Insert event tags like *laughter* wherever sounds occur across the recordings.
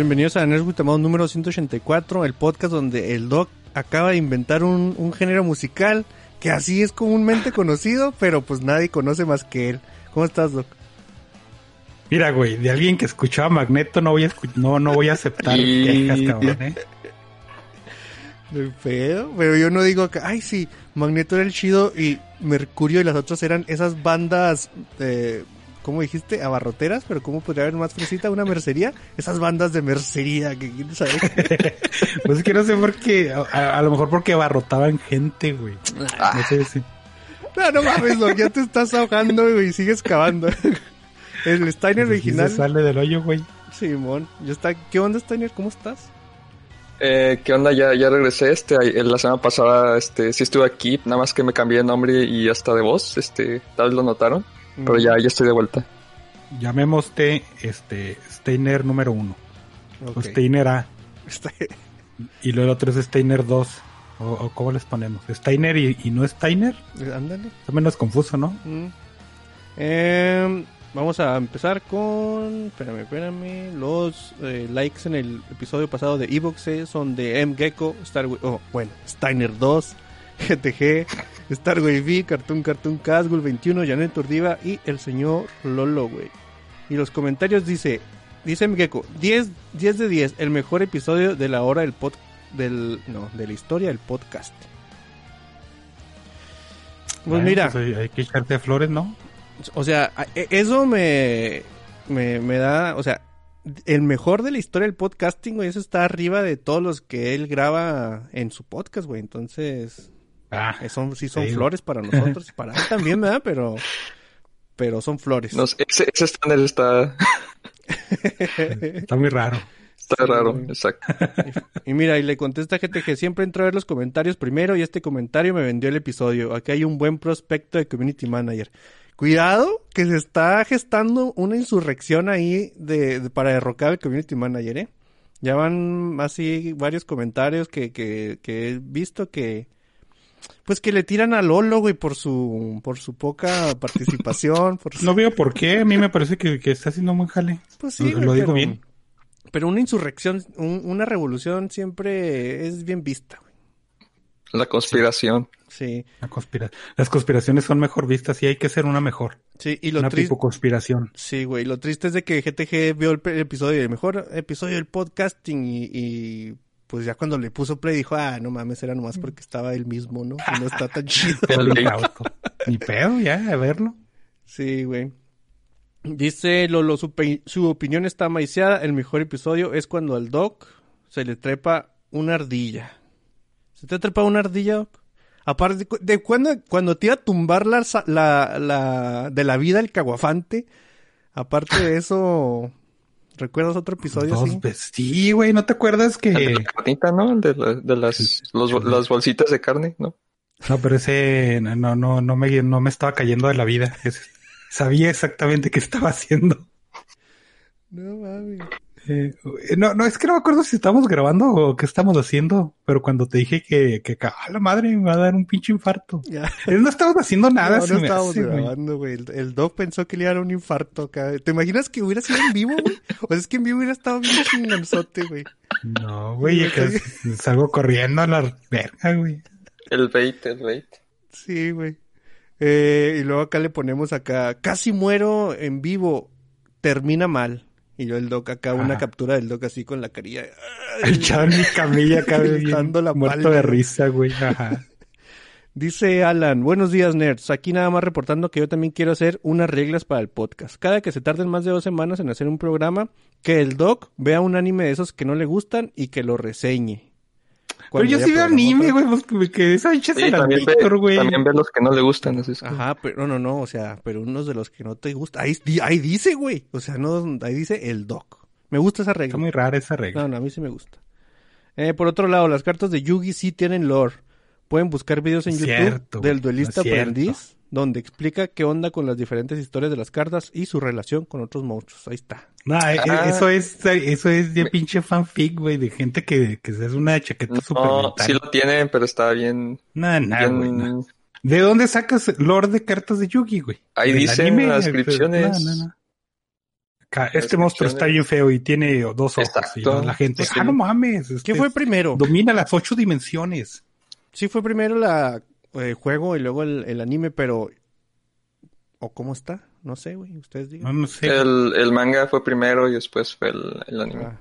Bienvenidos a Nerds Gutamado número 184, el podcast donde el Doc acaba de inventar un, un género musical que así es comúnmente *laughs* conocido, pero pues nadie conoce más que él. ¿Cómo estás, Doc? Mira, güey, de alguien que escuchaba Magneto no voy a, no, no voy a aceptar *laughs* quejas, cabrón, ¿eh? Pedo, pero yo no digo que, ay, sí, Magneto era el chido y Mercurio y las otras eran esas bandas, eh, ¿cómo dijiste? Abarroteras, pero ¿cómo podría haber más fresita? ¿Una mercería? Esas bandas de mercería que quién sabe. *laughs* Pues es que no sé por qué, a, a lo mejor porque abarrotaban gente, güey. Ah. No sé si... no, no mames, ya te estás ahogando güey, y sigues cavando. *laughs* El Steiner pues, original. se sale del hoyo, güey. Simón, ya está. ¿Qué onda, Steiner? ¿Cómo estás? Eh, ¿Qué onda? Ya, ya regresé. Este, la semana pasada, este, sí estuve aquí, nada más que me cambié de nombre y hasta de voz. Este, tal vez lo notaron, pero ya, ya estoy de vuelta. Llamémoste, este, Steiner número uno. Ok. O Steiner A. Está- Y luego el otro es Steiner 2. O, o ¿cómo les ponemos? ¿Steiner y, y no Steiner? Ándale. Está menos confuso, ¿no? Mm. Em, vamos a empezar con. Espérame, espérame. Los eh, likes en el episodio pasado de Evox eh, son de M. Gecko, Starway. Oh, bueno, Steiner 2, *laughs* GTG, Starway V, Cartoon Cartoon Casgul 21, Janet Urdiva y el señor Lolo, güey. Y los comentarios dice. Dice M. Gecko, 10, 10 de 10, el mejor episodio de la hora del pod. Del, no, de la historia del podcast. Pues mira. pues hay, que echarte flores, ¿no? O sea, e- eso me, me, me da, o sea, el mejor de la historia del podcasting, güey, eso está arriba de todos los que él graba en su podcast, güey. Entonces, Ah, eh, son, sí son Sí, flores para nosotros y para él también, ¿verdad? Pero, pero son flores. No sé, ese, ese estándar está, *laughs* está muy raro. está Sí, raro, exacto. *laughs* Y mira, y le contesta gente que siempre entra a ver los comentarios primero y este comentario me vendió el episodio. Aquí hay un buen prospecto de community manager. Cuidado, que se está gestando una insurrección ahí de, de- para derrocar al community manager, ¿eh? Ya van así varios comentarios que, que, que he visto que, pues que le tiran a Lolo, güey, por su, por su poca *laughs* participación, por su- No veo por qué. A mí me parece que, que está haciendo un buen jale. pues sí, lo- güey, lo digo pero- bien. Pero una insurrección, un- una revolución siempre es bien vista, güey. La conspiración. Sí. La conspira- Las conspiraciones son mejor vistas y hay que hacer una mejor. Sí, y lo una triste. tipo conspiración. Sí, güey. Lo triste es de que GTG vio el, episodio, el mejor episodio del podcasting y, y, pues ya cuando le puso play dijo, ah, no mames, era nomás porque estaba él mismo, ¿no? Y no está tan *laughs* chido. Ni pedo, ya, a verlo. Sí, güey. Dice Lolo, su, su opinión está maiciada. El mejor episodio es cuando al Doc se le trepa una ardilla. ¿Se te trepa una ardilla, Doc? Aparte, de, cu- de cuando, cuando te iba a tumbar la, la, la, de la vida el caguafante. Aparte de eso, ¿recuerdas otro episodio Dos así? veces. Sí, güey, ¿no te acuerdas El de que...? la carnita, ¿no? El de, la- de las, los las bolsitas de carne, ¿no? No, pero ese no, no, no me, no me estaba cayendo de la vida. Sabía exactamente qué estaba haciendo. No mames. Eh, no, no, es que no me acuerdo si estábamos grabando o qué estamos haciendo, pero cuando te dije que, que a la madre me va a dar un pinche infarto. Ya. No estábamos haciendo nada, no, no estábamos hace, grabando, güey. El, el Doc pensó que le iba a dar un infarto acá. ¿Te imaginas que hubiera sido en vivo, güey? O sea, es que en vivo hubiera estado bien chingonzote, güey. No, güey, que salgo corriendo a la verga, güey. El bait, el bait. Sí, güey. Eh, y luego acá le ponemos acá, casi muero en vivo, termina mal. Y yo el Doc acá, una captura del Doc así con la carilla. Echado en mi camilla acá, *laughs* Dando la muerto de risa, güey. Ajá. Dice Alan, buenos días nerds, aquí nada más reportando que yo también quiero hacer unas reglas para el podcast. Cada que se tarden más de dos semanas en hacer un programa, que el doc vea un anime de esos que no le gustan y que lo reseñe. Pero yo sí veo anime, güey, pues que esa hincha Sí, se la también ve, Víctor, güey. también ve los que no le gustan. Así es Ajá, pero no, no, o sea, pero unos de los que no te gustan. Ahí, ahí dice, güey. O sea, no, ahí dice el doc. Me gusta esa regla. Está muy rara esa regla. No, no, a mí sí me gusta. Eh, por otro lado, las cartas de Yugi sí tienen lore. Pueden buscar videos en YouTube Cierto, del duelista no aprendiz, donde explica qué onda con las diferentes historias de las cartas y su relación con otros monstruos. Ahí está. No, eh, Ah. eso es, eso es de pinche fanfic, güey, de gente que, que se hace una chaqueta No, suplemental. sí lo tienen, pero está bien. No, no, bien- güey, no. ¿De dónde sacas lore de cartas de Yugi, güey? Ahí ¿Del dice en anime? las descripciones. No, no, no. Este monstruo está bien feo y tiene dos ojos. Y la gente, ah, no mames. este ¿Qué fue primero? Domina las ocho dimensiones. Sí fue primero la el juego y luego el, el anime, pero o cómo está, no sé, güey, ustedes No, digan. no sé. El, el manga fue primero y después fue el, el anime. Ah.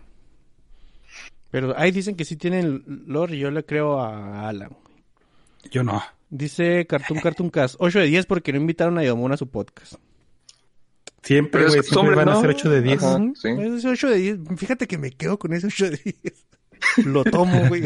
Pero ahí dicen que sí tienen lore y yo le creo a Alan. Yo no. Dice Cartoon Cartoon Cast 8 de 10 porque no invitaron a Yomon a su podcast. Siempre, es güey, siempre van a ¿no? ser 8 de 10. Ajá. Sí. Ese 8 de 10, fíjate que me quedo con ese 8 de 10. *laughs* Lo tomo, güey.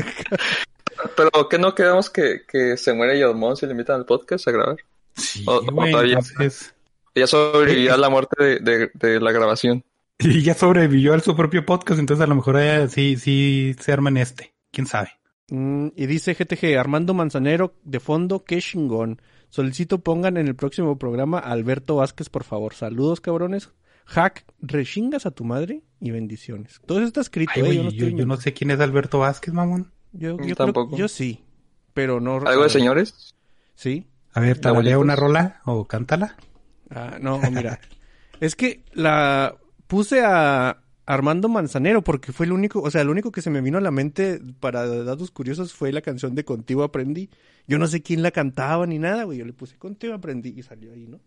Pero que no quedamos que, que se muere Yodmon si le invitan al podcast a grabar. Sí, O- o güey, todavía- entonces... Ella sobrevivió a la muerte de, de, de la grabación. Y ya sobrevivió a su propio podcast, entonces a lo mejor ella sí, sí se arma en este. ¿Quién sabe? Mm, y dice GTG, Armando Manzanero, de fondo, qué chingón. Solicito pongan en el próximo programa a Alberto Vázquez, por favor. Saludos, cabrones. Hack, rechingas a tu madre y bendiciones. Todo eso está escrito, Ay, eh, güey, yo no yo, estoy yo no sé quién es Alberto Vázquez, mamón. Yo, yo Yo creo- yo sí, pero no... ¿Algo de señores? Sí. A ver, tararea Abuelitos. una rola o cántala. Ah, no, mira. *laughs* es que la puse a Armando Manzanero porque fue el único, o sea, el único que se me vino a la mente para datos curiosos fue la canción de Contigo Aprendí. Yo no sé quién la cantaba ni nada, güey. Yo le puse Contigo Aprendí y salió ahí, ¿no?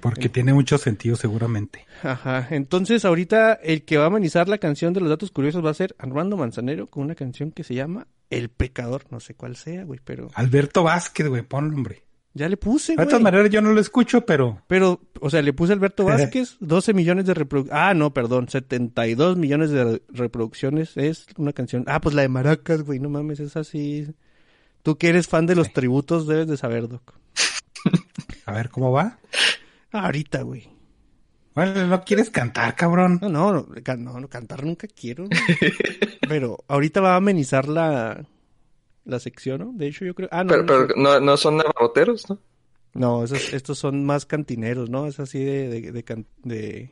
Porque tiene mucho sentido seguramente. Ajá. Entonces, ahorita el que va a amenizar la canción de los datos curiosos va a ser Armando Manzanero con una canción que se llama El Pecador. No sé cuál sea, güey, pero Alberto Vázquez, güey, ponlo, hombre. ya le puse, De güey. todas maneras yo no lo escucho, pero Pero, o sea, le puse Alberto *laughs* Vázquez, 12 millones de reproducciones. Ah, no, perdón, 72 millones de re- reproducciones. Es una canción. Ah, pues la de Maracas, güey, no mames, es así. Tú que eres fan de los tributos, debes de saber, Doc. *laughs* a ver cómo va. Ah, ahorita, güey. Bueno, no quieres cantar, cabrón. No, no, no, no, no, cantar nunca quiero. *laughs* Pero ahorita va a amenizar la, la sección, ¿no? De hecho, yo creo. Ah, no, Pero, no, pero no, no son navarroteros, ¿no? No, esos- estos son más cantineros, ¿no? Es así de. de, de, can- de-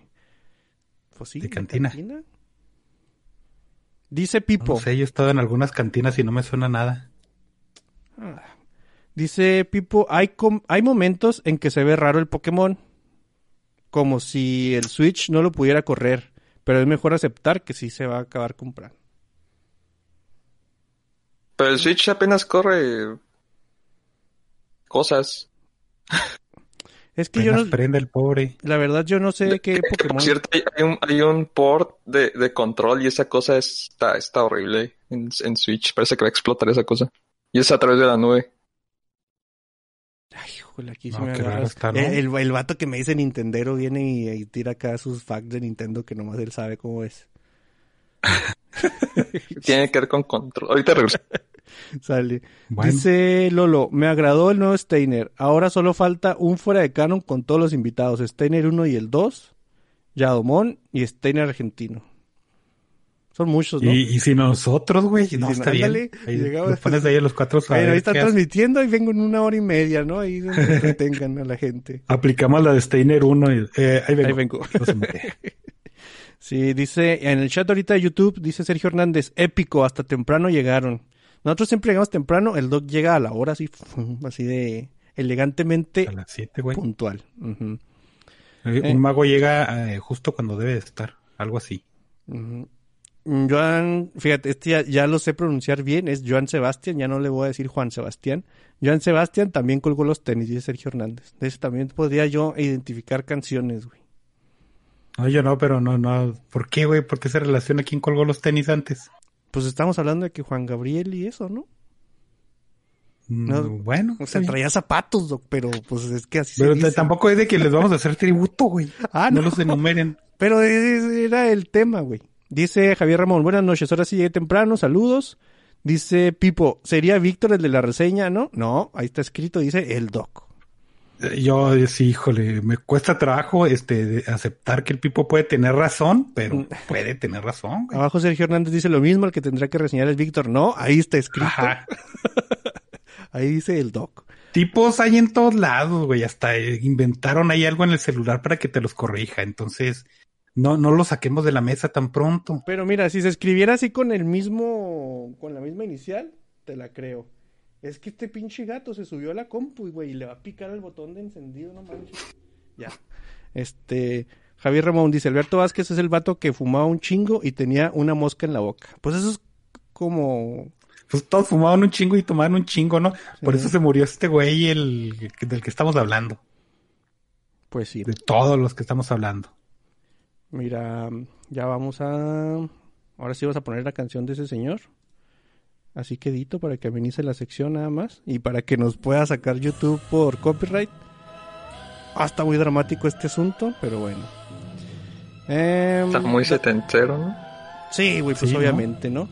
pues sí, De cantina. Dice Pipo. No sé, yo he estado en algunas cantinas y no me suena nada. Ah. Dice Pipo, hay, com- hay momentos en que se ve raro el Pokémon. Como si el Switch no lo pudiera correr. Pero es mejor aceptar que sí se va a acabar comprando. Pero el Switch apenas corre cosas. Es que yo no, prende el pobre. la verdad yo no sé de qué Por Pokémon. cierto, hay- hay un, hay un port de, de control y esa cosa está, está horrible en, en Switch. Parece que va a explotar esa cosa. Y es a través de la nube. Ay, híjole, aquí se No, me está, ¿no? el, el vato que me dice Nintendero viene y, y tira acá sus facts de Nintendo que nomás él sabe cómo es. *laughs* Tiene que ver con control. Ahorita regreso. *laughs* Sale. Bueno, Dice Lolo, me agradó el nuevo Steiner. Ahora solo falta un fuera de canon con todos los invitados. Steiner 1 y el 2, Yadomón y Steiner argentino. Son muchos, ¿no? y, y si nosotros, güey, no si está bien. Ahí, llegaba- lo pones ahí a los cuatro. a ver ahí hace. transmitiendo y vengo en una hora y media, ¿no? Ahí donde *laughs* entretengan a la gente. Aplicamos la de Steiner 1 y eh, ahí vengo. Ahí vengo. *laughs* Sí, dice, en el chat ahorita de YouTube, dice Sergio Hernández, épico, hasta temprano llegaron. Nosotros siempre llegamos temprano, el doc llega a la hora así, *laughs* así de elegantemente A las 7, güey. puntual. Eh, Eh. Un mago llega eh, justo cuando debe de estar. Algo así. Ujú. Joan, fíjate, este ya, ya lo sé pronunciar bien, es Joan Sebastián, ya no le voy a decir Juan Sebastián. Joan Sebastián también colgó los tenis, dice Sergio Hernández. De ese también podría yo identificar canciones, güey. No, yo no, pero no, no. ¿Por qué, güey? ¿Por qué se relaciona quién colgó los tenis antes? Pues estamos hablando de que Juan Gabriel y eso, ¿no? Mm, No, bueno. O sea, traía zapatos, doc, pero pues es que así Pero se dice. tampoco es de que les vamos a hacer tributo, güey. Ah, no no. los enumeren. *laughs* Pero ese era el tema, güey. Dice Javier Ramón, buenas noches, ahora sí llegué temprano, saludos. Dice Pipo, ¿sería Víctor el de la reseña? No, no, ahí está escrito, dice el doc. Eh, Yo, eh, sí, híjole, me cuesta trabajo este aceptar que el Pipo puede tener razón, pero Mm. puede tener razón. güey. Abajo Sergio Hernández dice lo mismo, el que tendrá que reseñar es Víctor. No, ahí está escrito. Ajá. *laughs* Ahí dice el doc. Tipos hay en todos lados, güey. Hasta eh, inventaron ahí algo en el celular para que te los corrija. Entonces, no, no lo saquemos de la mesa tan pronto. Pero mira, si se escribiera así con el mismo, con la misma inicial, te la creo. Es que este pinche gato se subió a la compu, güey, y le va a picar el botón de encendido, no manches. *laughs* Ya. Este, Javier Ramón dice, Alberto Vázquez es el vato que fumaba un chingo y tenía una mosca en la boca. Pues eso es como... Pues todos fumaban un chingo y tomaban un chingo, ¿no? Por eso se murió este güey el, del que estamos hablando. Pues sí. De todos los que estamos hablando. Mira, ya vamos a... Ahora sí vas a poner la canción de ese señor. Así que edito para que amenice la sección nada más. Y para que nos pueda sacar YouTube por copyright. Ah, está muy dramático este asunto, pero bueno. Em, está muy setentero, ¿no? Sí, güey, pues obviamente, ¿no?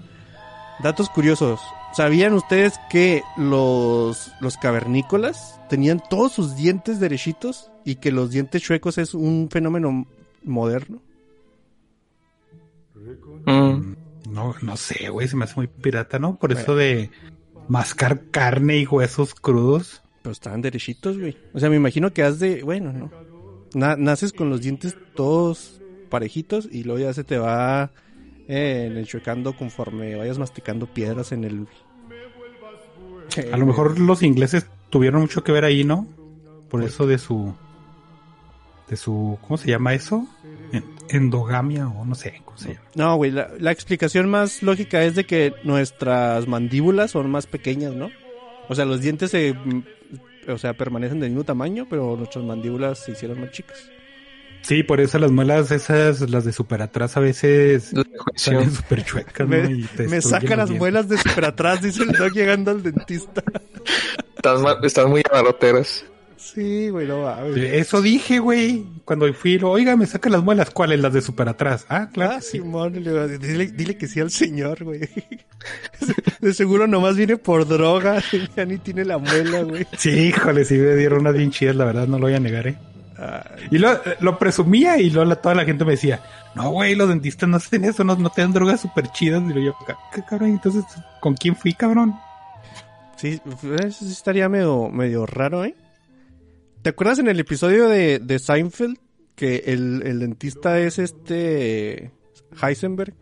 Datos curiosos. ¿Sabían ustedes que los, los cavernícolas tenían todos sus dientes derechitos y que los dientes chuecos es un fenómeno moderno? Mm. No, no sé, güey, se me hace muy pirata, ¿no? Por eso de mascar carne y huesos crudos. Pero estaban derechitos, güey. O sea, me imagino que has de, bueno, ¿no? naces con los dientes todos parejitos y luego ya se te va eh, enchuecando conforme vayas masticando piedras en el... A lo mejor los ingleses tuvieron mucho que ver ahí, ¿no? Por pues eso de su de su, ¿cómo se llama eso? Endogamia o no sé, ¿cómo se llama? No, güey, la, la, explicación más lógica es de que nuestras mandíbulas son más pequeñas, ¿no? O sea, los dientes se, mm, o sea, permanecen del mismo tamaño, pero nuestras mandíbulas se hicieron más chicas. Sí, por eso las muelas esas, las de super atrás a veces salen súper chuecas, Me, me saca las muelas de super atrás, dice el dog llegando al dentista. Están, están muy abarroteras. Sí, güey, no Eso dije, güey. Cuando fui, oiga, me saca las muelas. ¿Cuáles? Las de super atrás. Ah, claro. Ah, Simón, dile, dile, que sí al señor, güey. *laughs* De seguro nomás viene por droga. *laughs* Ya ni tiene la muela, güey. Sí, híjole, sí me dieron unas bien chidas, la verdad, no lo voy a negar, eh. y lo, lo, presumía y luego toda la gente me decía, no, güey, los dentistas no hacen eso, no, no te dan drogas súper chidas. Y yo, ¿qué cabrón? Entonces, ¿con quién fui, cabrón? Sí, eso estaría medio, medio raro, ¿eh? ¿Te acuerdas en el episodio de, de Seinfeld que el, el, dentista es este Heisenberg?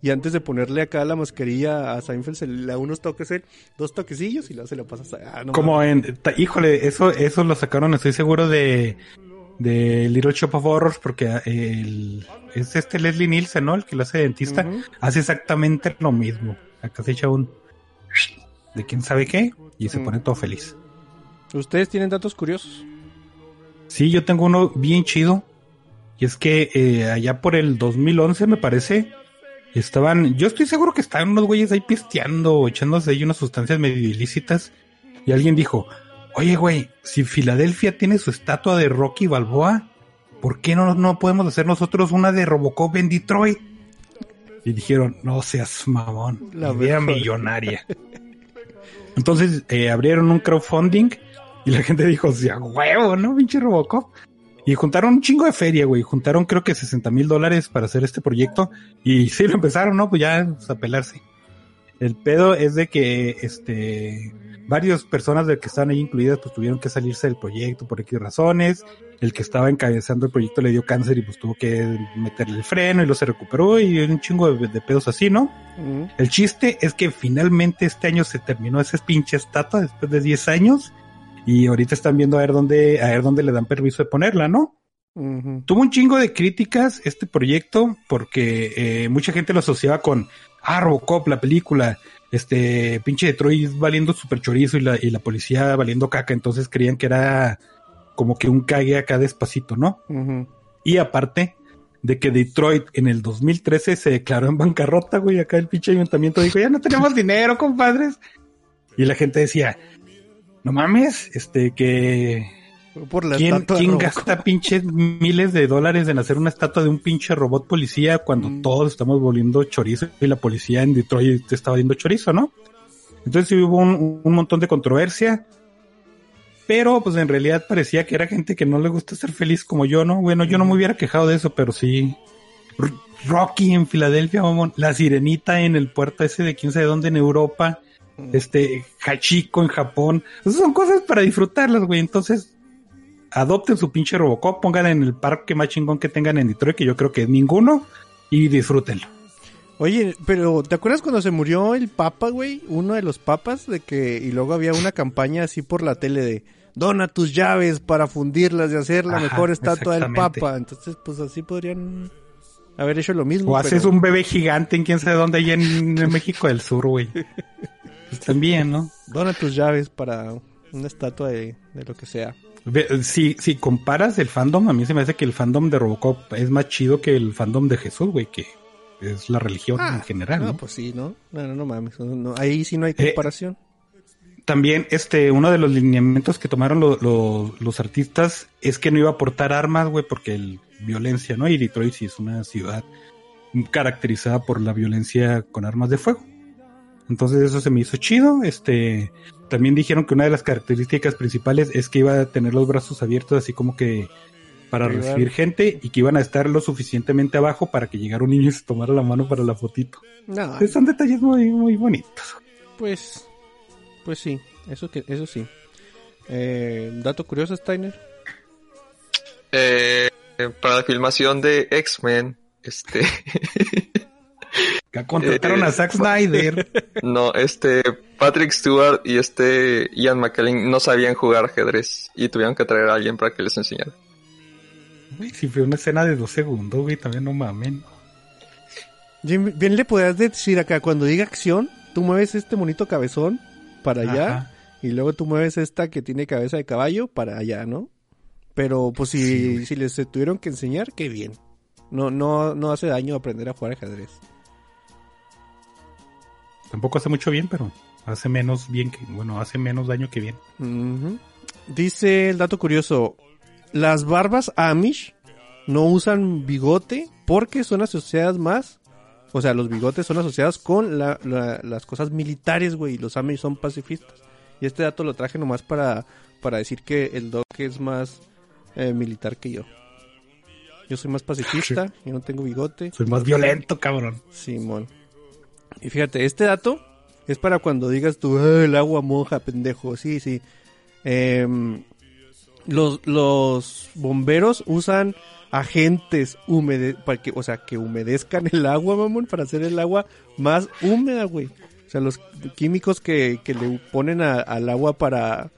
Y antes de ponerle acá la mascarilla a Seinfeld se le da unos toques, dos toquecillos y luego se lo pasas a... Ah, Como en... Híjole, eso, eso lo sacaron, estoy seguro de... De Little Shop of Horrors, porque el, es este Leslie Nielsen, ¿no? El que lo hace dentista, hace exactamente lo mismo. Acá se echa un de quién sabe qué y se pone todo feliz. ¿Ustedes tienen datos curiosos? Sí, yo tengo uno bien chido. Y es que eh, allá por el 2011, me parece, estaban, yo estoy seguro que estaban unos güeyes ahí pisteando echándose ahí unas sustancias medio ilícitas. Y alguien dijo, oye güey, si Filadelfia tiene su estatua de Rocky Balboa, ¿por qué no, no podemos hacer nosotros una de Robocop en Detroit? Y dijeron, no seas mamón, la idea millonaria. Entonces eh, abrieron un crowdfunding y la gente dijo, sí, a huevo, ¿no? Pinche Robocop. Y juntaron un chingo de feria, güey. Juntaron creo que 60 mil dólares para hacer este proyecto. Y sí lo empezaron, ¿no? Pues ya pues, a pelarse. El pedo es de que, este, varias personas de que estaban ahí incluidas, pues tuvieron que salirse del proyecto por X razones. El que estaba encabezando el proyecto le dio cáncer y pues tuvo que meterle el freno y lo se recuperó y un chingo de, pedos así, ¿no? El chiste es que finalmente este año se terminó esa pinche estatua después de 10 años y ahorita están viendo a ver dónde, a ver dónde le dan permiso de ponerla, ¿no? Tuvo un chingo de críticas este proyecto porque eh, mucha gente lo asociaba con ah, Robocop, la película, este pinche Detroit valiendo super chorizo y la, y la policía valiendo caca, entonces creían que era como que un cague acá despacito, ¿no? Y aparte de que Detroit en el 2013 se declaró en bancarrota, güey, acá el pinche ayuntamiento dijo, ya no tenemos *laughs* dinero, compadres. Y la gente decía, no mames, este, que... Por la ¿Quién, ¿quién gasta pinches miles de dólares en hacer una estatua de un pinche robot policía cuando mm. todos estamos volviendo chorizo y la policía en Detroit está volviendo chorizo, ¿no? Entonces hubo un, un montón de controversia, pero pues en realidad parecía que era gente que no le gusta ser feliz como yo, ¿no? Bueno, yo no me mm. hubiera quejado de eso, pero sí. Rocky en Filadelfia, la sirenita en el puerto ese de quién sabe dónde en Europa este, Hachiko en Japón. Esas son cosas para disfrutarlas, güey. Entonces, adopten su pinche Robocop, pongan en el parque más chingón que tengan en Detroit, que yo creo que es ninguno, y disfrútenlo. Oye, pero ¿te acuerdas cuando se murió el Papa, güey? Uno de los papas, de que, y luego había una campaña así por la tele de dona tus llaves para fundirlas y hacer la Ajá, mejor estatua del. Papa. Entonces, pues así podrían haber hecho lo mismo. O haces un bebé gigante en quién sabe dónde, allá en, en México del Sur, güey. *laughs* *laughs* También, ¿no? Dona tus llaves para una estatua de, de lo que sea. Si, si comparas el fandom, a mí se me hace que el fandom de Robocop es más chido que el fandom de Jesús, güey, que es la religión en general, no, ¿no? pues sí, ¿no? No, no, no mames. no, ahí sí no hay Eh, comparación. También, este, uno de los lineamientos que tomaron lo- lo- los artistas es que no iba a portar armas, güey, porque el violencia, ¿no? Y Detroit sí es una ciudad caracterizada por la violencia con armas de fuego. Entonces eso se me hizo chido. Este, también dijeron que una de las características principales es que iba a tener los brazos abiertos, así como que para recibir gente y que iban a estar lo suficientemente abajo para que llegara un niño y se tomara la mano para la fotito. No, Son detalles muy, muy bonitos. pues, pues sí, eso que, eso sí. Eh, dato curioso, Steiner. Eh, para la filmación de X-Men, este, *laughs* contrataron Eh, a Zack Snyder. *laughs* no, este, Patrick Stewart y este Ian McKellen no sabían jugar ajedrez y tuvieron que traer a alguien para que les enseñara. Güey, si fue una escena de dos segundos, güey, también no mamen. Jim, bien le podías decir acá, cuando diga acción, tú mueves este monito cabezón para allá Ajá. y luego tú mueves esta que tiene cabeza de caballo para allá, ¿no? Pero pues si, Sí, si les tuvieron que enseñar, qué bien. No, no, no hace daño aprender a jugar ajedrez. Tampoco hace mucho bien, pero hace menos bien que, bueno, hace menos daño que bien. Dice el dato curioso, las barbas Amish no usan bigote porque son asociadas más, o sea, los bigotes son asociados con la- la- las cosas militares, güey, y los Amish son pacifistas. Y este dato lo traje nomás para, para decir que el Doc es más eh, militar que yo. Yo soy más pacifista, *laughs* yo no tengo bigote. Soy más violento, cabrón. Simón. Y fíjate, este dato es para cuando digas tú, "Ah, el agua moja, pendejo. Sí, sí. Em, los, los bomberos usan agentes húmedos, para que, o sea, que humedezcan el agua, mamón, para hacer el agua más húmeda, güey. O sea, los químicos que, que le ponen al agua para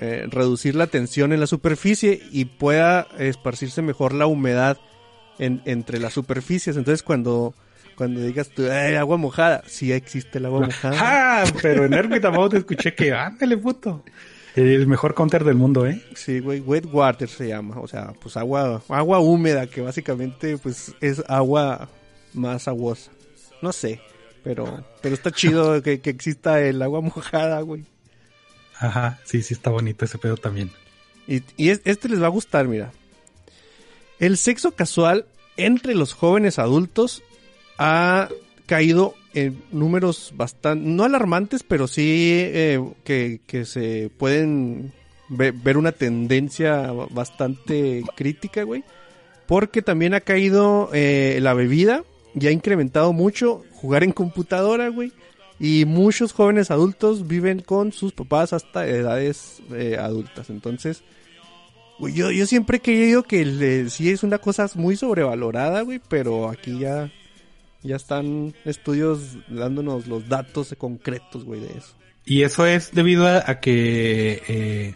eh, reducir la tensión en la superficie y pueda esparcirse mejor la humedad en- entre las superficies. Entonces, cuando, cuando digas tú, "Ay, agua mojada, sí existe el agua mojada. ¡Ah! Pero en Erwin tampoco te escuché que, ándale, puto. El mejor counter del mundo, ¿eh? Sí, güey, wet water se llama, o sea, pues agua, agua húmeda, que básicamente pues es agua más aguosa. No sé, pero, pero está chido que, que exista el agua mojada, güey. Ajá, sí, sí está bonito ese pedo también. Y, y es- este les va a gustar, mira. El sexo casual entre los jóvenes adultos ha caído en números bastante, no alarmantes, pero sí eh, que, que se pueden ve- ver una tendencia bastante crítica, güey. Porque también ha caído eh, la bebida y ha incrementado mucho jugar en computadora, güey. Y muchos jóvenes adultos viven con sus papás hasta edades eh, adultas. Entonces, güey, yo, yo siempre he creído que el- sí es una cosa muy sobrevalorada, güey. Pero aquí ya, ya están estudios dándonos los datos concretos, güey, de eso. Y eso es debido a, a que eh,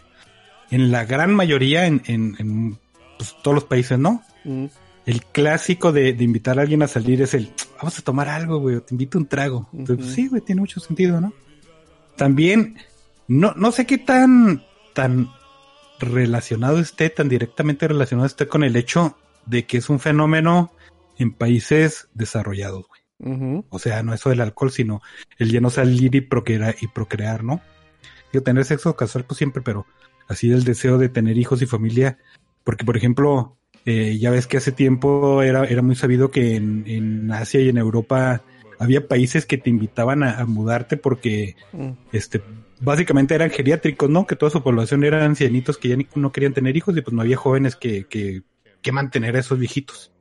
en la gran mayoría, en, en- en, pues, todos los países, ¿no? Mm, El clásico de, de invitar a alguien a salir es el, vamos a tomar algo, güey, te invito un trago. Entonces, Ujú. sí, güey, tiene mucho sentido, ¿no? También, no, no sé qué tan, tan relacionado esté, tan directamente relacionado esté con el hecho de que es un fenómeno en países desarrollados, güey. O sea, no eso del alcohol, sino el ya no salir y procrear, y procrear, ¿no? Digo, tener sexo casual, pues siempre, pero así el deseo de tener hijos y familia. Porque, por ejemplo, eh, ya ves que hace tiempo era, era muy sabido que en, en Asia y en Europa había países que te invitaban a, a mudarte porque, Mm. este, básicamente eran geriátricos, ¿no? Que toda su población eran ancianitos que ya ni- no querían tener hijos y pues no había jóvenes que, que, que mantener a esos viejitos.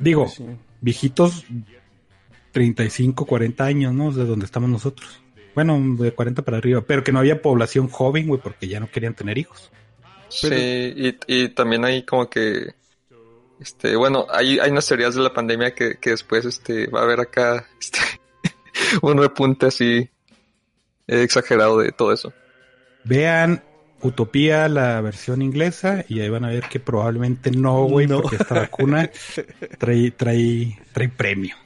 Digo, Sí. viejitos 35, 40 años, ¿no? De donde estamos nosotros. Bueno, de 40 para arriba, pero que no había población joven, güey, porque ya no querían tener hijos. Pero- Sí, y, y también hay como que, este, bueno, hay, hay unas teorías de la pandemia que, que después, este, va a haber acá, *laughs* este, un repunte así eh, exagerado de todo eso. Vean Utopía, la versión inglesa, y ahí van a ver que probablemente no, güey, No. porque esta vacuna *laughs* trae, trae, trae premio.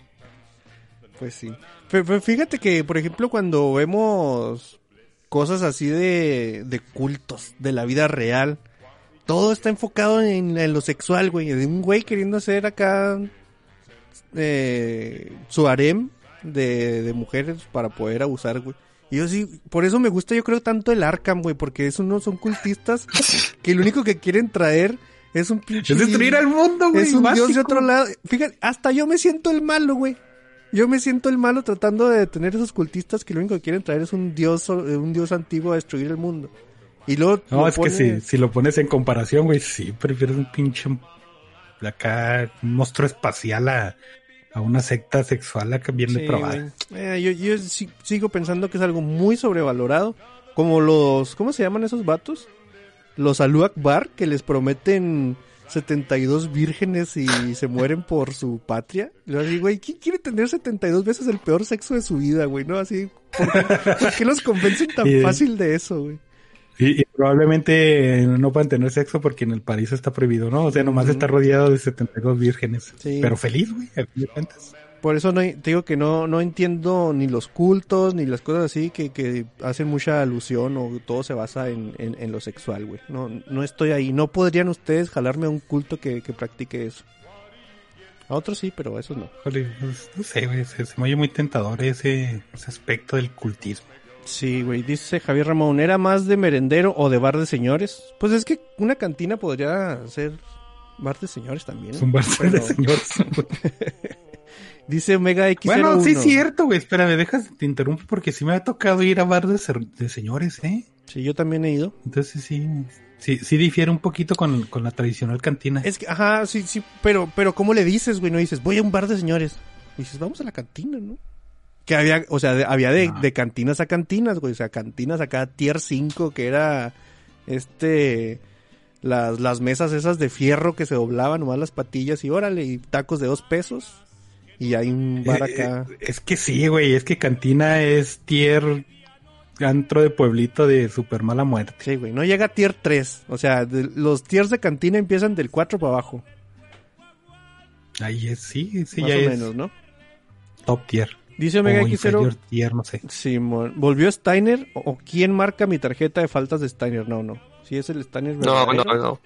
Pues sí. Pero, pero fíjate que, por ejemplo, cuando vemos cosas así de, de cultos, de la vida real, todo está enfocado en, en lo sexual, güey. De un güey queriendo hacer acá eh, su harem de, de mujeres para poder abusar, güey. Y yo sí, por eso me gusta yo creo tanto el Arkham, güey, porque esos no son cultistas que lo único que quieren traer es un pinche... Es destruir al mundo, güey. Es un dios de otro lado. Fíjate, hasta yo me siento el malo, güey. Yo me siento el malo tratando de detener esos cultistas que lo único que quieren traer es un dios, un dios antiguo a destruir el mundo. Y luego No, lo es que si, si lo pones en comparación, güey, sí, prefieres un pinche acá, un monstruo espacial a, a una secta sexual acá bien Sí, depravada. Eh, yo yo sigo pensando que es algo muy sobrevalorado. Como los, ¿cómo se llaman esos vatos? Los Alu Akbar que les prometen 72 vírgenes y se mueren por su patria. Y luego así, güey, ¿quién quiere tener 72 veces el peor sexo de su vida, güey? ¿No? Así, ¿por qué, por qué los convencen tan *laughs* fácil de eso, güey? Y, y probablemente no puedan tener sexo porque en el paraíso está prohibido, ¿no? O sea, nomás Ujú. está rodeado de 72 vírgenes. Sí. Pero feliz, güey, a fin de cuentas. Por eso no, te digo que no, no entiendo ni los cultos, ni las cosas así que, que hacen mucha alusión o todo se basa en, en, en lo sexual, güey. No, no estoy ahí. No podrían ustedes jalarme a un culto que, que practique eso. A otros sí, pero a esos no. Híjole, pues, no sé, güey, se, se me oye muy tentador ese, ese aspecto del cultismo. Sí, güey, dice Javier Ramón, ¿era más de merendero o de bar de señores? Pues es que una cantina podría ser bar de señores también. Es ¿no? un bar Pero- de *laughs* señores. *laughs* Dice Omega X01. bueno, sí es cierto, güey, espérame, dejas, te interrumpo porque sí me ha tocado ir a bar de, ser- de señores, ¿eh? Sí, yo también he ido. Entonces sí, sí, sí difiere un poquito con, con la tradicional cantina. Es que, ajá, sí, sí, pero, pero ¿cómo le dices, güey? No dices, voy a un bar de señores. dices, vamos a la cantina, ¿no? Que había, o sea, de- había de, No. de cantinas a cantinas, güey. O sea, cantinas acá tier 5, que era, este, las, las mesas esas de fierro que se doblaban, nomás las patillas y órale, y tacos de dos pesos. Y hay un bar Eh, acá. eh, es que sí, güey, es que cantina es tier antro de pueblito de super mala muerte. Sí, güey, no llega a tier 3. O sea, de- los tiers de cantina empiezan del 4 para abajo. Ahí es, sí, sí, más ya o es menos, ¿no? top tier. Dice Omega o X0. inferior tier, no sé. Simón, ¿volvió Steiner? ¿O quién marca mi tarjeta de faltas de Steiner? No, no. Si es el Steiner No, no, no.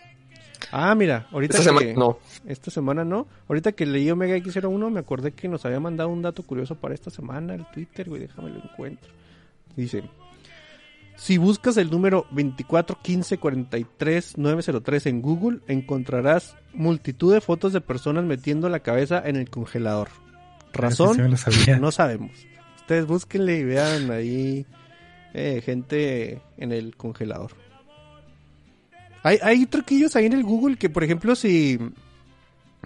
Ah, mira, ahorita Esta que... semana no. Esta semana no. Ahorita que leí Omega X01 me acordé que nos había mandado un dato curioso para esta semana el Twitter, güey, déjame lo encuentro. Dice, si buscas el número 241543903 en Google, encontrarás multitud de fotos de personas metiendo la cabeza en el congelador. ¿Razón? Sí. No sabemos. Ustedes búsquenle y vean ahí eh, gente en el congelador. Hay, hay truquillos ahí en el Google que, por ejemplo, si,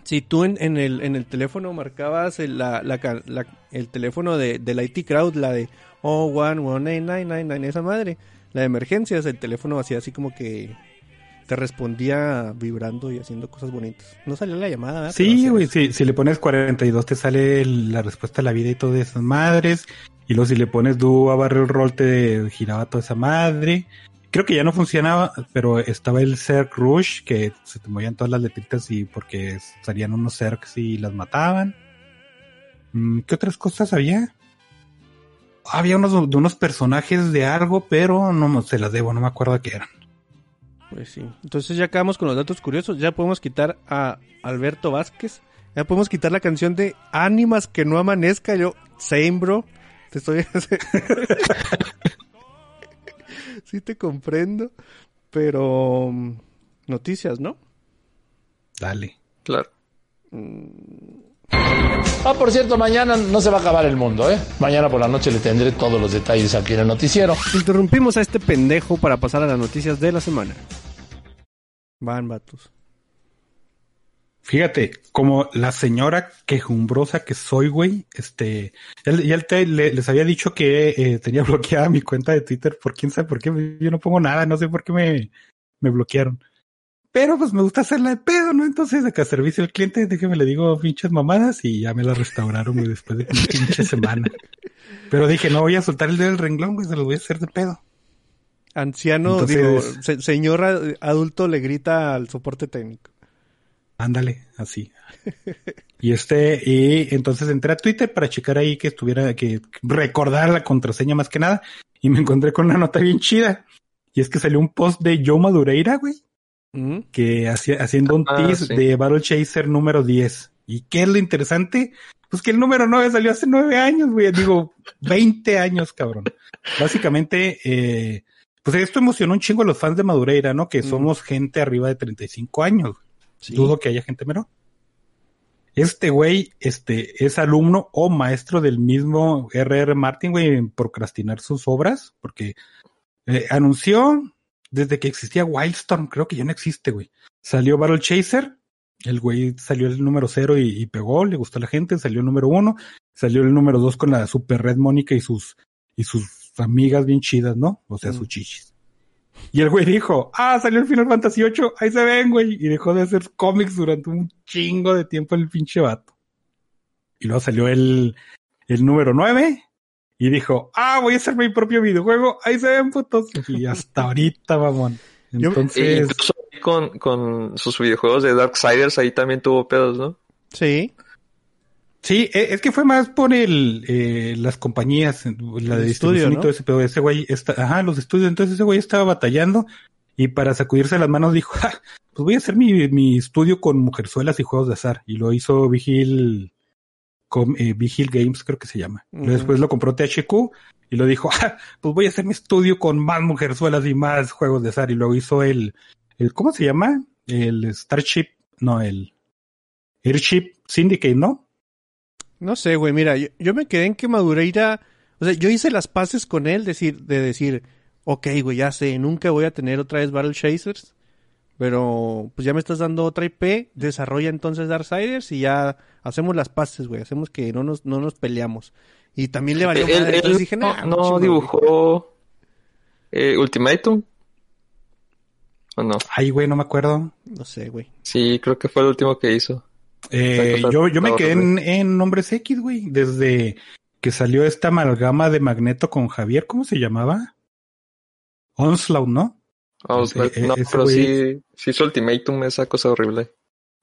si tú en, en el, en el teléfono marcabas el, la, la ca- la- el teléfono de, del IT Crowd, la de oh, one, one, nine, nine, nine, nine, esa madre, la de emergencias, el teléfono hacía así como que te respondía vibrando y haciendo cosas bonitas. No salió la llamada, Sí, güey, sí, si le pones 42 te sale la respuesta a la vida y todas esas madres. Y luego si le pones do a barrel roll te giraba toda esa madre. Creo que ya no funcionaba, pero estaba el Zerg Rush, que se te movían todas las letritas y porque salían unos Zergs y las mataban. Mm, ¿Qué otras cosas había? Había unos de unos personajes de algo, pero no se las debo, no me acuerdo qué eran. Pues sí. Entonces ya acabamos con los datos curiosos. Ya podemos quitar a Alberto Vázquez. Ya podemos quitar la canción de Ánimas que no amanezca. Yo, same, bro. Te estoy. *laughs* sí, te comprendo. Pero. mm, Noticias, ¿no? Dale. Claro. Ah, por cierto, mañana no se va a acabar el mundo, ¿eh? Mañana por la noche le tendré todos los detalles aquí en el noticiero. Interrumpimos a este pendejo para pasar a las noticias de la semana. Van, vatos. Fíjate, como la señora quejumbrosa que soy, güey, este, ya, ya te- le- les había dicho que eh, tenía *laughs* bloqueada mi cuenta de Twitter por quién sabe por qué, yo no pongo nada, no sé por qué me, me bloquearon. Pero pues me gusta hacerla de pedo, ¿no? Entonces, acá servicio al cliente, déjeme le digo pinches mamadas y ya me la restauraron, güey, después de una *laughs* pinche semana. Pero dije, no voy a soltar el dedo del renglón, güey, se lo voy a hacer de pedo. Anciano, Entonces- digo, se- señor adulto le grita al soporte técnico. Ándale, así. Y este, y entonces entré a Twitter para checar ahí que estuviera, que recordar la contraseña más que nada, y me encontré con una nota bien chida. Y es que salió un post de Joe Madureira, güey, Mm, que hacía, haciendo un Ah, tease sí. de Battle Chaser número 10. ¿Y qué es lo interesante? Pues que el número 9 salió hace nueve años, güey. Digo, *laughs* 20 años, cabrón. Básicamente, eh, pues esto emocionó un chingo a los fans de Madureira, ¿no? Que Mm. somos gente arriba de 35 años. sí. Dudo que haya gente menor. Este güey, este, es alumno o maestro del mismo R.R. Martin, güey, en procrastinar sus obras, porque eh, anunció desde que existía Wildstorm, creo que ya no existe, güey. Salió Battle Chaser, el güey salió el número cero y, y pegó, le gustó a la gente, salió el número uno, salió el número dos con la super red Mónica y sus, y sus amigas bien chidas, ¿no? O sea, Mm. sus chichis. Y el güey dijo, ah, salió el Final Fantasy VIII, ahí se ven, güey. Y dejó de hacer cómics durante un chingo de tiempo el pinche vato. Y luego salió el, el número 9 y dijo, ah, voy a hacer mi propio videojuego, ahí se ven putos. Y hasta ahorita, mamón. Entonces, incluso ahí con, con sus videojuegos de Darksiders ahí también tuvo pedos, ¿no? Sí. sí, e- es que fue más por el, eh, las compañías, la de estudio, ¿no? y todo ese pedo. Ese güey está, ajá, los estudios. Entonces ese güey estaba batallando y para sacudirse las manos dijo, *laughs* "Ja, pues voy a hacer mi, mi estudio con mujerzuelas y juegos de azar. Y lo hizo Vigil, com- eh, Vigil Games, creo que se llama. Después lo compró THQ y lo dijo, "Ja, *laughs* pues voy a hacer mi estudio con más mujerzuelas y más juegos de azar. Y luego hizo el, el ¿cómo se llama? El Starship, no, el Airship Syndicate, ¿no? No sé, güey, mira, yo, yo me quedé en que Madureira, o sea, yo hice las paces con él, decir, de decir, ok, güey, ya sé, nunca voy a tener otra vez Battle Chasers, pero pues ya me estás dando otra IP, desarrolla entonces Darksiders y ya hacemos las paces, güey, hacemos que no nos, no nos peleamos. Y también le valió Él, madre, él entonces dije, no, nah, no pinche dibujó eh, Ultimatum. ¿O no? Ay, güey, no me acuerdo. No sé, güey. Sí, creo que fue el último que hizo. Eh, yo, yo me quedé en, en Nombres X, güey, desde que salió esta amalgama de Magneto con Javier, ¿cómo se llamaba? Onslaught, ¿no? Oh, Ese- no, e- ese pero sí, sí hizo Ultimatum, esa cosa horrible.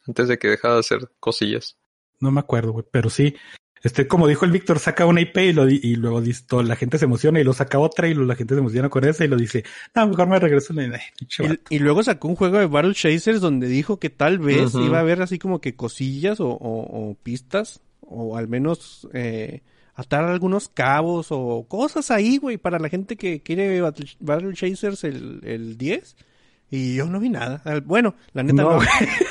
Antes de que dejara de hacer cosillas. No me acuerdo, güey, pero sí. Este, como dijo el Víctor, saca una IP y, lo, di- y luego dice, todo, la gente se emociona y lo saca otra y lo- la gente se emociona con esa y lo dice, no, mejor me regreso. Pinche vato. Y, y luego sacó un juego de Battle Chasers donde dijo que tal vez iba a haber así como que cosillas o, o- o pistas, o al menos eh, atar algunos cabos o cosas ahí, güey, para la gente que quiere Battle, Battle Chasers el, el 10. Y yo no vi nada. Bueno, la neta No, no,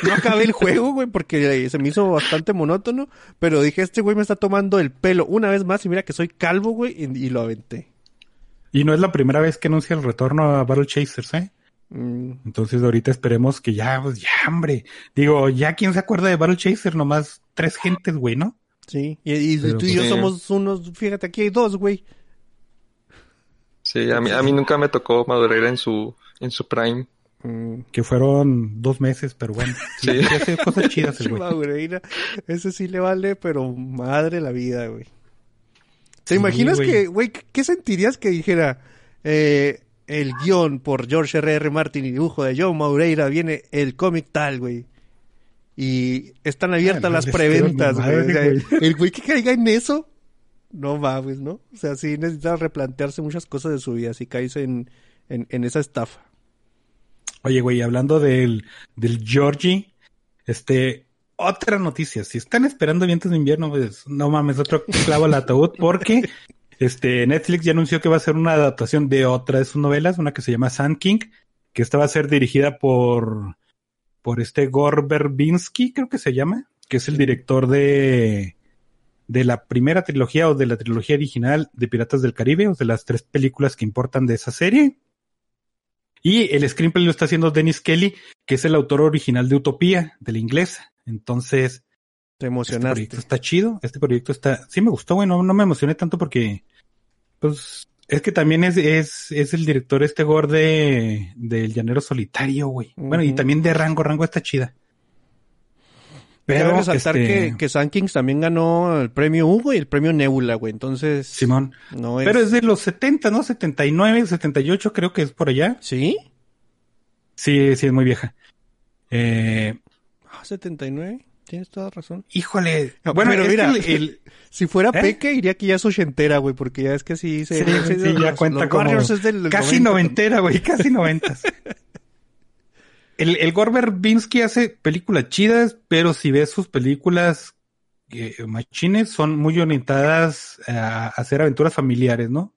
no acabé el juego, güey, porque se me hizo bastante monótono. Pero dije, este güey me está tomando el pelo una vez más y mira que soy calvo, güey, y, y lo aventé. Y no es la primera vez que anuncia el retorno a Battle Chasers, ¿eh? Mm, Entonces ahorita esperemos que ya, pues ya, hombre. Digo, ya quién se acuerda de Battle Chaser, nomás tres gentes, güey, ¿no? Sí, y, y Pero, tú y yo pues, sí. somos unos, fíjate, aquí hay dos, güey. Sí, a mí, a mí nunca me tocó Madureira en su, en su prime. Mm. Que fueron dos meses, pero bueno. *laughs* Sí, Sí. cosas chidas el *laughs* güey. Madureira, ese sí le vale, pero madre la vida, güey. ¿Te Sí, imaginas güey. que, güey, qué sentirías que dijera eh, el guion por George R. R. Martin y dibujo de Joe Madureira viene el cómic tal, güey? Y están abiertas las preventas, güey. O sea, el güey que caiga en eso, no mames, ¿no? O sea, sí necesita replantearse muchas cosas de su vida si caes en, en, en esa estafa. Oye, güey, hablando del, del Georgie, este, otra noticia. Si están esperando vientos de invierno, pues no mames, otro clavo al ataúd, *laughs* porque este Netflix ya anunció que va a ser una adaptación de otra de sus novelas, una que se llama Sand King, que esta va a ser dirigida por, por este Gore Verbinski, creo que se llama, que es el director de, de la primera trilogía o de la trilogía original de Piratas del Caribe, o de las tres películas que importan de esa serie. Y el screenplay lo está haciendo Dennis Kelly, que es el autor original de Utopía, de la inglesa. Entonces, Te este proyecto está chido. Este proyecto está, sí me gustó, güey, no, no me emocioné tanto porque, pues, es que también es, es, es el director este gore de, del Llanero Solitario, güey. Bueno, y también de Rango, Rango está chida. Pero Pero resaltar este, que, que Sun Kings también ganó el premio Hugo y el premio Nebula, güey. Entonces, Simón. no es... Pero es de los 70, ¿no? 79, 78 creo que es por allá. ¿Sí? Sí, sí, es muy vieja. Eh, Ah, 79. Tienes toda razón. híjole. No, bueno, pero mira, que el- el- Si fuera ¿Eh? Peque, diría que ya es ochentera, güey, porque ya es que sí se... Sí, sí, ya los- cuenta los como Warriors es del casi 90. noventera, güey, casi noventas. *laughs* el, el Gore Verbinski hace películas chidas, pero si ves sus películas eh, machines, son muy orientadas a hacer aventuras familiares, ¿no?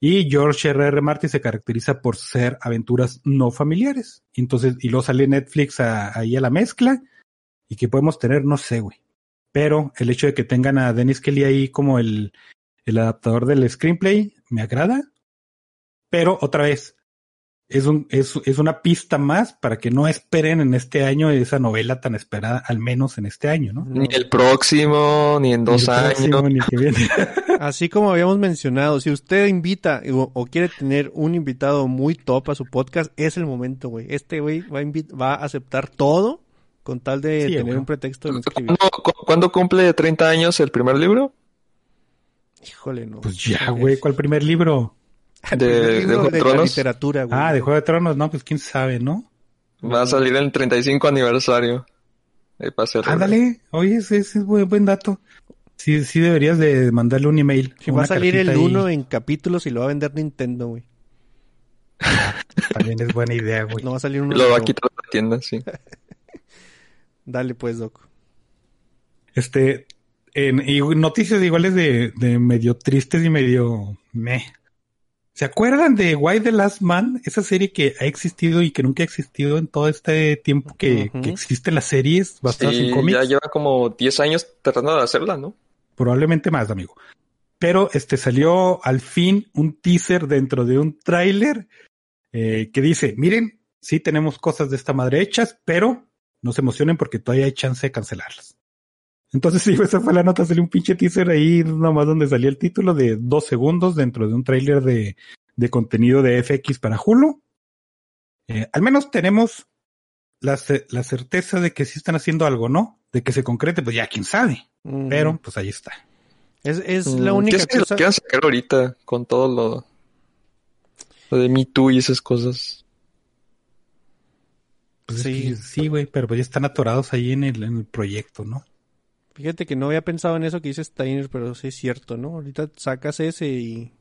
Y George R. R. Martin se caracteriza por ser aventuras no familiares. Entonces, y luego sale Netflix ahí a la mezcla. Y que podemos tener, no sé, güey. Pero el hecho de que tengan a Dennis Kelly ahí como el, el adaptador del screenplay me agrada. Pero otra vez, es, un, es, es una pista más para que no esperen en este año esa novela tan esperada, al menos en este año, ¿no? Ni el próximo, ni en dos Ni el próximo, años. ni el que viene. *laughs* Así como habíamos mencionado, si usted invita o, o quiere tener un invitado muy top a su podcast, es el momento, güey. Este güey va, a invi- va a aceptar todo con tal de Sí, tener un pretexto de no escribir. ¿Cuándo, cu- cuándo cumple 30 años el primer libro? Híjole, no. Pues ya, güey, ¿cuál primer libro? El de- primer de libro Juego de la Tronos. literatura, güey. Ah, de Juego de Tronos, no, pues quién sabe, ¿no? Va a salir el 35 aniversario. Ahí va a ser- Ándale, oye, ese, ese es buen, buen dato. Sí, sí deberías de mandarle un email. Va a salir el cartita ahí. 1 en capítulos y lo va a vender Nintendo, güey. También es buena idea, güey. No va a salir uno. Lo va a quitar de la tienda, sí. *laughs* Dale pues, Doc. Este, en, y noticias iguales de, de medio tristes y medio meh. ¿Se acuerdan de Why the Last Man? Esa serie que ha existido y que nunca ha existido en todo este tiempo que, Ujú. que existen las series basadas Sí, en cómics. ya lleva como 10 años tratando de hacerla, ¿no? Probablemente más, amigo. Pero este salió al fin un teaser dentro de un tráiler eh, que dice, miren, sí tenemos cosas de esta madre hechas, pero no se emocionen porque todavía hay chance de cancelarlas. Entonces *laughs* sí, esa fue la nota, salió un pinche teaser ahí nomás donde salía el título de dos segundos dentro de un tráiler de, de contenido de FX para Hulu. Eh, al menos tenemos la, la certeza de que sí están haciendo algo, ¿no? De que se concrete, pues ya quién sabe. Mm. Pero pues ahí está. Es, es Mm, la única ¿qué es que lo cosa. quieran sacar ahorita con todo lo, lo de Me Too y esas cosas? Pues Sí. sí, sí, güey, pero pues ya están atorados ahí en el, en el proyecto, ¿no? Fíjate que no había pensado en eso que dice Steiner, pero sí es cierto, ¿no? Ahorita sacas ese y.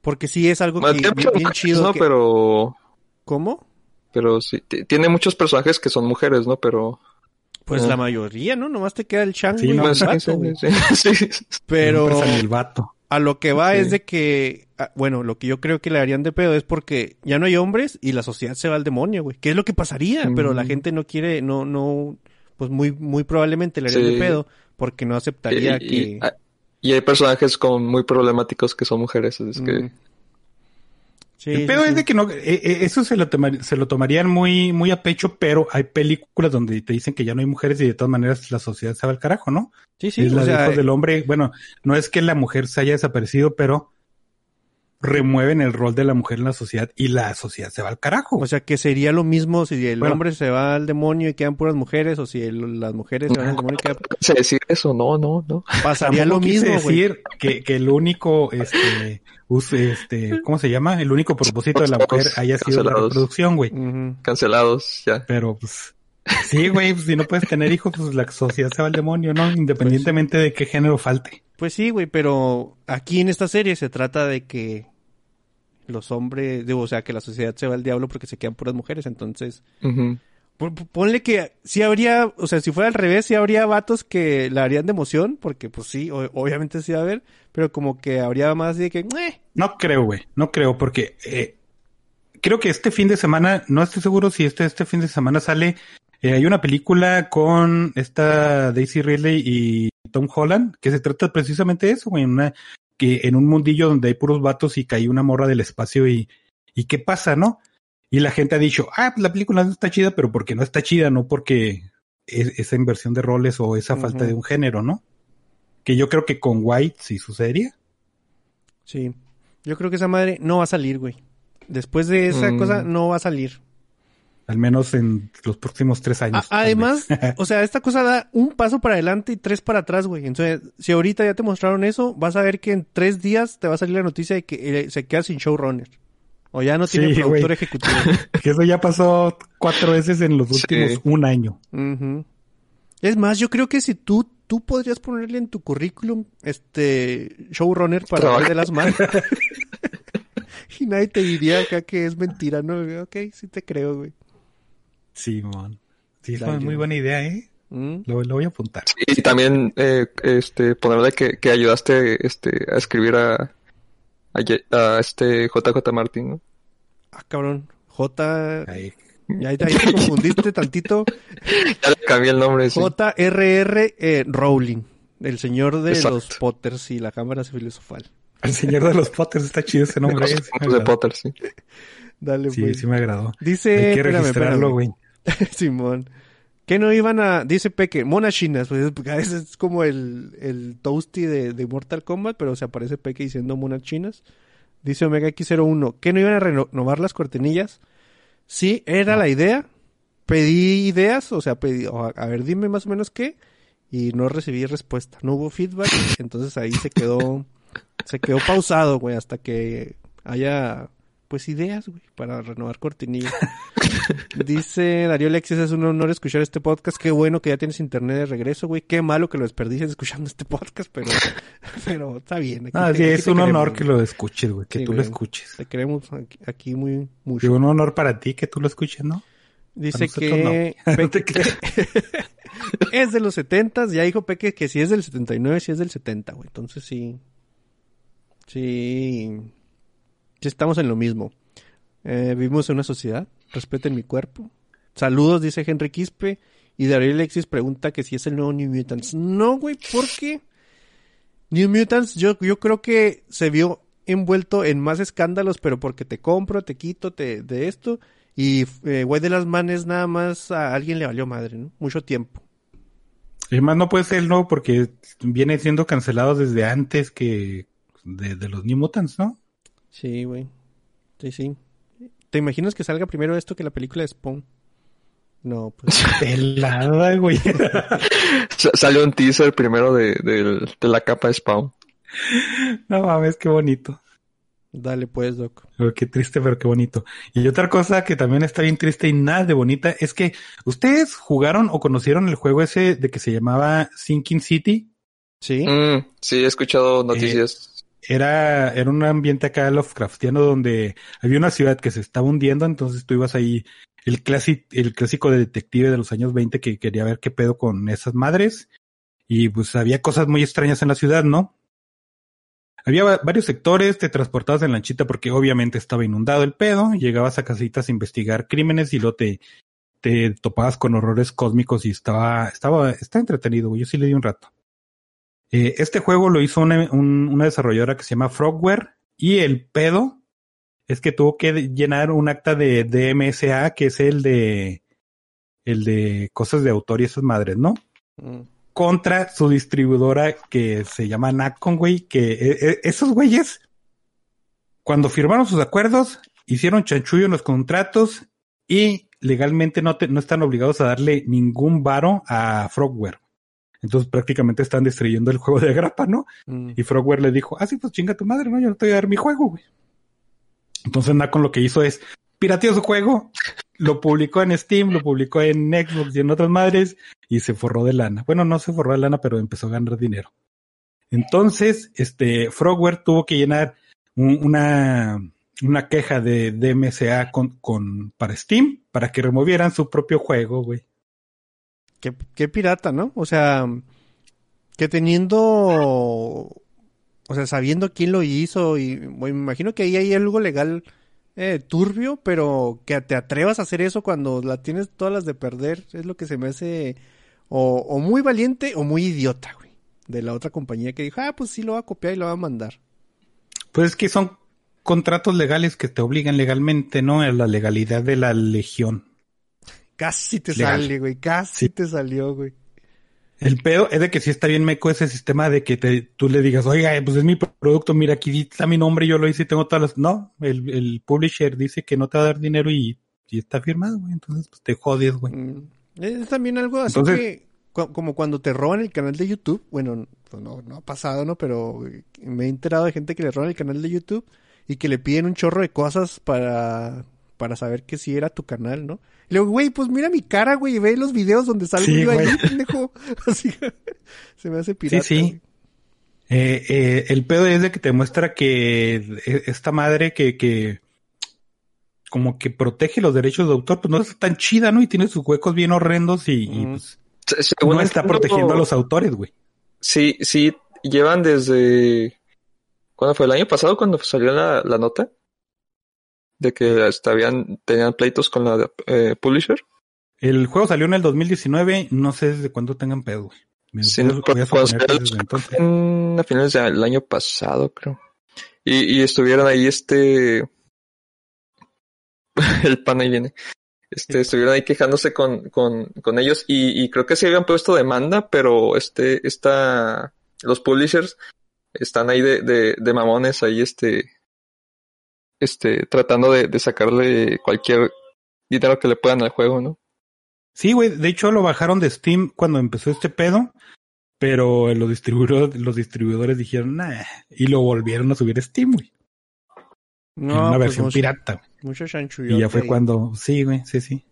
Porque sí es algo Bueno, que bien, muchas bien mujeres, chido. ¿no? que- Pero, ¿Cómo? pero sí, tiene muchos personajes que son mujeres, ¿no? Pero, Pues Ah. la mayoría, ¿no? Nomás te queda el Chang, Sí, güey, no, y el *laughs* vato, sí, sí, sí. Pero el vato. A lo que va es de que, ah, bueno, lo que yo creo que le harían de pedo es porque ya no hay hombres y la sociedad se va al demonio, güey. ¿Qué es lo que pasaría? Pero la gente no quiere, no, no, pues muy, muy probablemente le harían Sí. de pedo porque no aceptaría Y, que... y- y hay personajes con muy problemáticos que son mujeres, es que Mm. Sí, el pedo sí. es de que no, eh, eh, eso se lo, tomar- se lo tomarían muy, muy a pecho, pero hay películas donde te dicen que ya no hay mujeres y de todas maneras la sociedad se va al carajo, ¿no? Sí, sí, es la sea, hijos del hombre. Bueno, no es que la mujer se haya desaparecido, pero remueven el rol de la mujer en la sociedad y la sociedad se va al carajo. O sea, que sería lo mismo si el Bueno. hombre se va al demonio y quedan puras mujeres, o si el- las mujeres se van al demonio y quedan... *laughs* se decir eso, no, no, no. Pasaría lo mismo, decir que, que el único, este, este, ¿cómo se llama? El único propósito de la mujer haya sido la Cancelados. reproducción, güey. Cancelados, ya. Pero pues, sí, güey, pues, si no puedes tener hijos, pues la sociedad se va al demonio, ¿no? Independientemente de qué género falte. Pues sí, güey, pero aquí en esta serie se trata de que los hombres, digo, o sea, que la sociedad se va al diablo porque se quedan puras mujeres, entonces... Pon- Ponle que sí habría, o sea, si fuera al revés, sí habría vatos que la harían de emoción, porque pues sí, o- obviamente sí va a haber, pero como que habría más de que, "Eh". No creo, güey, no creo, porque eh, creo que este fin de semana, no estoy seguro si este, este fin de semana sale, eh, hay una película con esta Daisy Ridley y Tom Holland, que se trata precisamente de eso, güey, en una, que en un mundillo donde hay puros vatos y cae una morra del espacio y, y qué pasa, ¿no? Y la gente ha dicho, ah, pues la película no está chida, pero porque no está chida, no porque es- esa inversión de roles o esa falta de un género, ¿no? Que yo creo que con White sí sucedería. Sí. Yo creo que esa madre no va a salir, güey. Después de esa Mm. cosa, no va a salir. Al menos en los próximos tres años. A- además, *laughs* o sea, esta cosa da un paso para adelante y tres para atrás, güey. Entonces, si ahorita ya te mostraron eso, vas a ver que en tres días te va a salir la noticia de que eh, se queda sin showrunner. O ya no tiene Sí, productor ejecutivo. *laughs* Que eso ya pasó cuatro veces en los Sí. últimos un año. Es más, yo creo que si tú, tú podrías ponerle en tu currículum, este, showrunner para. Rey de las Manos. *laughs* y nadie te diría acá que es mentira, ¿no? Ok, sí te creo, güey. Sí, man. Sí, es muy buena idea, ¿eh? Mm. Lo, lo voy a apuntar. Y también eh, este ponerle que, que ayudaste este a escribir a a, a este JJ Martin, ¿no? Ah, cabrón. J. Ahí. Ya ahí te *laughs* confundiste tantito. Ya le cambié el nombre, sí. J.R.R. eh, Rowling. El señor de Exacto. los Potters y la cámara filosofal. El señor de los Potters está chido ese nombre. Los. Sí, de. Potter, sí. Dale, Sí, pues. sí me agradó. Dice. Hay que espérame, registrarlo, güey. *laughs* Simón. Que no iban a. Dice Peque, monas chinas. Pues *laughs* es- como el, el Toasty de, de Mortal Kombat, pero se aparece Peque diciendo monas chinas. Dice Omega X01. Que no iban a renovar las cortinillas. Sí, era la idea. Pedí ideas, o sea, pedí, o a, a ver, dime más o menos qué. Y no recibí respuesta. No hubo feedback. Entonces ahí se quedó. Se quedó pausado, güey, hasta que haya. Pues ideas, güey, para renovar cortinillas. *laughs* Dice Darío Alexis, es un honor escuchar este podcast. Qué bueno que ya tienes internet de regreso, güey. Qué malo que lo desperdicies escuchando este podcast, pero, *laughs* pero está bien. Aquí Ah, te- sí, aquí es un queremos, honor güey. que lo escuches, güey. Que Sí, tú lo escuches. Te queremos aquí, aquí muy Y mucho. un honor para ti que tú lo escuches, ¿no? Dice que *laughs* no. Te es de los 70 ya dijo Peque que si es del 79, si es del 70, güey. Entonces sí. Sí. Estamos en lo mismo. Eh, vivimos en una sociedad. Respeten mi cuerpo. Saludos, dice Henry Quispe. Y Darío Alexis pregunta que si es el nuevo New Mutants. No, güey, ¿por qué? New Mutants, yo, yo creo que se vio envuelto en más escándalos, pero porque te compro, te quito, te, de esto. Y eh, güey de las manes nada más a alguien le valió madre, ¿no? Mucho tiempo. Y más no puede ser nuevo porque viene siendo cancelado desde antes que de los New Mutants, ¿no? Sí, güey. Sí, sí. ¿Te imaginas que salga primero esto que la película de Spawn? No, pues. *laughs* Pelada, güey. Sa- Salió un teaser primero de, de la capa de Spawn. no mames, qué bonito. Dale pues, Doc. Oh, qué triste, pero qué bonito. Y otra cosa que también está bien triste y nada de bonita es que ustedes jugaron o conocieron el juego ese de que se llamaba Sinking City. Sí. Mm, sí, he escuchado noticias. Era, era un ambiente acá Lovecraftiano donde había una ciudad que se estaba hundiendo, entonces tú ibas ahí, el, clasi- el clásico de detective de los años 20 que quería ver qué pedo con esas madres. Y pues había cosas muy extrañas en la ciudad, ¿no? Había va- varios sectores, te transportabas en lanchita porque obviamente estaba inundado el pedo, llegabas a casitas a investigar crímenes y luego te, te topabas con horrores cósmicos y estaba, estaba, estaba entretenido, güey. Yo sí le di un rato. Eh, este juego lo hizo una, un- una desarrolladora que se llama Frogware y el pedo es que tuvo que llenar un acta de DMSA que es el de el de cosas de autor y esas madres, ¿no? Mm. Contra su distribuidora que se llama Nacon, güey, que eh, eh, esos güeyes cuando firmaron sus acuerdos hicieron chanchullo en los contratos y legalmente no, te- no están obligados a darle ningún varo a Frogware. Entonces prácticamente están destruyendo el juego de grapa, ¿no? Mm. Y Frogware le dijo, ah, sí, pues chinga tu madre, ¿no? Yo no te voy a dar mi juego, güey. Entonces Nacon lo que hizo es pirateó su juego, lo publicó en Steam, lo publicó en Xbox y en otras madres y se forró de lana. Bueno, no se forró de lana, pero empezó a ganar dinero. Entonces, este, Frogware tuvo que llenar un- una, una queja de DMCA con, con, para Steam para que removieran su propio juego, güey. Qué, pirata, ¿no? O sea, que teniendo, o sea, sabiendo quién lo hizo y me imagino que ahí hay algo legal eh, turbio, pero que te atrevas a hacer eso cuando la tienes todas las de perder es lo que se me hace o, o muy valiente o muy idiota, güey, de la otra compañía que dijo, ah, pues sí lo va a copiar y lo va a mandar. Pues es que son contratos legales que te obligan legalmente, ¿no? A la legalidad de la legión. Casi te Legal. sale, güey, casi te salió, güey. El pedo es de que si está bien meco ese sistema de que te, tú le digas, oiga, pues es mi producto, mira, aquí está mi nombre, yo lo hice y tengo todas las... No, el, el publisher dice que no te va a dar dinero y y está firmado, güey. Entonces, pues te jodes, güey. Mm, Es también algo así Entonces- que, cu- como cuando te roban el canal de YouTube, bueno, pues no, no ha pasado, ¿no? Pero eh, me he enterado de gente que le roban el canal de YouTube y que le piden un chorro de cosas para, para saber que sí era tu canal, ¿no? Y luego, güey, pues mira mi cara, güey, y ve los videos donde salgo Sí, yo ahí, *laughs* pendejo. *laughs* Así, se me hace pirata. sí. güey. Eh, eh, el pedo es de que te muestra que eh, esta madre que, que como que protege los derechos de autor, pues no es tan chida, ¿no? Y tiene sus huecos bien horrendos y, y, Mm. pues, Se- según no está entiendo, protegiendo a los autores, güey. Sí, sí, llevan desde... ¿Cuándo fue? ¿El año pasado cuando salió la, la nota? De que hasta habían, tenían pleitos con la eh, publisher. El juego salió en el 2019, no sé desde cuándo tengan pedo, Sí, no, voy a desde en, finales del año pasado, creo. Y, y estuvieron ahí este... *laughs* el pan ahí viene. Este, estuvieron ahí quejándose con, con, con ellos y, y creo que se habían puesto demanda, pero este, esta, los publishers están ahí de, de, de mamones ahí este, este, tratando de, de sacarle cualquier dinero que le puedan al juego, ¿no? Sí, güey, de hecho lo bajaron de Steam cuando empezó este pedo, pero los distribuidores, los distribuidores dijeron, nah, y lo volvieron a subir a Steam, güey. en una pues versión mucho, pirata. güey. mucho Y ya fue ahí. cuando, sí, güey, sí, sí.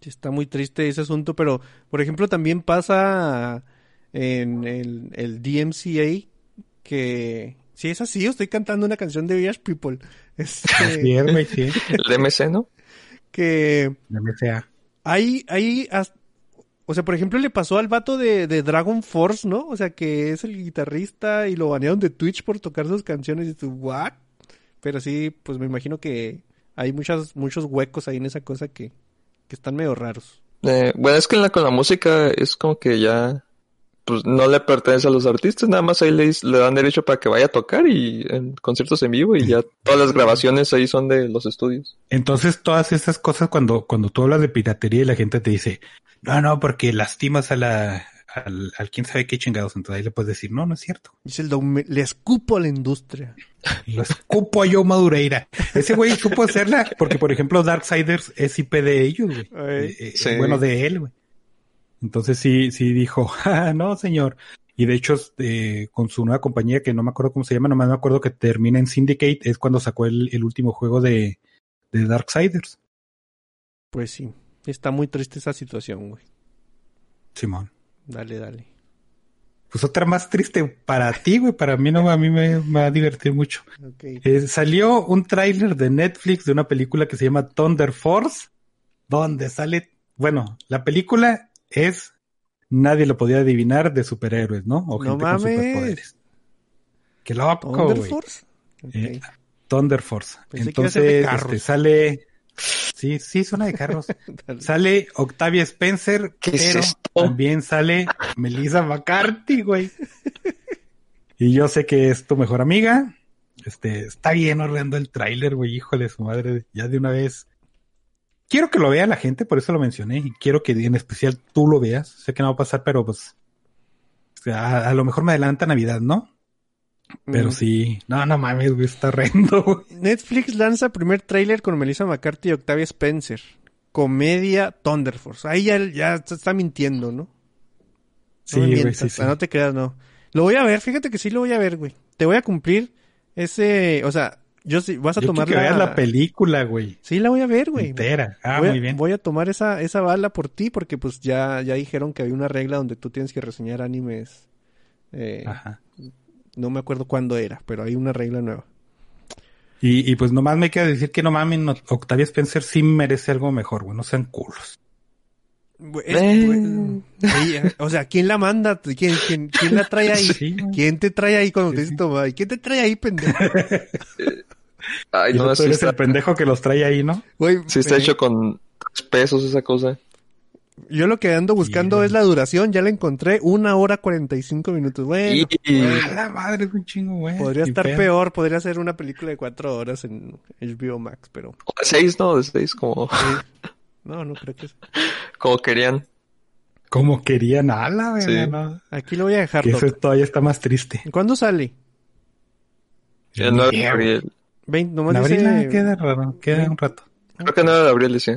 Sí, Está muy triste ese asunto, pero por ejemplo también pasa en el, el DMCA que si es así, yo estoy cantando una canción de Village People. Este, es, güey, sí. *laughs* El DMC, ¿no? que La MCA. hay, hay, o sea, por ejemplo, le pasó al vato de, de Dragon Force, ¿no? O sea, que es el guitarrista y lo banearon de Twitch por tocar sus canciones y tú, ¿what? Pero sí, pues me imagino que hay muchas, muchos huecos ahí en esa cosa que, que están medio raros. Eh, bueno, es que en la, con la música es como que ya pues no le pertenece a los artistas, nada más ahí le, le dan derecho para que vaya a tocar y en conciertos en vivo y ya todas las grabaciones ahí son de los estudios. Entonces, todas esas cosas, cuando, cuando tú hablas de piratería y la gente te dice, no, no, porque lastimas a la, al, al quién sabe qué chingados, entonces ahí le puedes decir, no, no es cierto. Dice el Dom, le escupo a la industria. *laughs* Lo escupo a Joe Madureira. Ese güey supo hacerla, porque por ejemplo, Darksiders es IP de ellos, güey. Eh, eh, sí. Bueno, de él, güey. Entonces sí, sí dijo, *laughs* "Ah, no, señor. Y de hecho, eh, con su nueva compañía, que no me acuerdo cómo se llama, nomás me acuerdo que termina en Syndicate, es cuando sacó el, el último juego de, de Darksiders. Pues sí, está muy triste esa situación, güey. Simón. Dale, dale. Pues otra más triste para ti, güey. Para mí no, a mí me, me va a divertir mucho. Ok. Eh, salió un tráiler de Netflix de una película que se llama Thunder Force, donde sale, bueno, la película es, nadie lo podía adivinar, de superhéroes, ¿no? O No gente con mames. superpoderes. Qué loco, ¿Thunder güey. Force? Eh, Thunder Force. Pensé Entonces, este, sale, sí, sí, suena de carros. *laughs* Sale Octavia Spencer, ¿Qué es pero también sale Melissa McCarthy, güey. Y yo sé que es tu mejor amiga. Este, está bien horrendo el tráiler, güey, híjole, su madre, ya de una vez. Quiero que lo vea la gente, por eso lo mencioné, y quiero que en especial tú lo veas. Sé que no va a pasar, pero pues, a, a lo mejor me adelanta Navidad, ¿no? Pero Mm. sí, no, no mames, güey, está horrendo, *laughs* güey. Netflix lanza primer tráiler con Melissa McCarthy y Octavia Spencer. Comedia Thunder Force. Ahí ya, ya está mintiendo, ¿no? Sí, no me güey, mientas, sí, sí. No te creas, no. Lo voy a ver, fíjate que sí lo voy a ver, güey. Te voy a cumplir ese, o sea, yo sí, vas a Yo tomar que la... veas la película, güey. Sí, la voy a ver, güey. Entera. Ah, voy, a- muy bien. voy a tomar esa, esa bala por ti porque pues ya, ya dijeron que había una regla donde tú tienes que reseñar animes. Eh, Ajá. no me acuerdo cuándo era, pero hay una regla nueva. Y, y pues nomás me queda decir que no mamen, no- Octavia Spencer sí merece algo mejor, güey, no sean culos. Güey, Eh. güey, o sea, ¿quién la manda? ¿Quién, quién, quién la trae ahí? *laughs* Sí. ¿Quién te trae ahí cuando Sí, te sí. dices toma? ¿Y quién te trae ahí, pendejo? *laughs* Ay, Y no, tú sí eres está, el pendejo que los trae ahí, ¿no? Güey, sí está eh, hecho con tres pesos esa cosa. Yo lo que ando buscando Sí, es la duración, ya la encontré, una hora cuarenta y cinco minutos. Bueno, A la madre, es un chingo, güey. podría estar peor, podría ser una película de cuatro horas en HBO Max, pero O de seis, ¿no? De seis, como, no, no creo que es. *laughs* como querían. Como querían a la, güey. Sí. no. Aquí lo voy a dejar. Que eso todavía está más triste. ¿Cuándo sale? El 9 de abril. Vein- nomás En dice- abril queda raro, queda un rato. Creo que no era de abril, sí.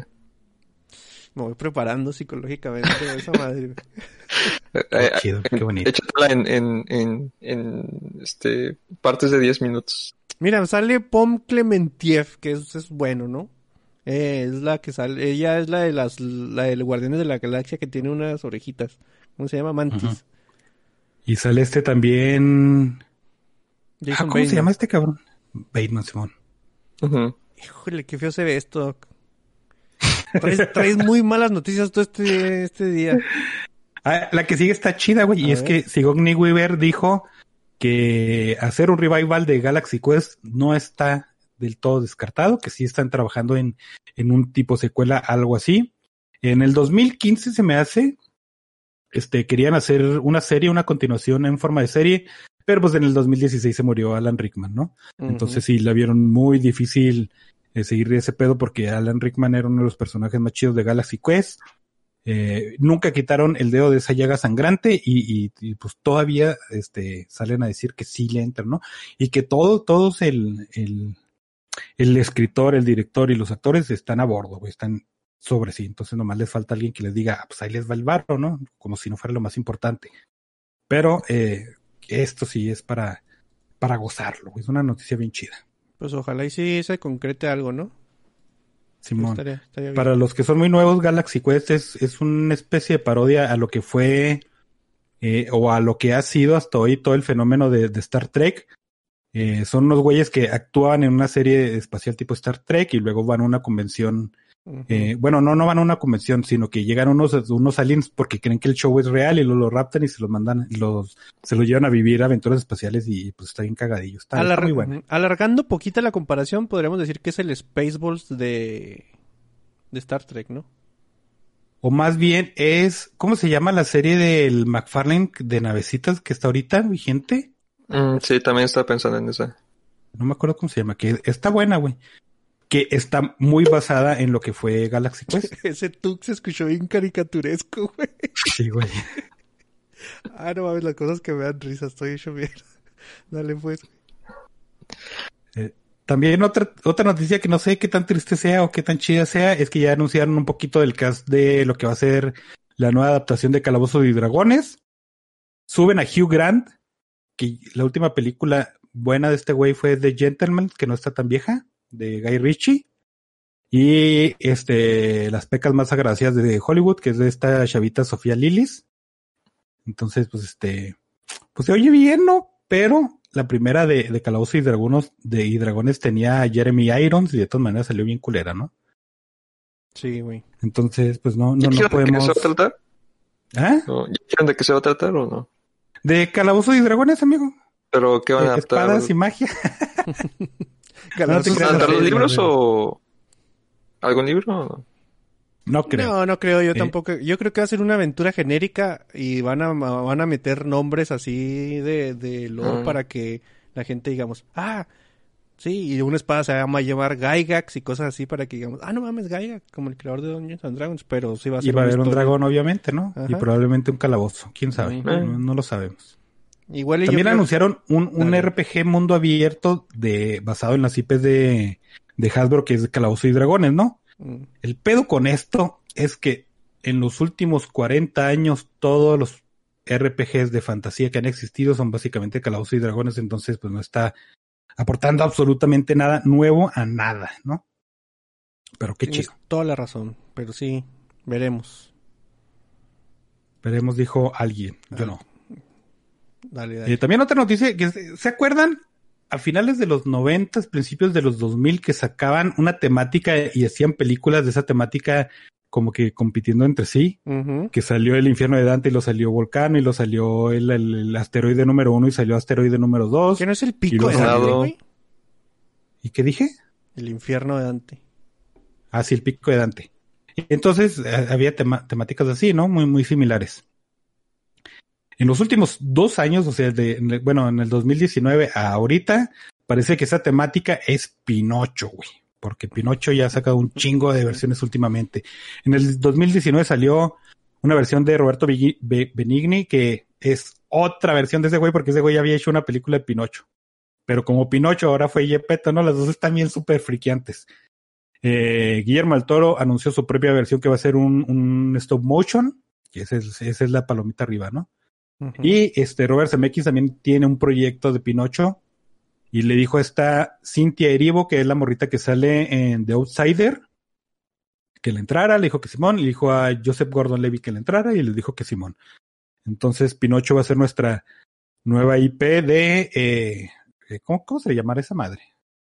Me voy preparando psicológicamente a esa madre. *laughs* Eh, eh, chido, qué bonito. Échatela en, en, en, en este, partes de 10 minutos. Mira, sale Pom Clementiev, que es, es bueno, ¿no? Eh, es la que sale, ella es la de las, la del Guardianes de la Galaxia que tiene unas orejitas. ¿Cómo se llama? Mantis. Y sale este también. Ah, ¿Cómo se llama este cabrón? Bateman Simón. Ujú. Híjole, qué feo se ve esto. Traes, *laughs* traes muy malas noticias todo este, este día. Ah, la que sigue está chida, güey. A Y es que Sigourney Weaver dijo que hacer un revival de Galaxy Quest no está del todo descartado, que sí están trabajando en, en un tipo secuela, algo así. En el 2015 se me hace, este, querían hacer una serie, una continuación en forma de serie, pero pues en el 2016 se murió Alan Rickman, ¿no? Entonces sí, la vieron muy difícil eh, seguir ese pedo porque Alan Rickman era uno de los personajes más chidos de Galaxy Quest. Eh, nunca quitaron el dedo de esa llaga sangrante y, y- y, pues todavía este, salen a decir que sí le entran, ¿no? Y que todo, todos el, el, el escritor, el director y los actores están a bordo, güey, están sobre sí. Entonces nomás les falta alguien que les diga, "Ah, pues ahí les va el barro, ¿no? Como si no fuera lo más importante. Pero eh, esto sí es para, para gozarlo. Es una noticia bien chida. Pues ojalá y sí se concrete algo, ¿no? Simón. Estaría. Para los que son muy nuevos, Galaxy Quest es, es una especie de parodia a lo que fue eh, o a lo que ha sido hasta hoy todo el fenómeno de, de Star Trek. Eh, son unos güeyes que actúan en una serie espacial tipo Star Trek y luego van a una convención. Eh, bueno, no, no van a una convención, sino que llegan unos, unos aliens porque creen que el show es real y lo, lo raptan y se los mandan, los, se los llevan a vivir aventuras espaciales y pues está bien cagadillo. Está, está Alar- muy bueno. Alargando poquita la comparación, podríamos decir que es el Spaceballs de, de Star Trek, ¿no? O más bien es, ¿cómo se llama la serie del McFarlane de navecitas que está ahorita vigente? Mm, sí, también estaba pensando en esa. No me acuerdo cómo se llama, que está buena, güey. Que está muy basada en lo que fue Galaxy Quest. *laughs* Ese tuk se escuchó bien caricaturesco, güey. Sí, güey. Ah, no mames, las cosas que me dan risa, estoy hecho mierda. *laughs* Dale, pues. También otra, otra noticia que no sé qué tan triste sea o qué tan chida sea, es que ya anunciaron un poquito del cast de lo que va a ser la nueva adaptación de Calabozo y Dragones. Suben a Hugh Grant, que la última película buena de este güey fue The Gentleman, que no está tan vieja, de Guy Ritchie. Y este, las pecas más agraciadas de Hollywood, que es de esta chavita Sofía Lillis. Entonces, pues este, pues se oye bien, ¿no? Pero la primera de, de Calabozo y Dragones, de y Dragones tenía a Jeremy Irons y de todas maneras salió bien culera, ¿no? Sí, güey. Entonces, pues no, ¿Ya no, no dijeron de qué podemos. se va a tratar? ¿Ah? No, ¿Ya dijeron de qué se va a tratar o no? De Calabozo y Dragones, amigo. ¿Pero qué van a De adaptar? espadas y magia. *laughs* Calabozos te ¿Van a creas, adaptar los libros no, o algún libro? no? No creo. No, no creo, yo Eh. tampoco. Yo creo que va a ser una aventura genérica y van a, van a meter nombres así de, de lore Ah. para que la gente digamos, ah, sí, y una espada se llama llamar Gygax y cosas así para que digamos, ah, no mames, Gygax, como el creador de Dungeons and Dragons, pero sí va a ser Y va a haber un dragón, obviamente, ¿no? Y Ajá. probablemente un calabozo. ¿Quién sabe? No, no lo sabemos. Igual También anunciaron un, un. RPG mundo abierto de basado en las IPs de, de Hasbro, que es de Calabozo y Dragones, ¿no? Mm, El pedo con esto es que en los últimos 40 años todos los RPGs de fantasía que han existido son básicamente Calabozos y Dragones, entonces pues no está aportando absolutamente nada nuevo a nada, ¿no? Pero qué tienes chido. toda la razón, pero sí, veremos. Veremos, dijo alguien, yo Ah, no. Dale, dale. Eh, también otra noticia, que se ¿se acuerdan? A finales de los 90, principios de los 2000, que sacaban una temática y hacían películas de esa temática como que compitiendo entre sí. Que salió el infierno de Dante y lo salió Volcano y lo salió el, el- el asteroide número uno y salió asteroide número dos. ¿Que no es el Y pico de Dante, güey? ¿Y qué dije? El infierno de Dante. Ah, sí, el pico de Dante. Y Entonces eh, había tema- temáticas así, ¿no? Muy, muy similares. En los últimos dos años, o sea, de, bueno, en el 2019 a ahorita, parece que esa temática es Pinocho, güey. Porque Pinocho ya ha sacado un chingo de versiones últimamente. En el 2019 salió una versión de Roberto Benigni que es otra versión de ese güey porque ese güey había hecho una película de Pinocho. Pero como Pinocho ahora fue Yepeto, ¿no? Las dos están bien súper friqueantes. Eh, Guillermo del Toro anunció su propia versión que va a ser un, stop motion, que esa es, esa es la palomita arriba, ¿no? Y este Robert Zemeckis también tiene un proyecto de Pinocho y le dijo a esta Cynthia Erivo, que es la morrita que sale en The Outsider, que le entrara, le dijo que Simón, le dijo a Joseph Gordon-Levitt que le entrara y le dijo que Simón. Entonces Pinocho va a ser nuestra nueva IP de eh, eh, ¿cómo, ¿cómo se le llamará esa madre?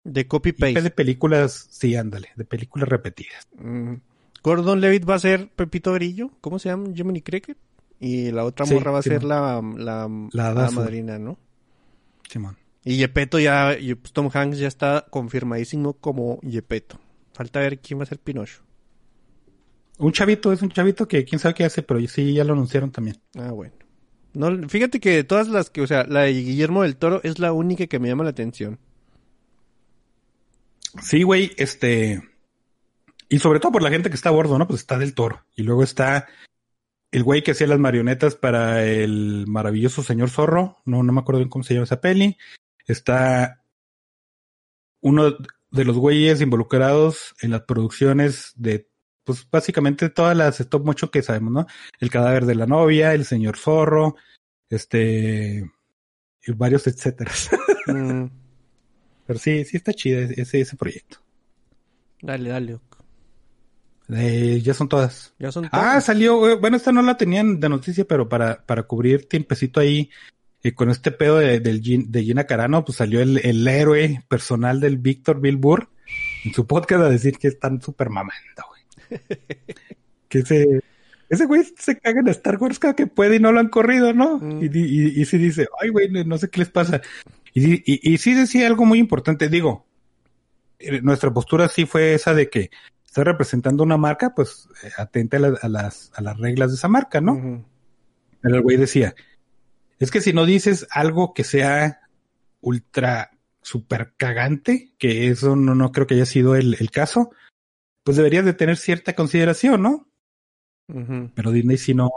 De IP copy-paste. de películas, sí, ándale, de películas repetidas. Mm. Gordon Levitt va a ser Pepito Grillo, ¿cómo se llama? Jiminy Cricket. Y la otra Sí, morra va a ser la, la, La madrina, ¿no? Simón. Y Yepeto ya, Tom Hanks ya está confirmadísimo como Yepeto. Falta ver quién va a ser Pinocho. Un chavito, es un chavito que quién sabe qué hace, pero sí ya lo anunciaron también. Ah, bueno. No, fíjate que de todas las que, o sea, la de Guillermo del Toro es la única que me llama la atención. Sí, güey, este. Y sobre todo por la gente que está a bordo, ¿no? Pues está del toro. Y luego está el güey que hacía las marionetas para el maravilloso señor zorro. No, no me acuerdo bien cómo se llama esa peli. Está uno de los güeyes involucrados en las producciones de, pues básicamente todas las stop motion que sabemos, ¿no? El cadáver de la novia, el señor zorro, este. Y varios etcétera. Mm, *laughs* Pero sí, sí está chido ese, ese proyecto. dale, dale. Eh, ya son todas. Ya son Ah, todas. salió, eh, bueno, esta no la tenían de noticia, pero para, para cubrir tiempecito ahí, eh, con este pedo de, del Gin- de Gina Carano, pues salió el, el héroe personal del Víctor Bilbur en su podcast a decir que están súper mamando, güey. *laughs* que ese, ese güey se caga en Star Wars cada que puede y no lo han corrido, ¿no? Mm. Y, y, y sí dice, ay, güey, no- sé qué les pasa. Y, y, y sí decía algo muy importante, digo, eh, nuestra postura sí fue esa de que está representando una marca, pues eh, atente a, la- a las, a las reglas de esa marca, ¿no? Pero el güey decía, es que si no dices algo que sea ultra super cagante, que eso no, no creo que haya sido el, el caso, pues deberías de tener cierta consideración, ¿no? Pero Disney sí no,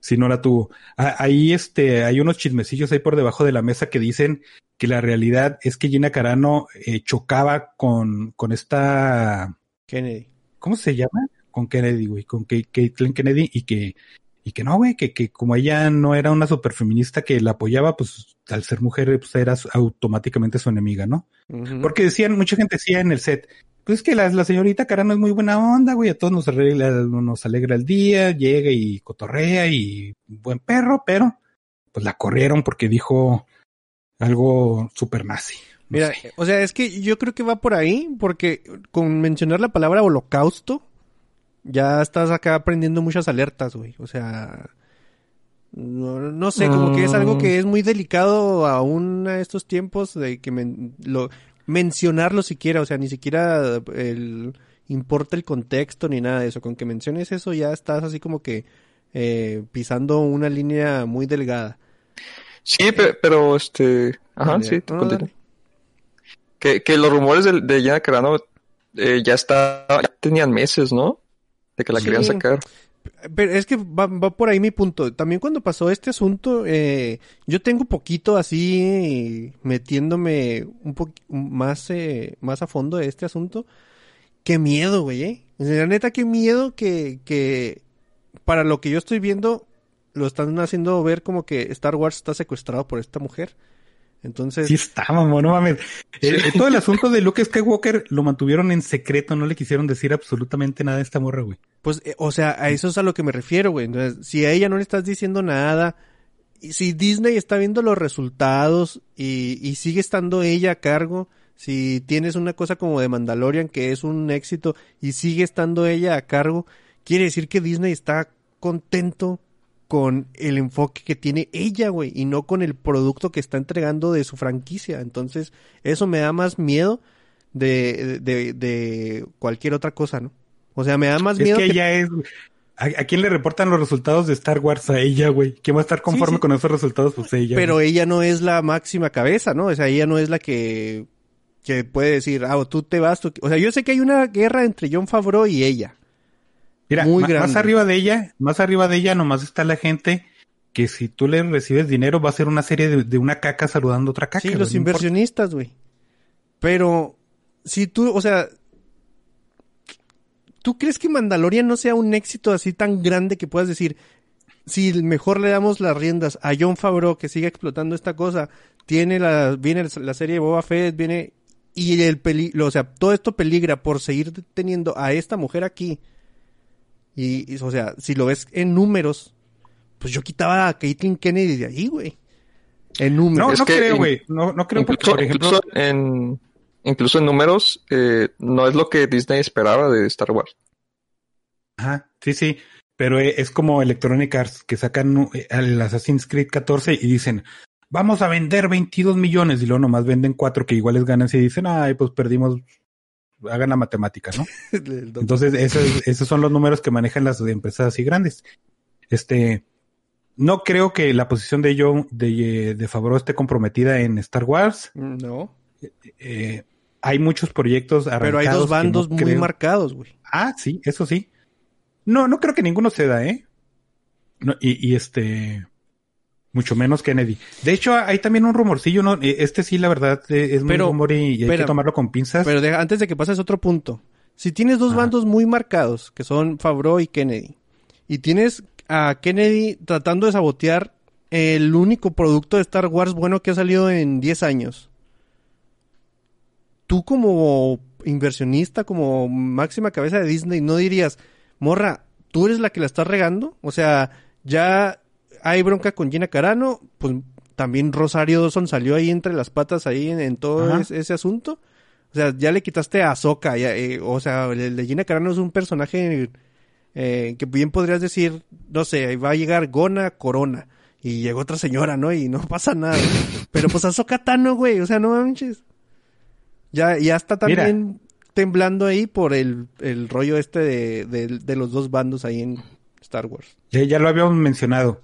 sí no la tuvo. Ah, Ahí este, hay unos chismecillos ahí por debajo de la mesa que dicen que la realidad es que Gina Carano eh, chocaba con, con esta Kennedy. ¿cómo se llama? Con Kennedy, güey, con Caitlyn Kennedy y que, y que no, güey, que, que como ella no era una superfeminista que la apoyaba, pues al ser mujer, pues era automáticamente su enemiga, ¿no? Porque decían, mucha gente decía en el set, pues es que la, la señorita Carano es muy buena onda, güey, a todos nos arregla, nos alegra el día, llega y cotorrea y buen perro, pero pues la corrieron porque dijo algo super nazi. Mira, o sea, es que yo creo que va por ahí, porque con mencionar la palabra holocausto, ya estás acá aprendiendo muchas alertas, güey. O sea, no, no sé, como que es algo Mm. que es muy delicado aún a estos tiempos de que men- lo, mencionarlo siquiera, o sea, ni siquiera el, importa el contexto ni nada de eso. Con que menciones eso ya estás así como que eh, pisando una línea muy delgada. Sí, pe- pero este. Ajá, sí, no. Que, que los rumores de, de Gina Carano eh, ya está, ya tenían meses, ¿no? De que la Sí. querían sacar. Pero es que va, va por ahí mi punto. También cuando pasó este asunto, eh, yo tengo poquito así metiéndome un poco más, eh, más a fondo de este asunto. Qué miedo, güey, eh. La neta, qué miedo que, que para lo que yo estoy viendo, lo están haciendo ver como que Star Wars está secuestrado por esta mujer. Entonces, Sí está, mamón, no mames. Eh, eh, todo el asunto de Luke Skywalker lo mantuvieron en secreto, no le quisieron decir absolutamente nada a esta morra, güey. Pues, eh, o sea, a eso es a lo que me refiero, güey. Entonces, si a ella no le estás diciendo nada, y si Disney está viendo los resultados y, y sigue estando ella a cargo, si tienes una cosa como de Mandalorian que es un éxito y sigue estando ella a cargo, quiere decir que Disney está contento con el enfoque que tiene ella, güey, y no con el producto que está entregando de su franquicia. Entonces, eso me da más miedo de, de, de cualquier otra cosa, ¿no? O sea, me da más Es miedo que que ella es. ¿A, a quién le reportan los resultados de Star Wars? A ella, güey. ¿Quién va a estar conforme sí. con esos resultados? Pues ella. pero güey. ella no es la máxima cabeza, ¿no? O sea, ella no es la que, que puede decir, ah, tú te vas, tú... O sea, yo sé que hay una guerra entre John Favreau y ella. Mira, muy ma- grande. más arriba de ella, más arriba de ella nomás está la gente que si tú le recibes dinero va a ser una serie de, de una caca saludando a otra caca. Sí, los no inversionistas, güey. Pero, si tú, o sea, ¿tú crees que Mandalorian no sea un éxito así tan grande que puedas decir, si mejor le damos las riendas a John Favreau que siga explotando esta cosa, tiene la, viene la serie de Boba Fett, viene, y el peligro, o sea, todo esto peligra por seguir teniendo a esta mujer aquí. Y, y, o sea, si lo ves en números, pues yo quitaba a Caitlyn Kennedy de ahí, güey. En números. No, Es no que creo, güey. No, no creo porque, Incluso, por ejemplo, incluso en, incluso en números, eh, no es lo que Disney esperaba de Star Wars. Ajá, sí, sí. Pero eh, es como Electronic Arts que sacan eh, el Assassin's Creed 14 y dicen, vamos a vender 22 millones y luego nomás venden cuatro que iguales ganan y dicen, ay, pues perdimos, hagan la matemática, ¿no? *laughs* Entonces, esos, esos son los números que manejan las empresas así grandes. Este, no creo que la posición de John, de, de Favreau esté comprometida en Star Wars. no, Eh, hay muchos proyectos arrancados. pero hay dos bandos no muy creo- marcados, güey. Ah, sí, eso sí. No, no creo que ninguno ceda, ¿eh? No, y, y este, mucho menos Kennedy. De hecho, hay también un rumorcillo, ¿no? Eh, Este sí, la verdad, eh, es muy Pero, rumor y, hay espera, que tomarlo con pinzas. Pero antes de que pases otro punto. Si tienes dos Ajá. bandos muy marcados, que son Favreau y Kennedy, y tienes a Kennedy tratando de sabotear el único producto de Star Wars bueno que ha salido en 10 años. Tú como inversionista, como máxima cabeza de Disney, no dirías, morra, tú eres la que la estás regando. O sea, ya hay bronca con Gina Carano, pues también Rosario Dawson salió ahí entre las patas ahí en, en todo es- ese asunto. O sea, ya le quitaste a ya, eh, o sea, el de Gina Carano es un personaje eh, que bien podrías decir, no sé, va a llegar Gona Corona y llegó otra señora, ¿no? Y no *laughs* pasa nada. Pero pues Ahsoka Tano, güey, o sea, no manches. Ya, ya está Mira. también temblando ahí por el, el rollo este de, de- de los dos bandos ahí en Star Wars. Ya, ya lo habíamos mencionado.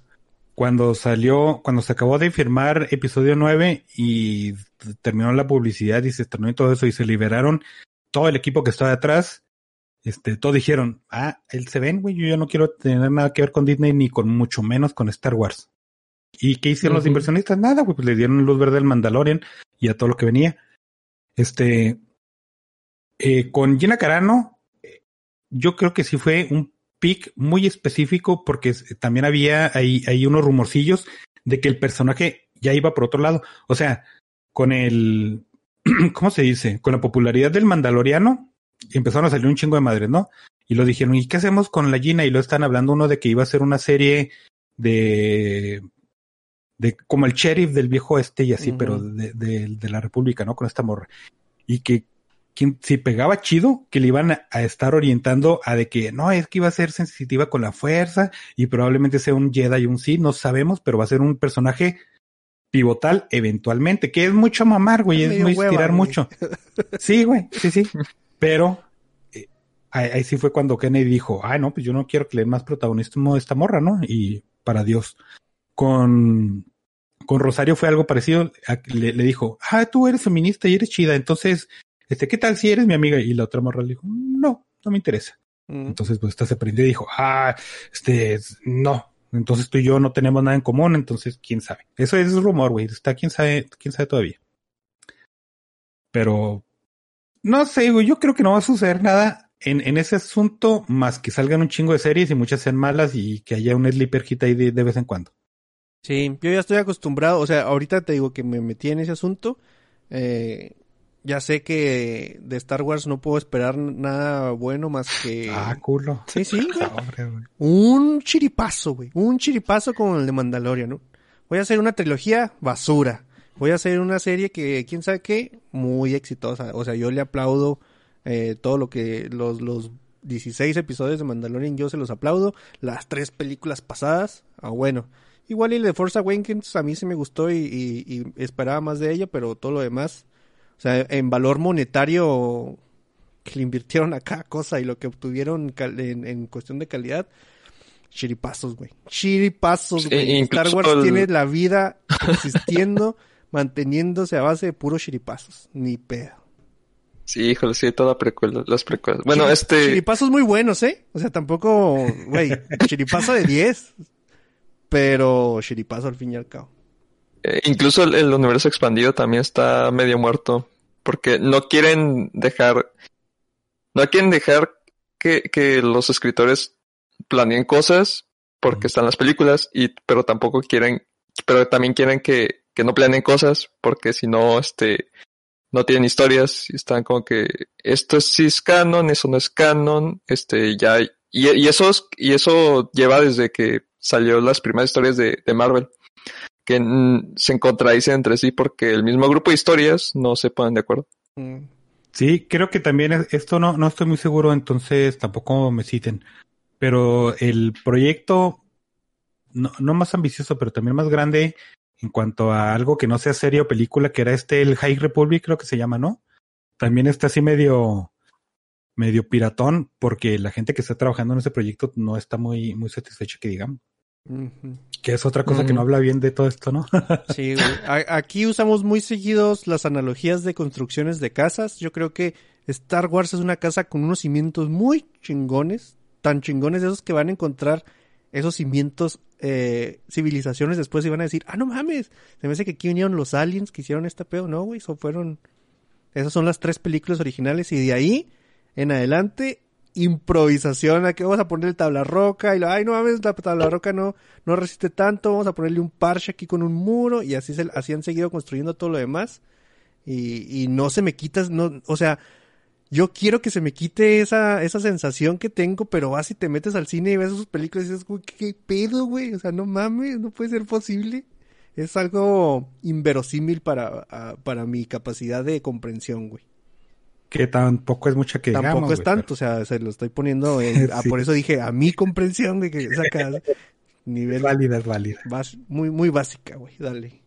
Cuando salió, cuando se acabó de firmar episodio 9 y terminó la publicidad y se estrenó y todo eso y se liberaron todo el equipo que estaba atrás, este, todos dijeron, ah, él se ven, güey, yo ya no quiero tener nada que ver con Disney ni con mucho menos con Star Wars. ¿Y qué hicieron los inversionistas? Nada, güey, pues le dieron luz verde al Mandalorian y a todo lo que venía. Este, eh, con Gina Carano, eh, yo creo que sí fue un pick muy específico porque también había ahí, ahí unos rumorcillos de que el personaje ya iba por otro lado. O sea, con el, *clears throat* ¿cómo se dice? Con la popularidad del Mandaloriano, empezaron a salir un chingo de madres, ¿no? Y lo dijeron, ¿y qué hacemos con la Gina? Y lo están hablando uno de que iba a ser una serie de, de como el sheriff del viejo este y así, pero de, de, de la República, ¿no? Con esta morra. Y que quien, si pegaba chido, que le iban a, a estar orientando a de que no, es que iba a ser sensitiva con la fuerza y probablemente sea un Jedi y un sí, no sabemos, pero va a ser un personaje pivotal eventualmente, que es mucho mamar, güey, es Medio muy hueva, estirar güey. mucho. *laughs* Sí, güey, sí, sí. Pero eh, ahí, ahí sí fue cuando Kennedy dijo, ay, no, pues yo no quiero que le den más protagonismo a esta morra, ¿no? Y para Dios. Con, con Rosario fue algo parecido. Le, le dijo, ah, tú eres feminista y eres chida, entonces, este, ¿qué tal si eres mi amiga? Y la otra morra le dijo, no, no me interesa. Mm. Entonces, pues esta se prendió y dijo, ah, este, no. Entonces tú y yo no tenemos nada en común, entonces quién sabe. Eso es rumor, güey. Está quién sabe, quién sabe todavía. Pero no sé, güey, yo creo que no va a suceder nada en, en ese asunto más que salgan un chingo de series y muchas sean malas y que haya un sleeper hit ahí de, de vez en cuando. Sí, yo ya estoy acostumbrado, o sea, ahorita te digo que me metí en ese asunto. Eh, ya sé que de Star Wars no puedo esperar nada bueno más que... Ah, culo. Sí, sí, *laughs* güey. Un chiripazo, güey. Un chiripazo como el de Mandalorian, ¿no? Voy a hacer una trilogía basura. Voy a hacer una serie que, quién sabe qué, muy exitosa. O sea, yo le aplaudo eh, todo lo que los, los 16 episodios de Mandalorian, yo se los aplaudo. Las tres películas pasadas, ah, bueno. Igual y el de Force Awakens a mí sí me gustó y, y- y esperaba más de ella, pero todo lo demás, o sea, en valor monetario que le invirtieron a cada cosa y lo que obtuvieron en, en cuestión de calidad, chiripazos, güey. Chiripazos, Sí, güey. Star Wars el- tiene la vida existiendo, *laughs* manteniéndose a base de puros chiripazos. Ni pedo. Sí, híjole, sí, toda precuela, las precuelas. Bueno, Chiri- este, Chiripazos muy buenos, ¿eh? O sea, tampoco, güey, chiripazo de 10. Pero chiripazo al fin y al cabo. Eh, incluso el, el universo expandido también está medio muerto. Porque no quieren dejar, no quieren dejar que, que los escritores planeen cosas porque están las películas y pero tampoco quieren pero también quieren que, que no planeen cosas porque si no este no tienen historias y están como que esto es sí es canon eso no es canon este ya y, y eso es- y eso lleva desde que salió las primeras historias de, de Marvel que se contradicen entre sí porque el mismo grupo de historias no se ponen de acuerdo Mm. Sí, creo que también es- esto no, no estoy muy seguro, entonces tampoco me citen. Pero el proyecto, no, no más ambicioso, pero también más grande en cuanto a algo que no sea serie o película, que era este, el High Republic, creo que se llama, ¿no? También está así medio, medio piratón, porque la gente que está trabajando en ese proyecto no está muy, muy satisfecha, que digamos. Que es otra cosa que no habla bien de todo esto, ¿no? *laughs* Sí, güey. Aquí usamos muy seguidos las analogías de construcciones de casas. Yo creo que Star Wars es una casa con unos cimientos muy chingones, tan chingones esos que van a encontrar esos cimientos eh, civilizaciones después y van a decir, ah, no mames, se me hace que aquí vinieron los aliens que hicieron este pedo. No, güey, eso fueron... Esas son las tres películas originales y de ahí en adelante improvisación, aquí vamos a poner el tabla roca y lo, ay no mames, la tabla roca no, no resiste tanto, vamos a ponerle un parche aquí con un muro y así se, así han seguido construyendo todo lo demás y, y no se me quita, no, o sea, yo quiero que se me quite esa, esa sensación que tengo, pero vas y te metes al cine y ves sus películas y dices, güey, ¿qué, pedo, güey? O sea, no mames, no puede ser posible. Es algo inverosímil para, para mi capacidad de comprensión, güey. Que tampoco es mucha que Tampoco digamos, es güey, tanto, o sea, se lo estoy poniendo en, *laughs* ah, por eso dije a mi comprensión, güey, que saca pero nivel Es válida, es válida. bas- muy, muy básica, güey, dale.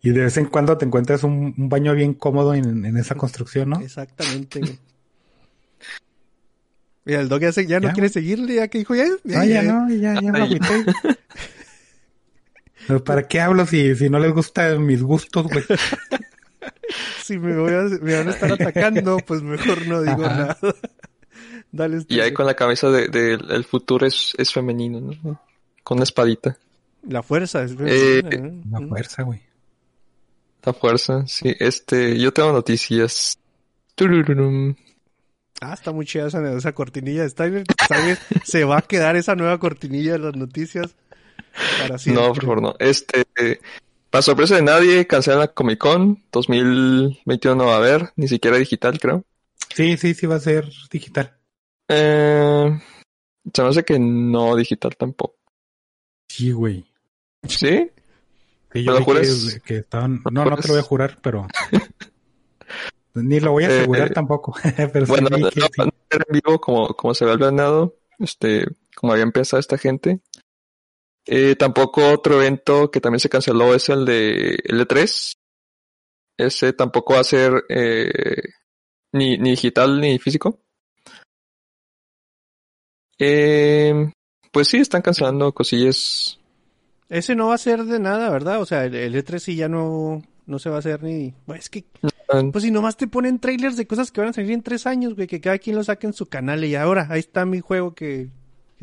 Y de vez en cuando te encuentras un, un baño bien cómodo en, en esa construcción, ¿no? Exactamente, güey. *laughs* Mira, el dog ya, se- ya no quiere seguirle, ya que dijo, ya, ya, Ah, ya ya. no, ya, ya me *laughs* ¿Para qué hablo si, si no les gustan mis gustos, güey? Si me, voy a- me van a estar atacando, pues mejor no digo Ajá. nada. Dale, este, y ahí con la camisa de, de- el futuro es, es femenino ¿no? con una espadita La fuerza. Es Eh, La fuerza, güey. la fuerza sí este yo tengo noticias Turururum. Ah, está muy chida esa, esa cortinilla. Steiner, Steiner se va a quedar esa nueva cortinilla de las noticias para siempre. No, por favor, no. Este, eh, para sorpresa de nadie, cancelan la Comic Con 2021 no va a haber, ni siquiera digital, creo. Sí, sí, sí va a ser digital. Eh, se me hace que no digital tampoco. Sí, güey. ¿Sí? Sí, ¿Me yo lo vi juras? que, que estaban... ¿Me No, no te lo voy a jurar, pero... *laughs* Ni lo voy a Eh, asegurar tampoco. *laughs* pero sí Bueno, no, que no sí. era en vivo como, como se había planeado, este, como había empezado esta gente. Eh, tampoco otro evento que también se canceló es el de L3. Ese tampoco va a ser eh, ni, ni digital ni físico. Eh, pues sí, están cancelando cosillas. Ese no va a ser de nada, ¿verdad? O sea, el, el E3 sí ya no, no se va a hacer ni... Bueno, es que, pues si nomás te ponen trailers de cosas que van a salir en tres años, güey, que cada quien lo saque en su canal y ahora, ahí está mi juego que,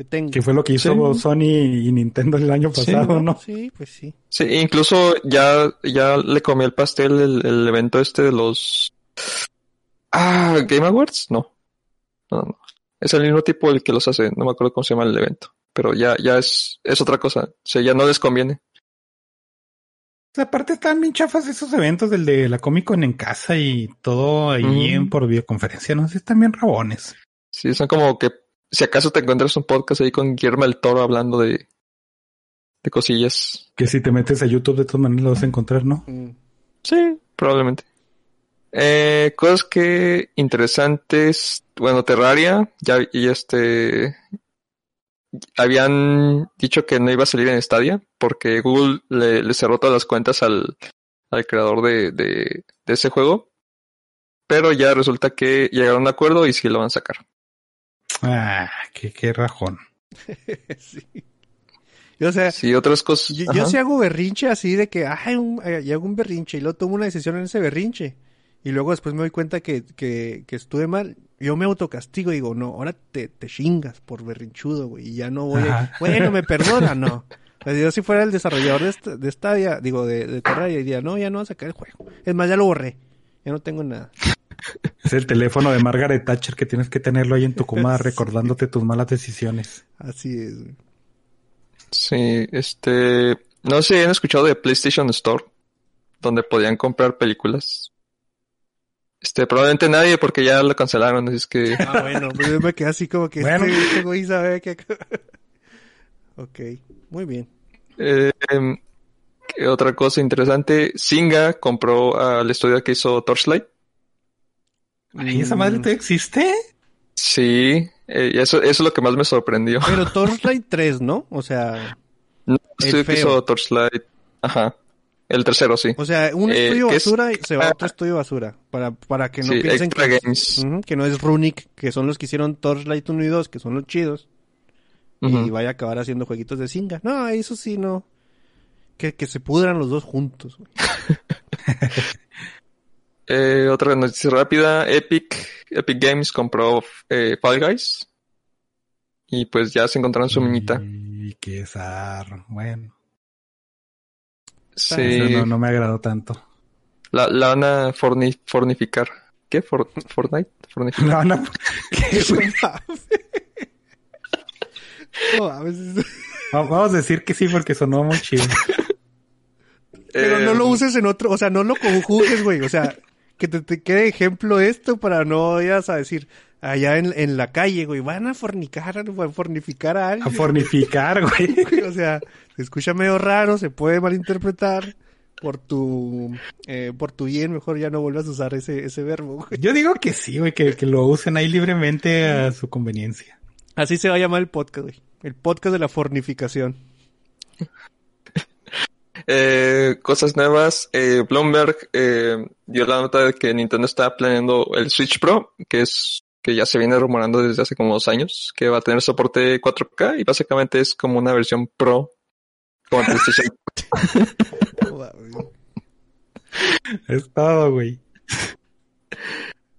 que tengo. Que fue lo que hizo Sí. Sony y Nintendo el año Sí, pasado, ¿no? Sí, pues sí. Sí, incluso ya, ya le comió el pastel el, el evento este de los... Ah, Game Awards, no. No, no. Es el mismo tipo el que los hace, no me acuerdo cómo se llama el evento. Pero ya, ya es, es otra cosa. O sea, ya no les conviene. O sea, aparte están bien chafas esos eventos del de la Comic Con en casa y todo ahí Mm. en por videoconferencia, no sé, están bien rabones. Sí, son como que si acaso te encuentras un podcast ahí con Guillermo el Toro hablando de, de cosillas. Que si te metes a YouTube de todas maneras lo vas a encontrar, ¿no? Mm. Sí, probablemente. Eh, cosas que interesantes. Bueno, Terraria, ya, y este. Habían dicho que no iba a salir en Stadia porque Google le, le cerró todas las cuentas al, al creador de, de, de ese juego. Pero ya resulta que llegaron a un acuerdo y sí lo van a sacar. Ah, qué, qué rajón. *laughs* sí. Y, O sea, Sí, otras cosas. yo, yo hago berrinche así de que, ay, un, eh, y hago un berrinche y luego tomo una decisión en ese berrinche. Y luego después me doy cuenta que, que, que estuve mal. Yo me autocastigo y digo, no, ahora te, te chingas por berrinchudo, güey. Y ya no voy a... *laughs* Bueno, me perdona, no. Sea, *laughs* yo si fuera el desarrollador de, esta, de Stadia, digo, de, de Terraria, diría, no, ya no voy a sacar el juego. Es más, ya lo borré. Ya no tengo nada. *laughs* Es el teléfono de Margaret Thatcher que tienes que tenerlo ahí en tu coma *laughs* recordándote tus malas decisiones. Así es. Sí, este... No sé si han escuchado de PlayStation Store, donde podían comprar películas. Este, probablemente nadie porque ya lo cancelaron, así es que... Ah, bueno, pues yo me quedé así como que Bueno. este, este güey sabe que... *laughs* ok, muy bien. Eh, ¿qué otra cosa interesante, Singa compró al estudio que hizo Torchlight. ¿Y esa madre todavía existe? Sí, eh, eso, eso es lo que más me sorprendió. Pero *laughs* Torchlight 3, ¿no? O sea, No, El estudio que feo. hizo Torchlight. Ajá. El tercero, sí. o sea, un Eh, estudio es- basura y se va a otro estudio basura. Para, para que no Sí, piensen Extra que, Games. Que no es Runic, que son los que hicieron Torchlight 1 y 2, que son los chidos. Y vaya a acabar haciendo jueguitos de Singa. No, eso sí, no. Que, que se pudran los dos juntos. *laughs* Eh, otra noticia rápida, Epic, Epic Games compró eh, Fall Guys. Y pues ya se encontraron su minita. Y qué zar. Bueno, Sí, eso no, no me agradó tanto. la, la van a forni- fornificar. ¿Qué? For- ¿Fortnite? *laughs* Fornificar. *laughs* No, no. ¿qué, güey? No Vamos a decir que sí porque sonó muy chido. Pero no lo uses en otro, o sea, no lo conjugues, güey. O sea, que te, te quede ejemplo esto para no vayas a decir allá en, en la calle, güey, van a fornicar, a fornificar a A alguien. fornificar, *laughs* güey. o sea, se escucha medio raro, se puede malinterpretar. Por tu, eh, por tu bien, mejor ya no vuelvas a usar ese, ese verbo, güey. Yo digo que sí, güey, que, que lo usen ahí libremente a su conveniencia. Así se va a llamar el podcast, güey. El podcast de la fornificación. Eh, cosas nuevas. Eh, Bloomberg eh, dio la nota de que Nintendo está planeando el Switch Pro, que es que ya se viene rumorando desde hace como dos años, que va a tener soporte 4K y básicamente es como una versión Pro como el PlayStation. *laughs* Es todo, güey.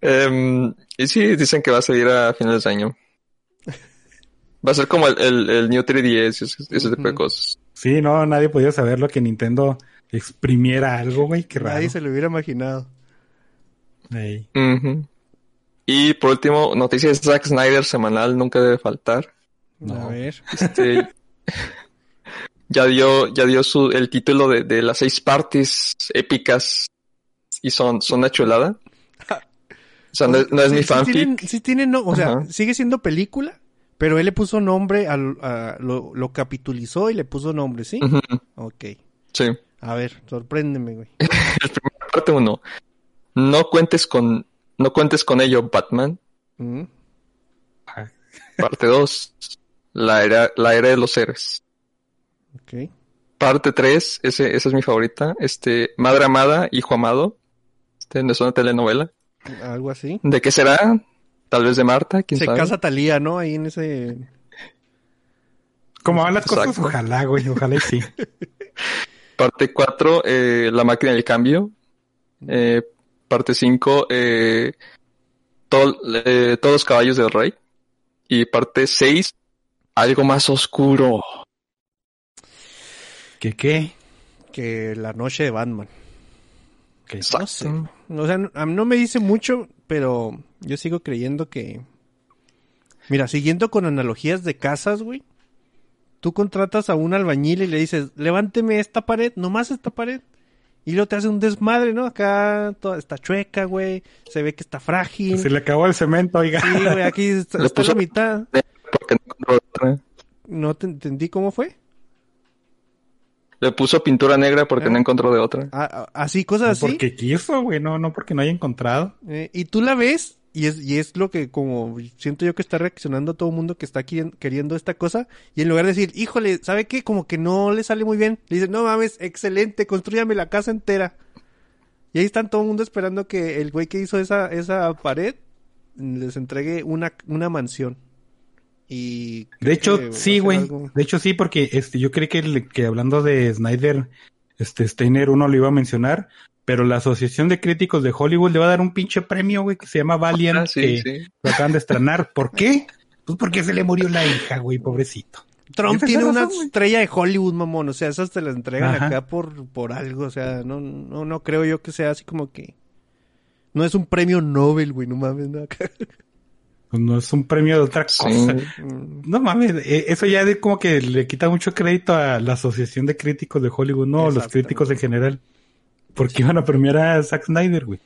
Em, y sí, dicen que va a salir a finales de año. Va a ser como el, el, el New 3DS y ese, tipo de cosas. Sí, no, nadie podía saberlo que Nintendo exprimiera algo, güey. Qué raro. Nadie se lo hubiera imaginado. Y por último, noticias de Zack Snyder semanal nunca debe faltar. No. A ver. *laughs* Este, ya dio, ya dio su, el título de, de las seis partes épicas y son, son una chulada. *laughs* O sea, no, es- no es Sí- mi sí fanfic. tienen- Sí tiene, no, o sea, Ajá. sigue siendo película, pero él le puso nombre, al, a- lo, lo capitulizó y le puso nombre, ¿sí? Ujú, Ok. Sí. A ver, sorpréndeme, güey. *laughs* Parte uno. No cuentes con, no cuentes con ello, Batman. Mm, Parte dos. La era, la era de los héroes. Ok. Parte tres, ese, esa es mi favorita. Este, Madre Amada, Hijo Amado. Este, es una telenovela. Algo así. ¿De qué será? Tal vez de Marta, quién Se sabe. casa Talía, ¿no? Ahí en ese... Como van las cosas, Exacto. ojalá, güey, ojalá y sí. *laughs* Parte 4, La máquina del cambio. Eh, parte 5, eh, todos los caballos del rey. Y parte 6, Algo más oscuro. ¿Qué qué? Que la noche de Batman. ¿Qué? No sé. O sea, no, a mí no me dice mucho, pero yo sigo creyendo que... Mira, siguiendo con analogías de casas, güey. Tú contratas a un albañil y le dices, levánteme esta pared, nomás esta pared. Y luego te hace un desmadre, ¿no? Acá toda está chueca, güey. Se ve que está frágil. Se le acabó el cemento, oiga. Sí, güey, aquí está, está la mitad. No te entendí cómo fue. Le puso pintura negra porque no encontró de otra. Ah, ah, así, cosas así. Porque quiso, güey, no, no porque no haya encontrado. Eh, y tú la ves y es, y es lo que como siento yo que está reaccionando todo el mundo que está aquí queriendo esta cosa y en lugar de decir, híjole, ¿sabe qué? Como que no le sale muy bien. Le dicen, no mames, excelente, construyame la casa entera. Y ahí están todo el mundo esperando que el güey que hizo esa, esa pared les entregue una, una mansión. Y De hecho, que sí, güey. algo- De hecho, sí, porque este, yo creí que, el- que hablando de Snyder, este Steiner uno lo iba a mencionar, pero la Asociación de Críticos de Hollywood le va a dar un pinche premio, güey, que se llama Valiant, Ah, sí, que sí. lo acaban de estrenar. ¿Por qué? Pues porque se le murió la hija, güey, pobrecito. Trump tiene una razón, estrella de Hollywood, mamón. O sea, esas te las entregan Ajá. acá por, por algo. O sea, no, no, no creo yo que sea así como que No es un premio Nobel, güey, no mames. No, no es un premio de otra cosa. Mm, No mames, eh, eso ya de como que le quita mucho crédito a la Asociación de Críticos de Hollywood, no, los críticos en general. Porque iban a premiar a Zack Snyder, güey.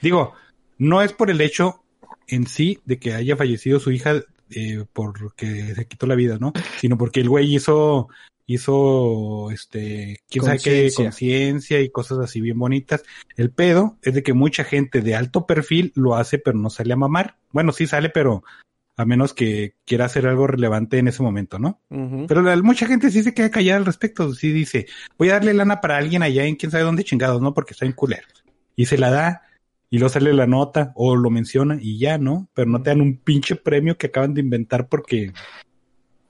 Digo, no es por el hecho en sí de que haya fallecido su hija eh, porque se quitó la vida, ¿no? Sino porque el güey hizo, hizo, este, quién sabe qué, Conciencia. y cosas así bien bonitas. El pedo es de que mucha gente de alto perfil lo hace, pero no sale a mamar. Bueno, sí sale, pero a menos que quiera hacer algo relevante en ese momento, ¿no? Pero la- mucha gente sí se queda callada al respecto. Sí dice, voy a darle lana para alguien allá en quién sabe dónde chingados, ¿no? Porque está en culero. Y se la da, y luego sale la nota, o lo menciona, y ya, ¿no? Pero no te dan un pinche premio que acaban de inventar porque...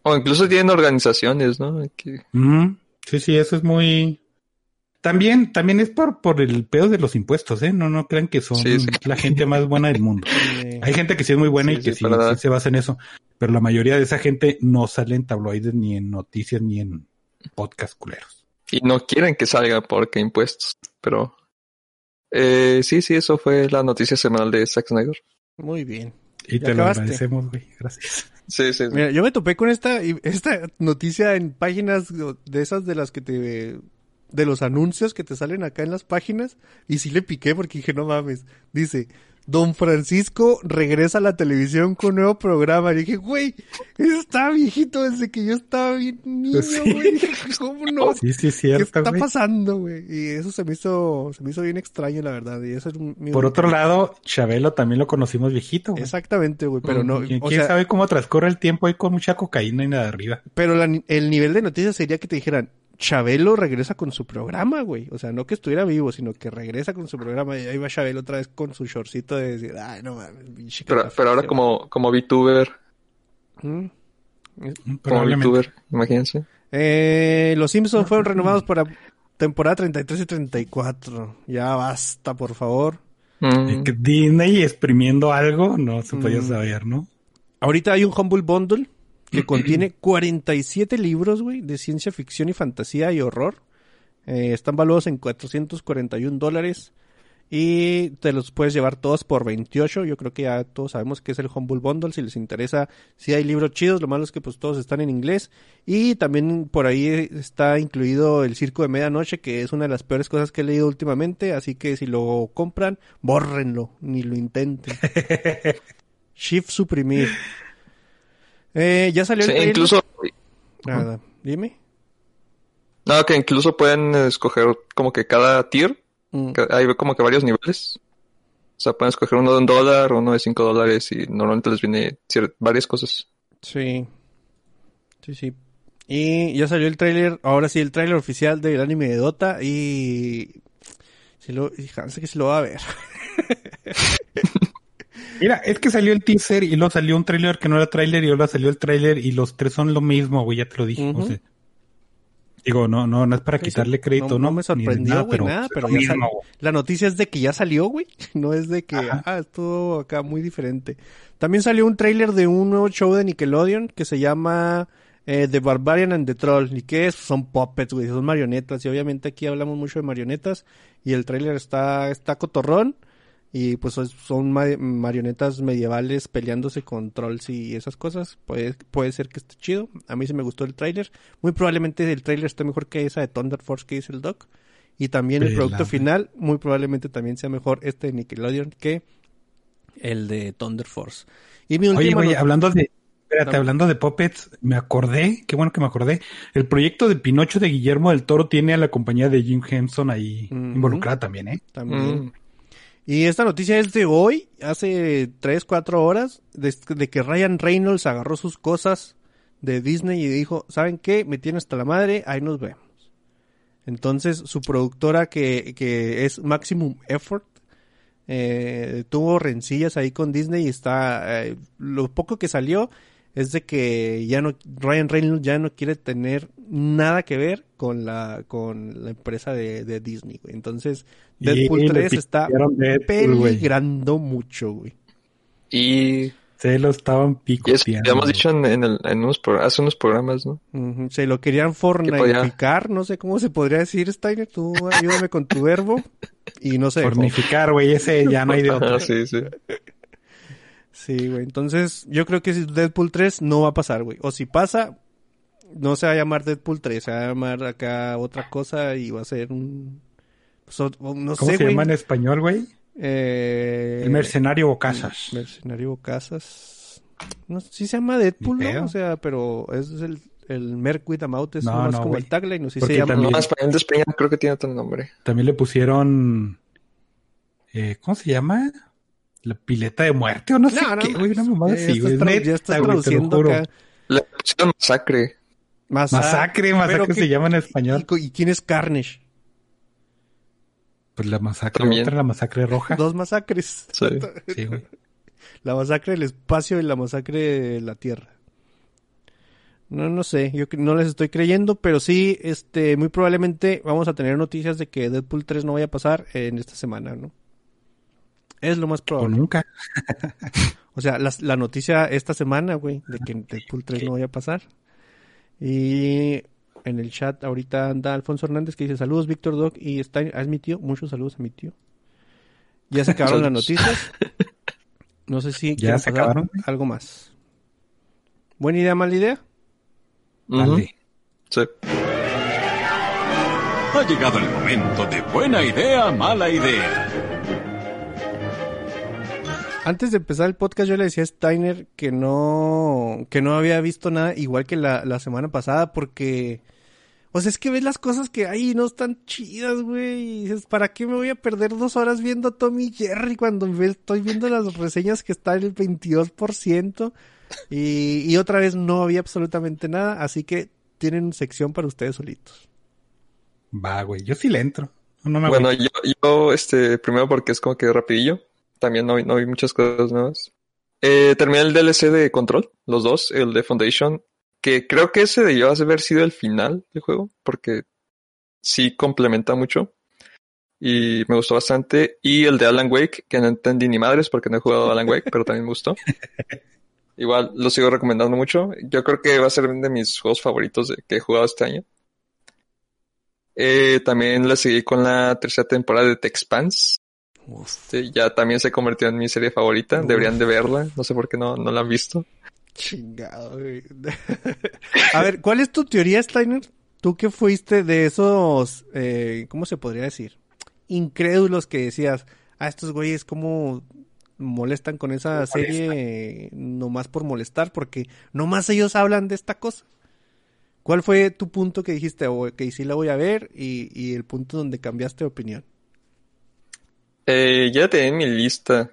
O incluso tienen organizaciones, ¿no? Que-. Sí, sí, eso es muy... También, también es por, por el pedo de los impuestos, ¿eh? No, no crean que son Sí, sí. la gente más buena del mundo. *laughs* Hay gente que sí es muy buena Sí, y que sí, sí, verdad. sí se basa en eso, pero la mayoría de esa gente no sale en tabloides, ni en noticias, ni en podcast culeros. Y no quieren que salga porque impuestos. Pero eh, sí, sí, eso fue la noticia semanal de Zack Snyder. Muy bien. Y ¿Ya te lo acabaste? agradecemos, güey. Gracias. Sí, sí. sí. Mira, yo me topé con esta, esta noticia en páginas de esas de las que te... De los anuncios que te salen acá en las páginas. Y sí le piqué porque dije, no mames. Dice, Don Francisco regresa a la televisión con un nuevo programa. Y dije, güey, está viejito desde que yo estaba bien niño, Sí. güey. *laughs* ¿Cómo no? Sí, sí, es ¿Qué cierto, está güey. pasando, güey? Y eso se me hizo, se me hizo bien extraño, la verdad. Y eso es mi Por otro lado, Chabelo también lo conocimos viejito, güey. Exactamente, güey, pero no, ¿Quién, o quién sea, sabe cómo transcurre el tiempo ahí con mucha cocaína y nada arriba? pero la- el nivel de noticias sería que te dijeran, Chabelo regresa con su programa, güey. O sea, no que estuviera vivo, sino que regresa con su programa y ahí va Chabelo otra vez con su shortcito de decir, ay, no mames, pinche Pero, pero ahora güey". como, como VTuber, Mm. como. VTuber, imagínense. Eh, los Simpsons fueron renovados para temporada 33 y 34. Ya basta, por favor. Mm, que Disney exprimiendo algo, no se podía Mm. saber, ¿no? Ahorita hay un Humble Bundle que *clears throat* contiene 47 libros, güey, de ciencia ficción y fantasía y horror. Eh, están valuados en 441 dólares. Y te los puedes llevar todos por 28. Yo creo que ya todos sabemos que es el Humble Bundle. Si les interesa, si hay libros chidos. Lo malo es que pues todos están en inglés. Y también por ahí está incluido el Circo de Medianoche, que es una de las peores cosas que he leído últimamente. Así que si lo compran, bórrenlo. Ni lo intenten. *laughs* Shift suprimir. Eh, ya salió sí, el trailer? incluso, Nada. Dime. no, que incluso pueden escoger como que cada tier, Mm. hay como que varios niveles. O sea, pueden escoger uno de un dólar, uno de cinco dólares y normalmente les viene varias cosas. Sí. Sí, sí. Y ya salió el tráiler, ahora sí, el tráiler oficial del anime de Dota y... Si lo, Hanse que se lo va a ver. *laughs* Mira, es que salió el teaser y luego salió un tráiler que no era tráiler y ahora salió el tráiler y los tres son lo mismo, güey, ya te lo dije. Ujú. o sea, digo, no, no, no es para Sí, quitarle crédito, No- me sorprendió, güey, pero, nada, ya. La noticia es de que ya salió, güey. *laughs* No es de que, Ajá. ah, estuvo acá muy diferente. También salió un tráiler de un nuevo show de Nickelodeon que se llama eh, The Barbarian and the Troll. ¿Y qué es? Son puppets, güey, son marionetas. Y obviamente aquí hablamos mucho de marionetas. Y el tráiler está, está cotorrón. Y pues es- son ma- marionetas medievales peleándose con trolls y esas cosas. Puede, puede ser que esté chido. A mí sí me gustó el tráiler. Muy probablemente el tráiler esté mejor que esa de Thunder Force que dice el Doc. Y también el producto final, muy probablemente también sea mejor este de Nickelodeon que el de Thunder Force. Y mi Oye, güey, hablando de, espérate, No. hablando de puppets, me acordé, qué bueno que me acordé. El proyecto de Pinocho de Guillermo del Toro tiene a la compañía de Jim Henson ahí involucrada también, ¿eh? también. Mm, Y esta noticia es de hoy, hace 3, 4 horas, de, que Ryan Reynolds agarró sus cosas de Disney y dijo, ¿saben qué? Me tiene hasta la madre, ahí nos vemos. Entonces, su productora que, que es Maximum Effort, eh, tuvo rencillas ahí con Disney y está, eh, lo poco que salió es de que ya no, Ryan Reynolds ya no quiere tener nada que ver con la, con la empresa de, de Disney, güey. Entonces, Deadpool Y le 3 está Deadpool, peligrando mucho, güey. Y Se lo estaban Y eso picoteando. ya hemos dicho en, en, el- en unos hace unos programas, ¿no? Se lo querían fornificar, no sé cómo se podría decir, Steiner. Tú ayúdame con tu verbo. Y no sé. Fornificar, güey, ese ya no hay de otro. *laughs* Ah, sí, sí. Sí, güey. Entonces, yo creo que si Deadpool 3 no va a pasar, güey. O si pasa, no se va a llamar Deadpool 3, se va a llamar acá otra cosa y va a ser un... pues, o- no ¿Cómo sé, se llama en español, güey? Eh, El mercenario Bocasas. Mercenario Casas. No, sí se llama Deadpool, ¿no? O sea, pero es el, el Merc with a Mouth, es No, no, como el tagline, o sí Porque se llama... también- No, español de España creo que tiene otro nombre. También le pusieron. eh, ¿Cómo se llama? La pileta de muerte o no, sé No, qué, güey. Una mamada ya, así, güey. ya lo traduciendo acá. Pusieron masacre. Masa- Masacre, masacre se llama en español. ¿Y, y quién es Carnage? Pues la masacre También. otra, la masacre roja. Dos masacres. Sí. *laughs* Sí, güey. La masacre del espacio y la masacre de la Tierra. No, no sé, yo no les estoy creyendo, pero sí, este, muy probablemente vamos a tener noticias de que Deadpool 3 no vaya a pasar en esta semana, ¿no? Es lo más O probable. nunca. *laughs* O sea, las- la, noticia esta semana, güey, de que Deadpool 3 no vaya a pasar. Y en el chat ahorita anda Alfonso Hernández que dice saludos Víctor Doc y está, es mi tío, muchos saludos a mi tío. Ya se acabaron las noticias. *laughs* No sé si ¿Ya se pasar acabaron? algo más. Buena idea, mala idea. Dale. Sí. Ha llegado el momento de buena idea, mala idea. Antes de empezar el podcast yo le decía a Steiner que no, que no había visto nada igual que la, la semana pasada porque, o sea, es que ves las cosas que hay y no están chidas, güey. Y dices, ¿para qué me voy a perder dos horas viendo a Tommy y Jerry cuando estoy viendo las reseñas que están en el 22%? Y, y otra vez no había absolutamente nada, así que tienen sección para ustedes solitos. Va, güey. Yo sí le entro. No me Bueno, yo, yo, este, primero porque es como que rapidillo. También no, vi- no vi muchas cosas nuevas. Eh, terminé el DLC de Control, los dos, el de Foundation, que creo que ese debió haber sido el final del juego, porque sí complementa mucho. Y me gustó bastante. Y el de Alan Wake, que no entendí ni madres porque no he jugado Alan Wake, pero también me gustó. *laughs* Igual lo sigo recomendando mucho. Yo creo que va a ser uno de mis juegos favoritos de, que he jugado este año. Eh, también la seguí con la tercera temporada de The Expanse. Ya también se convirtió en mi serie favorita. Deberían de verla. No sé por qué no, no la han visto. Chingado, güey. *laughs* A ver, ¿cuál es tu teoría, Steiner? Tú que fuiste de esos, eh, ¿cómo se podría decir? Incrédulos que decías, ah, estos güeyes cómo molestan con esa serie nomás por molestar, porque nomás ellos hablan de esta cosa. ¿Cuál fue tu punto que dijiste, o que sí la voy a ver, y, y el punto donde cambiaste de opinión? Eh, ya tenía en mi lista,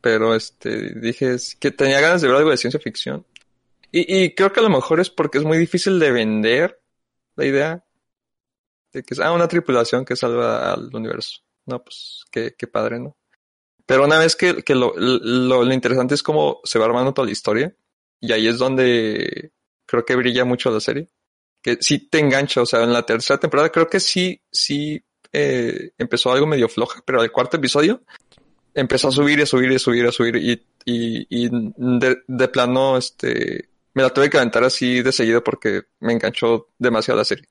pero este dije que tenía ganas de ver algo de ciencia ficción. Y, y creo que a lo mejor es porque es muy difícil de vender la idea de que es ah, una tripulación que salva al universo. No, pues qué, qué padre, ¿no? Pero una vez que, que lo, lo, lo interesante es cómo se va armando toda la historia, y ahí es donde creo que brilla mucho la serie. Que sí te engancha, o sea, en la tercera temporada creo que sí, sí eh, empezó algo medio floja, pero el cuarto episodio empezó a subir y a subir y a subir y a subir y, y, y de, de plano este me la tuve que aventar así de seguido porque me enganchó demasiado la serie.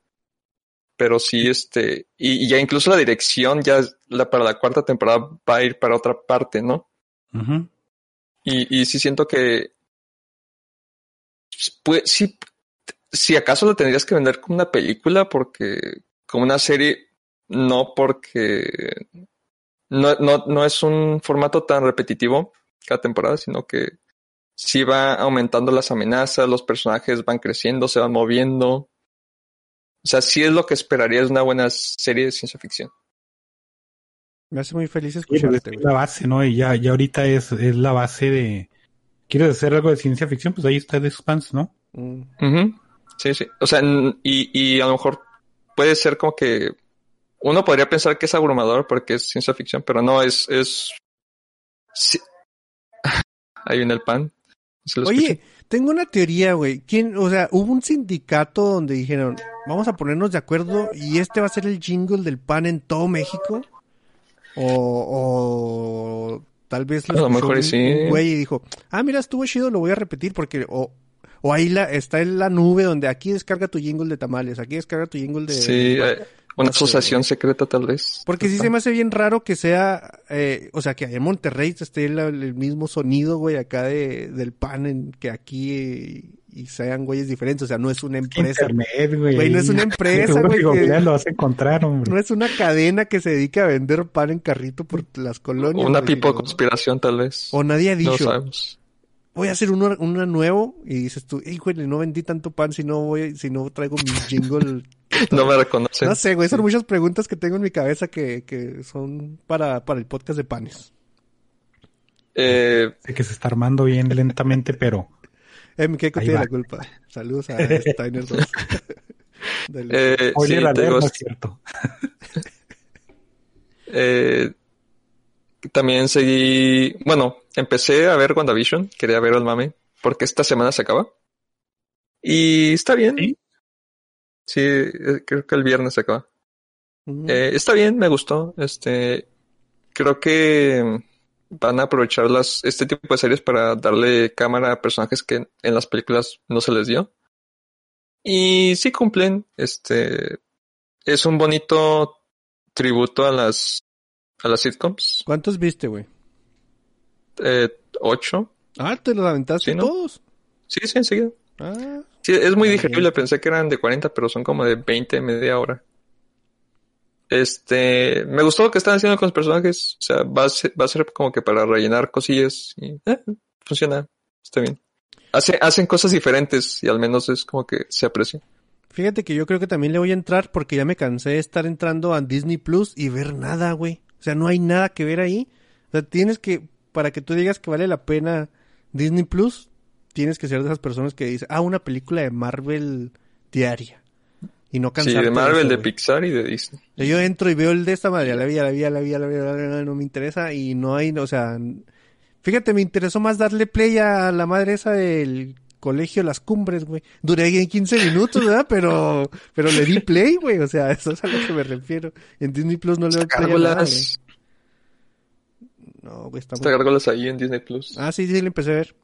Pero sí, este, y, y ya incluso la dirección ya la, para la cuarta temporada va a ir para otra parte, ¿no? Ujú. Y, y sí siento que pues, sí, si acaso lo tendrías que vender como una película porque como una serie no porque no, no, no es un formato tan repetitivo cada temporada, sino que sí va aumentando las amenazas, los personajes van creciendo, se van moviendo. O sea, sí es lo que esperaría es una buena serie de ciencia ficción. Me hace muy feliz Sí, pues, escucharte, es güey. la base, ¿no? Y ya, ya ahorita es, es la base de. ¿Quieres hacer algo de ciencia ficción? Pues ahí está The Expanse, ¿no? Mm. Sí, sí. O sea, y, y a lo mejor puede ser como que uno podría pensar que es abrumador porque es ciencia ficción, pero no, es, es, sí. *laughs* Ahí viene el pan. ¿Se lo Oye, tengo una teoría, güey. ¿Quién, o sea, hubo un sindicato donde dijeron, vamos a ponernos de acuerdo y este va a ser el jingle del pan en todo México? O, o tal vez A lo mejor sí. güey y dijo, ah, mira, estuvo chido, lo voy a repetir porque, o, o ahí la, está en la nube donde aquí descarga tu jingle de tamales, aquí descarga tu jingle de... Sí, eh, una no asociación secreta tal vez. Porque sí se me hace bien raro que sea, eh, o sea, que allá en Monterrey esté el, el mismo sonido, güey, acá de, del pan en, que aquí eh, y sean güeyes diferentes. O sea, no es una empresa. Internet, güey. Güey, no es una *laughs* empresa, güey, que lo vas a encontrar, hombre. No es una cadena que se dedica a vender pan en carrito por las colonias. Una güey, pipo de sino- conspiración tal vez. O nadie ha no lo dicho, sabemos. voy a hacer uno, uno nuevo y dices tú, híjole, no vendí tanto pan si no voy, si no traigo mi jingle. *laughs* No me reconocen. No sé, güey, son muchas preguntas que tengo en mi cabeza que, que son para, para el podcast de panes. Eh, Sé que se está armando bien lentamente, pero Eh, mi Keiko Ahí tiene va. la culpa. Saludos a *laughs* Steiner 2. *laughs* Dale. eh, sí, te alert, digo, no es cierto. eh, también seguí, bueno, empecé a ver WandaVision, quería ver el mame, porque esta semana se acaba. Y está bien. ¿Sí? Sí, eh, creo que el viernes se acaba. Ujú. Eh, está bien, me gustó. Este, creo que van a aprovechar las, este tipo de series para darle cámara a personajes que en las películas no se les dio. Y sí cumplen. Este, es un bonito tributo a las, a las sitcoms. ¿Cuántos viste, güey? Eh, ocho. Ah, te los aventaste Sí, ¿no? todos. Sí, sí, enseguida. Ah, Sí, es muy digerible. Pensé que eran de 40, pero son como de 20, media hora. Este, me gustó lo que están haciendo con los personajes. O sea, va a ser, va a ser como que para rellenar cosillas y eh, funciona. Está bien. Hace, hacen cosas diferentes y al menos es como que se aprecia. fíjate que yo creo que también le voy a entrar porque ya me cansé de estar entrando a Disney Plus y ver nada, güey. O sea, no hay nada que ver ahí. O sea, tienes que, para que tú digas que vale la pena Disney Plus, tienes que ser de esas personas que dicen, ah, una película de Marvel diaria. Y no Sí, cansarte de Marvel, eso, de. Pixar y de Disney. Yo entro y veo el de esta madre, la vi, la vi, la vi, la vi, la vi, no me interesa y no hay, o sea, fíjate, me interesó más darle play a la madre esa del colegio Las Cumbres, güey. Duré ahí 15 minutos, ¿verdad? Pero, pero le di play, güey, o sea, *laughs* eso es a lo que me refiero. En Disney Plus no le doy play a nada, güey. No, güey, está Está muy... ahí en Disney Plus. Ah, sí, sí, le empecé a ver.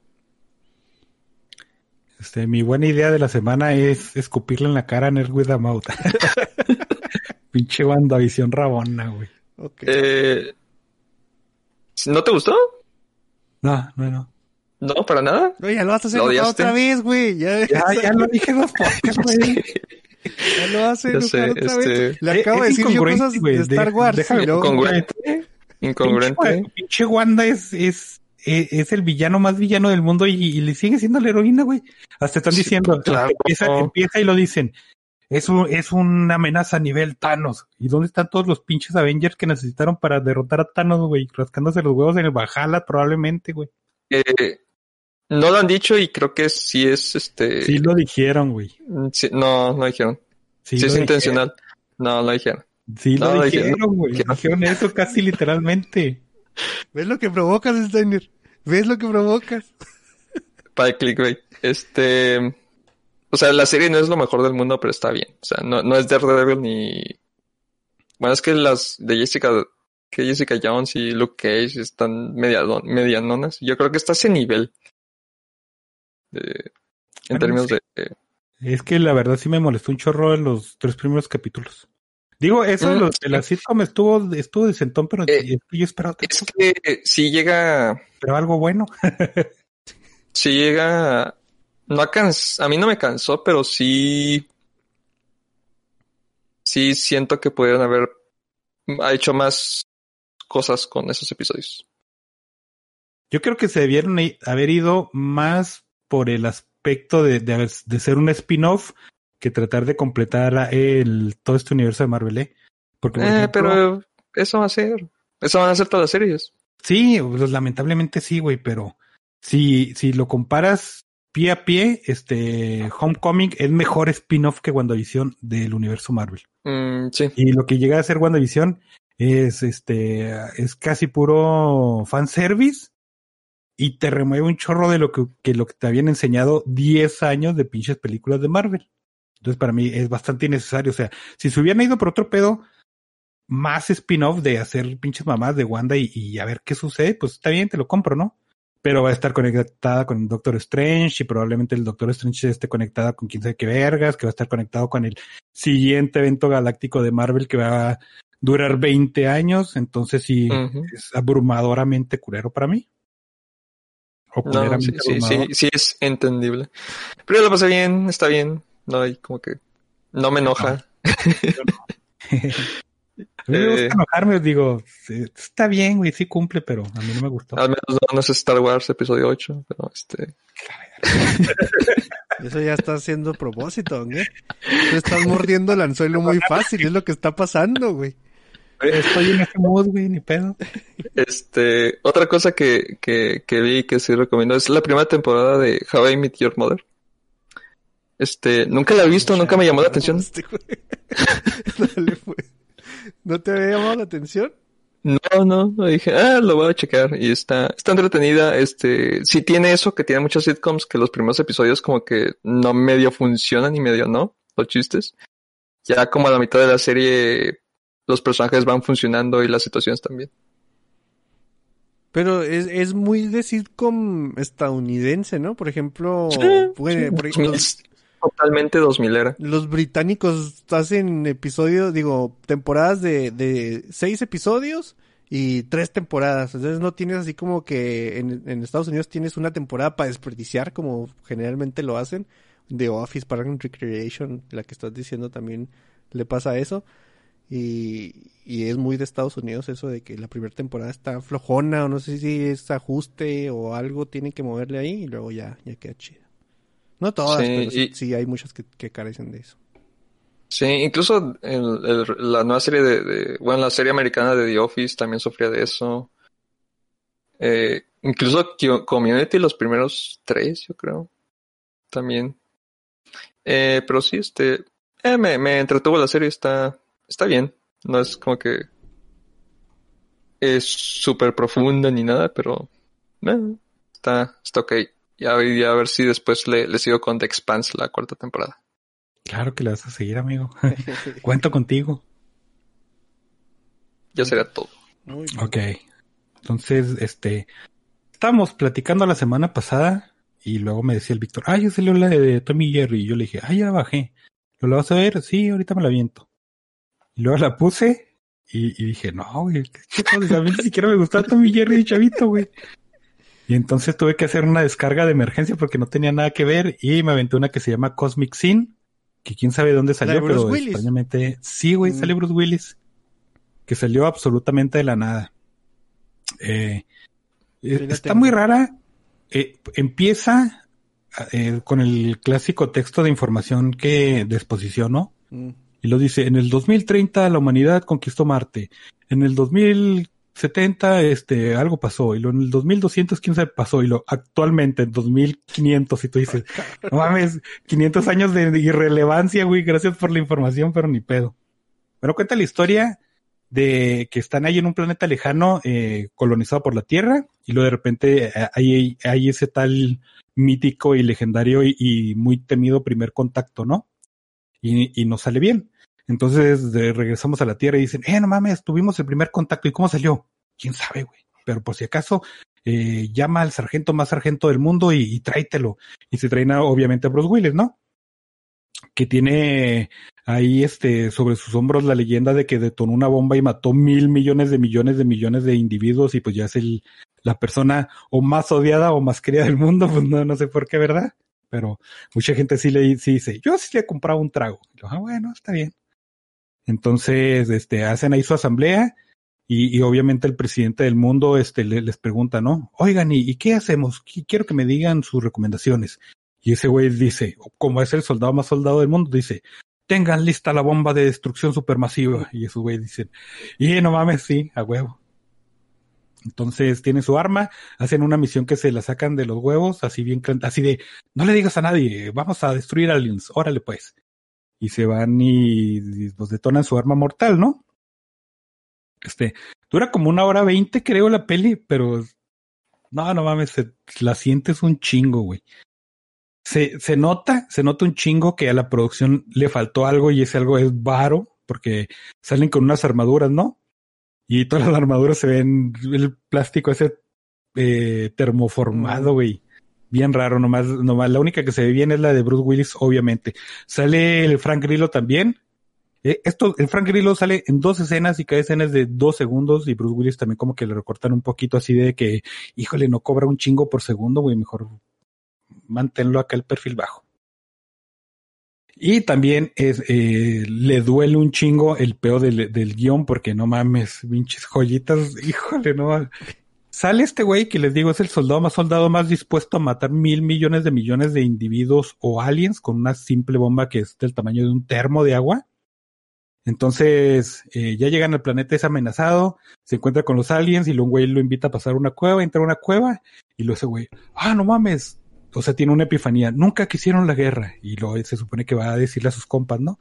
Este, mi buena idea de la semana es escupirle en la cara a Nerd with a Mouth. *laughs* Pinche WandaVision rabona, güey. Eh, ¿No te gustó? No, no, no. No, para nada. No, ya lo vas a hacer otra vez, güey. Ya, Ya, ya lo dije dos podcasts, güey. ya lo vas a Ya enojar sé, otra vez. este- Le acabo de decir yo cosas de Star De- Wars. déjame Incongruente. Incongruente. Pinche, pinche Wanda es, es, es, es el villano más villano del mundo y, y le sigue siendo la heroína, güey. Hasta están Sí, diciendo, claro. empieza, empieza y lo dicen. Es, un, es una amenaza a nivel Thanos. ¿Y dónde están todos los pinches Avengers que necesitaron para derrotar a Thanos, güey? Rascándose los huevos en el Valhalla, probablemente, güey. Eh, no lo han dicho y creo que sí es este. Sí lo dijeron, güey. sí- no, no dijeron. Sí, Sí, lo es dijeron. intencional. No, no dijeron. Sí No, lo lo dijeron. dijeron, güey. Dijeron. *laughs* Dijeron eso casi literalmente. ¿Ves lo que provocas, Steiner? ¿Ves lo que provocas? Para el clickbait. Este. O sea, la serie no es lo mejor del mundo, pero está bien. O sea, no, no es Daredevil ni. Bueno, es que las de Jessica, que Jessica Jones y Luke Cage están medianonas. Yo creo que está a ese nivel. De- en Bueno, términos sí. de. eh, Es que la verdad sí me molestó un chorro en los tres primeros capítulos. Digo, eso de, Mm, los, de la sitcom estuvo, estuvo decentón, pero Eh, yo esperaba, es que si llega. esperaba algo bueno. *laughs* Si llega. No a cans- A mí no me cansó, pero sí. Sí siento que pudieron haber ha hecho más cosas con esos episodios. Yo creo que se debieron haber ido más por el aspecto de, de, haber- de ser un spin-off que tratar de completar el, todo este universo de Marvel, ¿eh? Porque, por Eh, ejemplo, pero eso va a ser. Eso van a ser todas las series. Sí, pues, lamentablemente sí, güey, pero si, si lo comparas pie a pie, este Homecoming es mejor spin-off que WandaVision del universo Marvel. Mm, sí. Y lo que llega a ser WandaVision es este es casi puro fanservice y te remueve un chorro de lo que, que lo que te habían enseñado 10 años de pinches películas de Marvel. Entonces para mí es bastante innecesario. O sea, si se hubieran ido por otro pedo, más spin-off de hacer pinches mamás de Wanda y, y a ver qué sucede, pues está bien, te lo compro, ¿no? Pero va a estar conectada con el Doctor Strange y probablemente el Doctor Strange esté conectada con quién sabe qué vergas, que va a estar conectado con el siguiente evento galáctico de Marvel que va a durar 20 años, entonces sí es abrumadoramente culero para mí. O No, sí, sí, sí, sí es entendible. Pero lo pasé bien, está bien. No hay como que. No me enoja. *laughs* A mí me gusta Eh. enojarme, digo, sí, está bien, güey, sí cumple, pero a mí no me gustó. Al menos no, no es Star Wars episodio 8, pero este. *laughs* Eso ya está haciendo propósito, ¿eh? Te estás mordiendo el anzuelo muy fácil, es lo que está pasando, güey. Estoy en ese mood, güey, ni pedo. Este, otra cosa que, que, que vi que sí recomiendo es la primera temporada de How I Met Your Mother. Este, nunca la he visto, nunca me llamó la atención. *laughs* Este. *laughs* Dale, pues. ¿No te había llamado la atención? No, no, no dije, ah, lo voy a checar y está, está entretenida. Este, sí tiene eso que tiene muchos sitcoms que los primeros episodios como que no medio funcionan y medio no, los chistes. Ya como a la mitad de la serie los personajes van funcionando y las situaciones también. Pero es, es muy de sitcom estadounidense, ¿no? Por ejemplo, Sí, sí, por ejemplo, 2000, totalmente 2000 era. los británicos hacen episodios, digo, temporadas de, de seis episodios y tres temporadas. Entonces no tienes así como que en, Estados Unidos tienes una temporada para desperdiciar, como generalmente lo hacen. The Office, Park and Recreation, la que estás diciendo también le pasa eso. Y, y es muy de Estados Unidos eso de que la primera temporada está flojona o no sé si es ajuste o algo tienen que moverle ahí y luego ya, ya queda chido. No todas, Sí, pero sí, y- sí hay muchas que, que carecen de eso. Sí, incluso el- el- la nueva serie de, de- bueno, la serie americana de The Office también sufría de eso. Eh, incluso Community, los primeros tres, yo creo, también. Eh, pero sí, este, eh, me, me entretuvo la serie, está, está bien. No es como que es súper profunda ni nada, pero eh, está, está ok. Ya, ya a ver si después le, le sigo con The Expanse la cuarta temporada. Claro que le vas a seguir, amigo. *laughs* *laughs* Cuento contigo. Ya sería todo. Ok. Entonces, este, estábamos platicando la semana pasada y luego me decía el Víctor, ah, ya salió la de Tommy Jerry. Y yo le dije, ah, ya bajé. ¿Lo la vas a ver? Sí, ahorita me la viento. Y luego la puse y, y dije, no, güey, qué a mí ni siquiera me gustaba Tommy Jerry de chavito, güey. Y entonces tuve que hacer una descarga de emergencia porque no tenía nada que ver y me aventé una que se llama Cosmic Sin, que quién sabe dónde de salió, Bruce pero Willis. extrañamente, sí, güey, Mm. salió Bruce Willis, que salió absolutamente de la nada. Eh, eh, está muy rara. Eh, empieza eh, con el clásico texto de información que ¿no? Mm. Y lo dice, en el 2030 la humanidad conquistó Marte. En el 2070 este, algo pasó. Y lo, en el 2200 quién sabe pasó. Y lo actualmente en 2500 y tú dices, *laughs* no mames, 500 años de irrelevancia, güey. Gracias por la información, pero ni pedo. Pero cuenta la historia de que están ahí en un planeta lejano eh, colonizado por la Tierra y luego de repente eh, hay, hay ese tal mítico y legendario y, y muy temido primer contacto, ¿no? Y, y no sale bien. Entonces regresamos a la Tierra y dicen, eh, no mames, tuvimos el primer contacto. ¿Y cómo salió? ¿Quién sabe, güey? Pero por si acaso, eh, llama al sargento más sargento del mundo y, y tráetelo. Y se traen a, obviamente a Bruce Willis, ¿no? Que tiene ahí este sobre sus hombros la leyenda de que detonó una bomba y mató mil millones de millones de millones de individuos y pues ya es el, la persona o más odiada o más querida del mundo, *laughs* pues no, no sé por qué, ¿verdad? Pero mucha gente sí le sí dice, yo sí le he comprado un trago. Y yo, ah, bueno, está bien. Entonces, este, hacen ahí su asamblea y, y obviamente el presidente del mundo, este, le- les pregunta, ¿no? Oigan, ¿y, y qué hacemos? Qu- Quiero que me digan sus recomendaciones. Y ese güey dice, como es el soldado más soldado del mundo, dice, tengan lista la bomba de destrucción supermasiva. Y esos güey dicen, y no mames, sí, a huevo. Entonces tienen su arma, hacen una misión que se la sacan de los huevos, así bien, así de, no le digas a nadie, vamos a destruir aliens, órale pues. Y se van y, y pues detonan su arma mortal, ¿no? Este, dura como una hora veinte, creo, la peli, pero no, no mames, se- la sientes un chingo, güey. Se, se nota, se nota un chingo que a la producción le faltó algo y ese algo es varo, porque salen con unas armaduras, ¿no? Y todas las armaduras se ven el plástico ese eh, termoformado, güey. Bien raro, nomás, nomás. La única que se ve bien es la de Bruce Willis, obviamente. Sale el Frank Grillo también. Eh, esto, el Frank Grillo sale en dos escenas y cada escena es de dos segundos y Bruce Willis también como que le recortan un poquito así de que, híjole, no cobra un chingo por segundo, güey, mejor manténlo acá el perfil bajo. Y también es, eh, le duele un chingo el peo del, del guion porque no mames, pinches joyitas, *laughs* híjole, no. Sale este güey que les digo es el soldado más soldado más dispuesto a matar mil millones de millones de individuos o aliens con una simple bomba que es del tamaño de un termo de agua. Entonces, eh, ya llegan al planeta, es amenazado, se encuentra con los aliens y un güey lo invita a pasar una cueva, entra a una cueva y luego ese güey, ah, no mames, o sea, tiene una epifanía, nunca quisieron la guerra y lo se supone que va a decirle a sus compas, ¿no?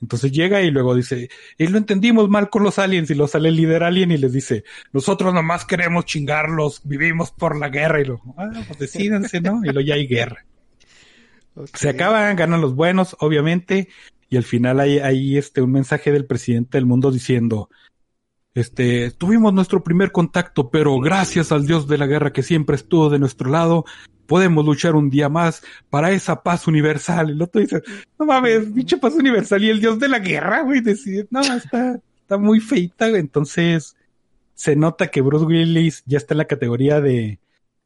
Entonces llega y luego dice, y lo entendimos mal con los aliens y lo sale el líder alien y les dice, nosotros nomás queremos chingarlos, vivimos por la guerra y lo, ah, pues decídense, ¿no? Y luego ya hay guerra. *laughs* Se acaban, ganan los buenos, obviamente, y al final hay, hay este, un mensaje del presidente del mundo diciendo, este, tuvimos nuestro primer contacto, pero gracias al Dios de la guerra que siempre estuvo de nuestro lado, podemos luchar un día más para esa paz universal. El otro dice, no mames, pinche paz universal y el Dios de la guerra, güey, decide, no, está, está muy feita, entonces se nota que Bruce Willis ya está en la categoría de,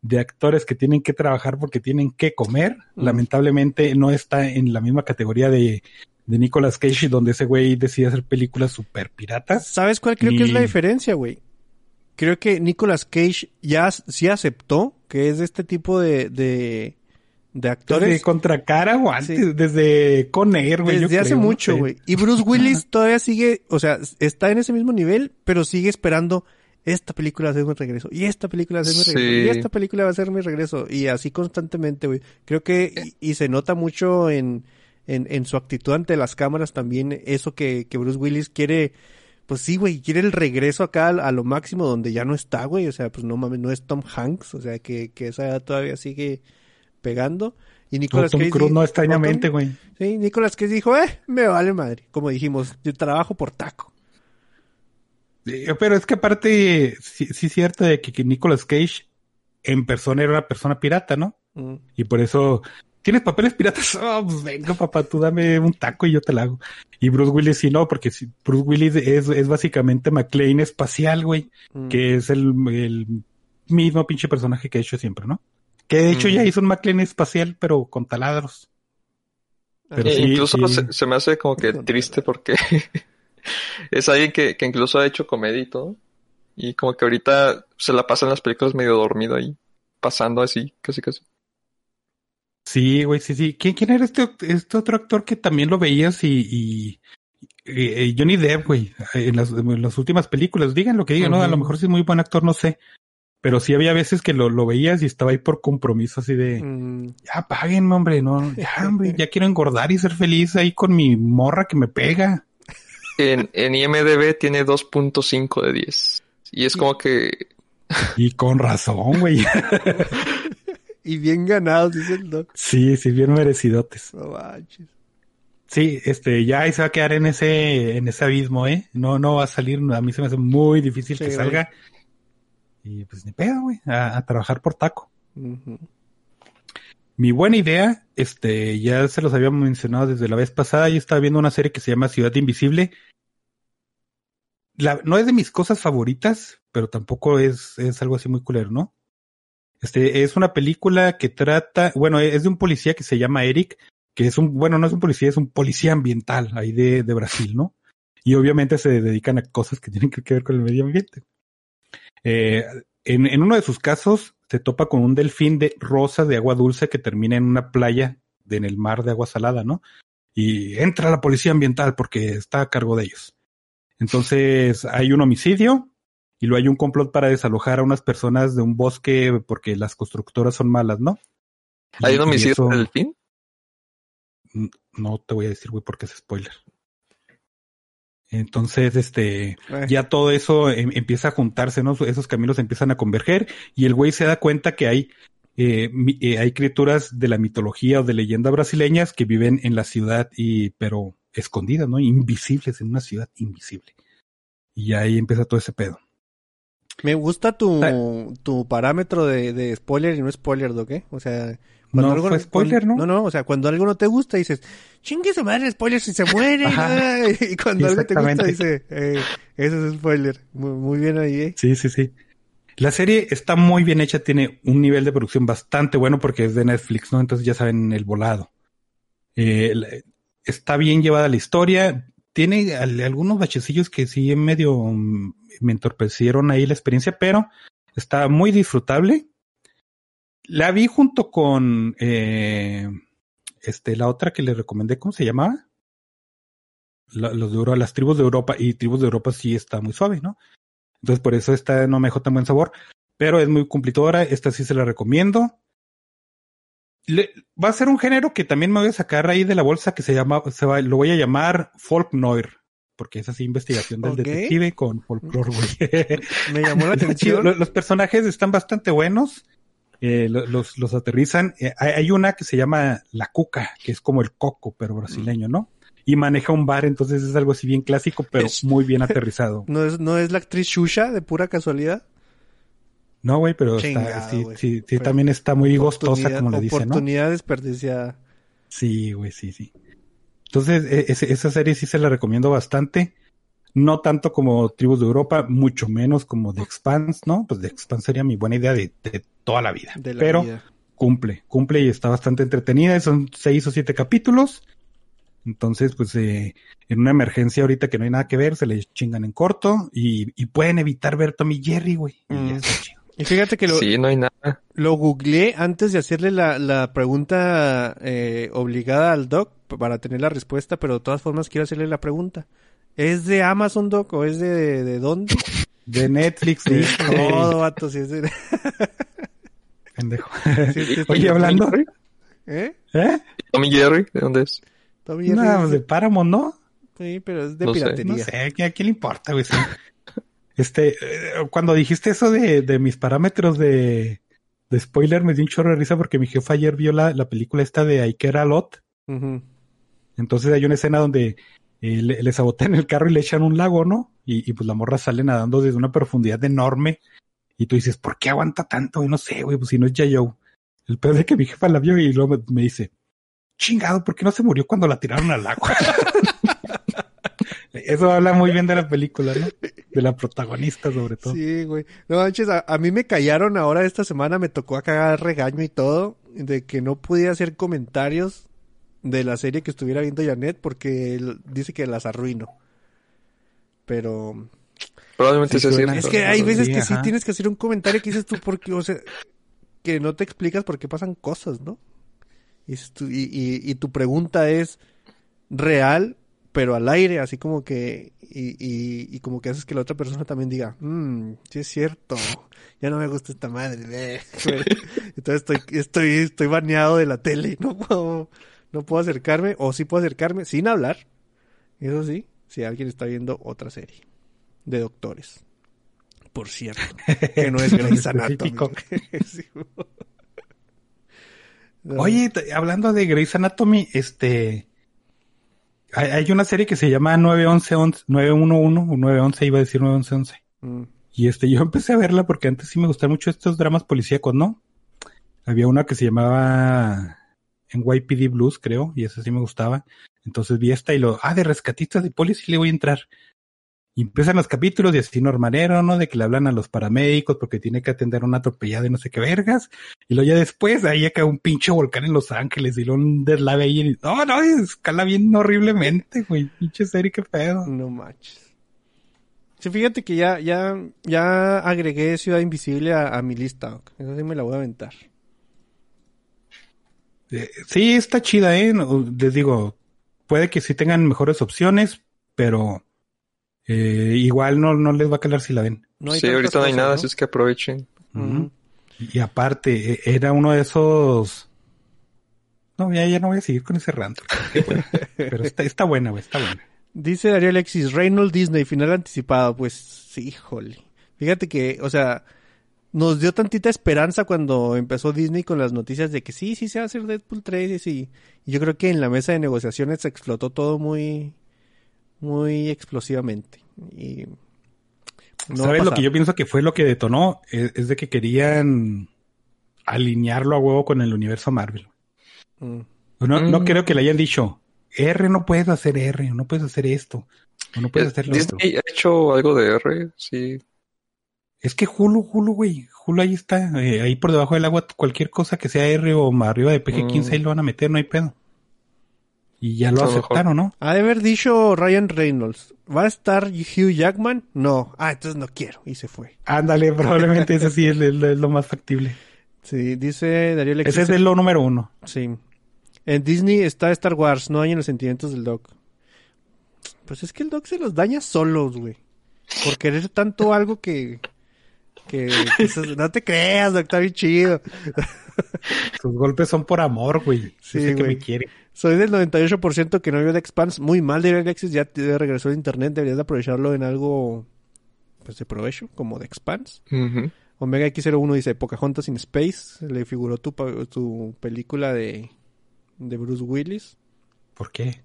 de actores que tienen que trabajar porque tienen que comer. Mm. Lamentablemente no está en la misma categoría de, de Nicolas Cage, donde ese güey decide hacer películas super piratas. ¿Sabes cuál creo que es la diferencia, güey? Creo que Nicolas Cage ya sí aceptó que es de este tipo de, de, de Desde actores contra cara o antes, Sí. desde Con Air, güey. yo desde hace creo, mucho, güey. Y Bruce Willis todavía sigue, o sea, está en ese mismo nivel, pero sigue esperando esta película va a ser mi regreso, y esta película va a ser mi regreso, Sí. y esta película va a ser mi regreso, y así constantemente, güey. Creo que, y, y se nota mucho en, en, en su actitud ante las cámaras también, eso que, que Bruce Willis quiere, pues sí, güey, quiere el regreso acá a, lo máximo donde ya no está, güey, o sea, pues no mames, no es Tom Hanks, o sea, que, que esa todavía sigue pegando. Y No, Nicolas Tom Cage Cruise no extrañamente, Tom- güey. Sí, Nicolas Cage dijo, eh, me vale madre. Como dijimos, yo trabajo por taco. Sí, Pero es que aparte, sí, sí es cierto de que, que Nicolas Cage en persona era una persona pirata, ¿no? Mm. Y por eso, ¿tienes papeles piratas? Oh, *laughs* pues venga, papá, tú dame un taco y yo te la hago. Y Bruce Willis sí no, porque si- Bruce Willis es, es básicamente McLean espacial, güey, Mm. que es el, el mismo pinche personaje que ha hecho siempre, ¿no? Que de hecho Mm. ya hizo un McLean espacial, pero con taladros. Pero Eh, sí, incluso sí. Se, se me hace como que triste porque *laughs* es alguien que, que incluso ha hecho comedia y todo. Y como que ahorita se la pasa en las películas medio dormido ahí, pasando así, casi casi. Sí, güey, sí, sí. ¿Quién, quién era este, este otro actor que también lo veías y, y, y- y Johnny Depp, güey, en las, en las últimas películas? Digan lo que digan, ¿no? A lo mejor sí es muy buen actor, no sé. Pero sí había veces que lo, lo veías y estaba ahí por compromiso así de, Mm. ya páguenme, hombre, no, ya, hombre, ya quiero engordar y ser feliz ahí con mi morra que me pega. En, en IMDB tiene 2.5 de 10. Y es como que Y con razón, güey. *laughs* Y bien ganados, dice el doc. sí, sí, bien merecidotes. No manches. Sí, este, ya ahí se va a quedar en ese, en ese abismo, ¿eh? No, no va a salir, a mí se me hace muy difícil Sí, que güey. salga. Y pues ni pedo, güey, a, a trabajar por taco. Mi buena idea, este, ya se los había mencionado desde la vez pasada, yo estaba viendo una serie que se llama Ciudad Invisible. La, no es de mis cosas favoritas, pero tampoco es, es algo así muy culero, ¿no? Este, es una película que trata, bueno, es de un policía que se llama Eric, que es un, bueno, no es un policía, es un policía ambiental ahí de, de Brasil, ¿no? Y obviamente se dedican a cosas que *laughs* tienen que ver con el medio ambiente. Eh, en, en uno de sus casos se topa con un delfín de rosa de agua dulce que termina en una playa de, en el mar de agua salada, ¿no? Y entra la policía ambiental porque está a cargo de ellos. Entonces hay un homicidio y luego hay un complot para desalojar a unas personas de un bosque porque las constructoras son malas, ¿no? Y- hay un homicidio eso- del delfín. No te voy a decir, güey, porque es spoiler. Entonces, este, Eh, ya todo eso em- empieza a juntarse, ¿no? Esos caminos empiezan a converger y el güey se da cuenta que hay, eh, eh, hay criaturas de la mitología o de leyenda brasileñas que viven en la ciudad y, pero escondidas, ¿no? Invisibles en una ciudad invisible. Y ahí empieza todo ese pedo. Me gusta tu, Ah. tu parámetro de, de spoiler y no spoiler, ¿no? ¿Qué? O sea, No fue spoiler, cuando- ¿no? No, no, o sea, cuando algo no te gusta dices, chingue su madre, spoiler si se muere. *laughs* *laughs* Y cuando algo te gusta Exactamente. dice, eh, eso es spoiler. Muy, muy bien ahí, ¿eh? Sí, sí, sí. La serie está muy bien hecha, tiene un nivel de producción bastante bueno porque es de Netflix, ¿no? Entonces ya saben el volado. Eh, está bien llevada la historia, tiene al- algunos bachecillos que sí medio mm, me entorpecieron ahí la experiencia, pero está muy disfrutable. La vi junto con eh, este la otra que le recomendé, ¿cómo se llamaba? La- los de Euro- las tribus de Europa y tribus de Europa sí está muy suave, ¿no? Entonces por eso esta no me dejó tan buen sabor, pero es muy cumplidora, esta sí se la recomiendo. Le- va a ser un género que también me voy a sacar ahí de la bolsa que se llama, se va, lo voy a llamar folk noir, porque es así investigación del detective con folklore, güey. *laughs* Me llamó la *laughs* atención. Los, los personajes están bastante buenos. eh, lo- los, los aterrizan. Eh, hay, hay una que se llama La Cuca, que es como el coco, pero brasileño, ¿no? Y maneja un bar, entonces es algo así bien clásico, pero Es- muy bien *laughs* aterrizado. ¿No es, ¿No es la actriz Shusha de pura casualidad? No, güey, pero está, Chingado, sí, güey. sí, sí, Pero también está muy gostosa, como le dicen, ¿no? Oportunidad desperdiciada. Sí, güey, sí, sí. Entonces, e- ese- esa serie sí se la recomiendo bastante. No tanto como Tribus de Europa, mucho menos como The Expanse, ¿no? Pues The Expanse sería mi buena idea de, de toda la vida. De la Pero vida. cumple, cumple y está bastante entretenida. Son seis o siete capítulos. Entonces, pues, eh, en una emergencia ahorita que no hay nada que ver, se le chingan en corto y, y pueden evitar ver Tommy Jerry, güey. Y Mm. ya está chido. Y fíjate que lo, Sí, no hay nada. lo googleé antes de hacerle la, la pregunta eh, obligada al doc para tener la respuesta, pero de todas formas quiero hacerle la pregunta. ¿Es de Amazon Doc o es de, de dónde? De Netflix, sí. De todo, vato, si es de... *laughs* Pendejo. de- Oye, hablando. Tommy Jerry? ¿Eh? ¿Eh? Tommy Jerry, ¿de dónde es? Tommy Jerry No, de Paramount, ¿no? Sí, pero es de No sé, piratería. No sé, ¿a quién, a quién le importa, güey? Este, eh, cuando dijiste eso de, de mis parámetros de, de spoiler, me dio un chorro de risa porque mi jefa ayer vio la, la película esta de I Care a Lot. Entonces hay una escena donde eh, le, le sabotean el carro y le echan un lago, ¿no? Y, y pues la morra sale nadando desde una profundidad enorme. Y tú dices, ¿por qué aguanta tanto? güey? no sé, güey, pues si no es Joe. El peor de que mi jefa la vio y luego me, me dice, chingado, ¿por qué no se murió cuando la tiraron al agua? *laughs* Eso habla muy bien de la película, ¿no? De la protagonista, sobre todo. Sí, güey. No manches, a, a mí me callaron ahora esta semana, me tocó a cagar regaño y todo, de que no podía hacer comentarios de la serie que estuviera viendo Janet porque él dice que las arruino. Pero Probablemente Sí, sea suena- cierto. es que hay sí, veces que sí tienes que hacer un comentario que dices tú porque, o sea, que no te explicas por qué pasan cosas, ¿no? Y, y tu pregunta es real, pero al aire, así como que, y, y, y como que haces que la otra persona también diga, mmm, sí es cierto, ya no me gusta esta madre, eh". *laughs* entonces estoy, estoy, estoy baneado de la tele, *laughs* no puedo, no puedo acercarme, o sí puedo acercarme sin hablar, eso sí, si alguien está viendo otra serie de doctores. Por cierto, que no es *laughs* Grey's Anatomy. Sí. Oye, hablando de Grey's Anatomy, este... Hay, hay una serie que se llama 911, 911 o 911, iba a decir 911. Mm. Y este, yo *laughs* empecé a verla porque antes sí me gustaban mucho estos dramas policíacos, ¿no? Había una que se llamaba NYPD Blues, creo, y esa sí me gustaba. Entonces vi esta y lo, ah, de rescatistas de policía le voy a entrar. Y empiezan los capítulos y así normalero, ¿no? De que le hablan a los paramédicos porque tiene que atender una atropellada de no sé qué vergas. Y luego ya después, ahí acá un pinche volcán en Los Ángeles y luego un deslave ahí. Y, no, no, escala bien horriblemente, güey. Pinche serie, qué pedo. No manches. Sí, fíjate que ya, ya, ya agregué Ciudad Invisible a, a mi lista. Esa sí me la voy a aventar. Eh, sí, está chida, ¿eh? Les digo, puede que sí tengan mejores opciones, pero eh, igual no, no les va a calar si la ven. No hay sí, ahorita no hay nada, ¿no? así es que aprovechen. Y aparte, eh, era uno de esos... No, ya, ya no voy a seguir con ese rant. *laughs* pero está, está buena, güey, está buena. Dice Darío Alexis, Reynolds Disney, final anticipado. Pues sí, híjole. Fíjate que, o sea, nos dio tantita esperanza cuando empezó Disney con las noticias de que sí, sí se va a hacer Deadpool 3 y sí. Y yo creo que en la mesa de negociaciones se explotó todo muy, muy explosivamente. Y no ¿Sabes lo que yo pienso que fue lo que detonó? Es, es de que querían alinearlo a huevo con el universo Marvel. Mm. No, no Mm. creo que le hayan dicho, R no puedes hacer R, no puedes hacer esto, o no puedes hacer lo otro. Disney ha hecho algo de R, sí. Es que Hulu, Hulu, güey, Hulu ahí está, eh, ahí por debajo del agua, cualquier cosa que sea R o más arriba de PG-15 Mm. ahí lo van a meter, no hay pedo. Y ya lo A lo mejor. aceptaron, ¿no? Ha de haber dicho Ryan Reynolds, ¿va a estar Hugh Jackman? No. Ah, entonces no quiero. Y se fue. Ándale, *laughs* probablemente ese sí es, es- es lo más factible. Sí, dice Darío Alexis. Ese es el lo número uno. Sí. En Disney está Star Wars, no hay en los sentimientos del Doc. Pues es que el Doc se los daña solos, güey. Por querer tanto algo que... Que, que se- no te creas, Doc, está bien chido. *laughs* Sus golpes son por amor, güey. Sí, Sí, sé que me quiere. Soy del 98% que no vio The Expanse. Muy mal, Darío Alexis, ya te regresó a internet. Deberías de aprovecharlo en algo pues de provecho, como The Expanse. Omega X01 dice Pocahontas in Space. Le figuró tu, tu película de, de Bruce Willis. ¿Por qué?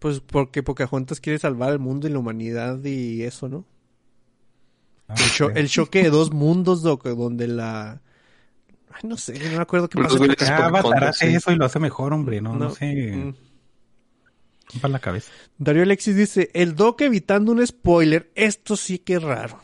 Pues porque Pocahontas quiere salvar al mundo y la humanidad y eso, ¿no? No, El, cho- ok. el choque de dos mundos, Doc, donde la... Ay, no sé, no me acuerdo qué. Ah, Pocahontas, Avatar hace sí. eso y lo hace mejor, hombre. No, no, sé. Mm. Rompa la cabeza. Darío Alexis dice, el Doc evitando un spoiler, esto sí que es raro.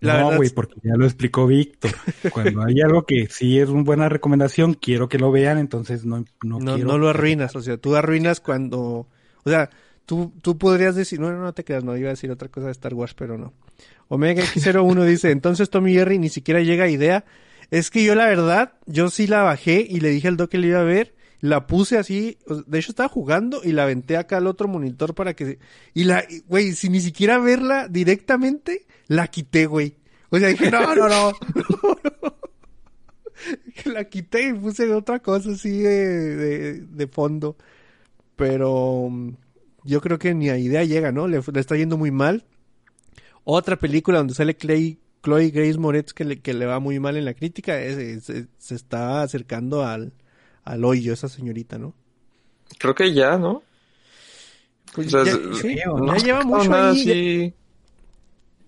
La no, güey, es- porque ya lo explicó Víctor. Cuando hay algo que sí es una buena recomendación, quiero que lo vean, entonces no, no, no, quiero. no lo arruinas, o sea, tú arruinas cuando... O sea, tú, tú podrías decir, no, no te creas, no, iba a decir otra cosa de Star Wars, pero no. Omega X01 *laughs* dice, entonces Tommy Jerry ni siquiera llega a idea. Es que yo la verdad, yo sí la bajé y le dije al Doc que le iba a ver, la puse así, de hecho estaba jugando y la aventé acá al otro monitor para que... Y la, güey, sin ni siquiera verla directamente, la quité, güey. O sea, dije, *laughs* no, no, no. la quité y puse otra cosa así de, de, de fondo. Pero mm, yo creo que ni a idea llega, ¿no? Le, le está yendo muy mal. Otra película donde sale Clay, Chloe Grace Moretz que le, que le va muy mal en la crítica es- es- es- se está acercando al, al hoyo esa señorita, ¿no? Creo que ya, ¿no? Pues O sea, ya, sí, creo, ya lleva mucho ahí.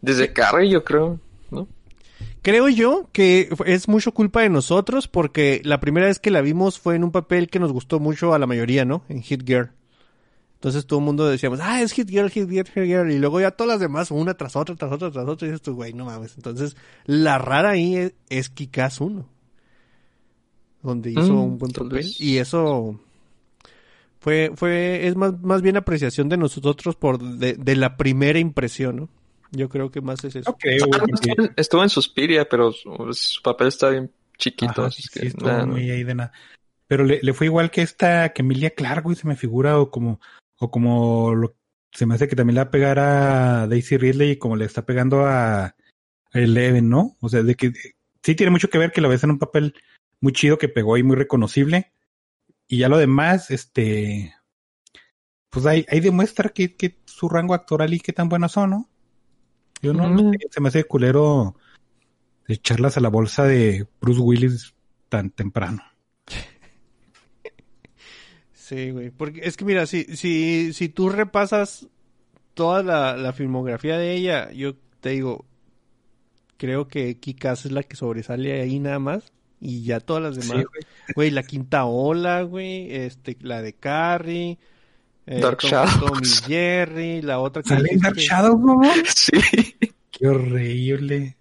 Desde Carrie, yo creo, ¿no? Creo yo que es mucho culpa de nosotros porque la primera vez que la vimos fue en un papel que nos gustó mucho a la mayoría, ¿no? En Hit Girl. Entonces todo el mundo decíamos, ah, es Hit Girl, Hit Girl, Hit Girl. Y luego ya todas las demás, una tras otra, tras otra, tras otra. Y dices tú, güey, no mames. Entonces, la rara ahí es, es Kikas 1. Donde hizo Mm, un buen papel. Y eso fue, fue, es más, más bien apreciación de nosotros por de, de la primera impresión, ¿no? Yo creo que más es eso. Güey, Ah, porque- estuvo, en- Suspiria, pero su, su papel está bien chiquito. Ajá, así sí, que, estuvo nada, muy ahí de nada. Pero le, le fue igual que esta, que Emilia Clark, güey, se me figura, o como, o como lo, se me hace que también le va a pegar a Daisy Ridley como le está pegando a Eleven, ¿no? O sea, de que sí tiene mucho que ver que la ves en un papel muy chido que pegó y muy reconocible. Y ya lo demás, este, pues ahí, ahí demuestra que, que su rango actoral y qué tan buenos son, ¿no? Yo no, sé, se me hace culero echarlas a la bolsa de Bruce Willis tan temprano. Sí, güey. Porque es que mira, si, si, si tú repasas toda la, la filmografía de ella, yo te digo, creo que Kikas es la que sobresale ahí nada más. Y ya todas las demás. güey. güey, la quinta ola, güey. Este, la de Carrie. eh, Dark Tom- Shadows. Tommy Jerry. La otra que ¿Sale Dark. Shadow, mamá? Sí. Qué horrible.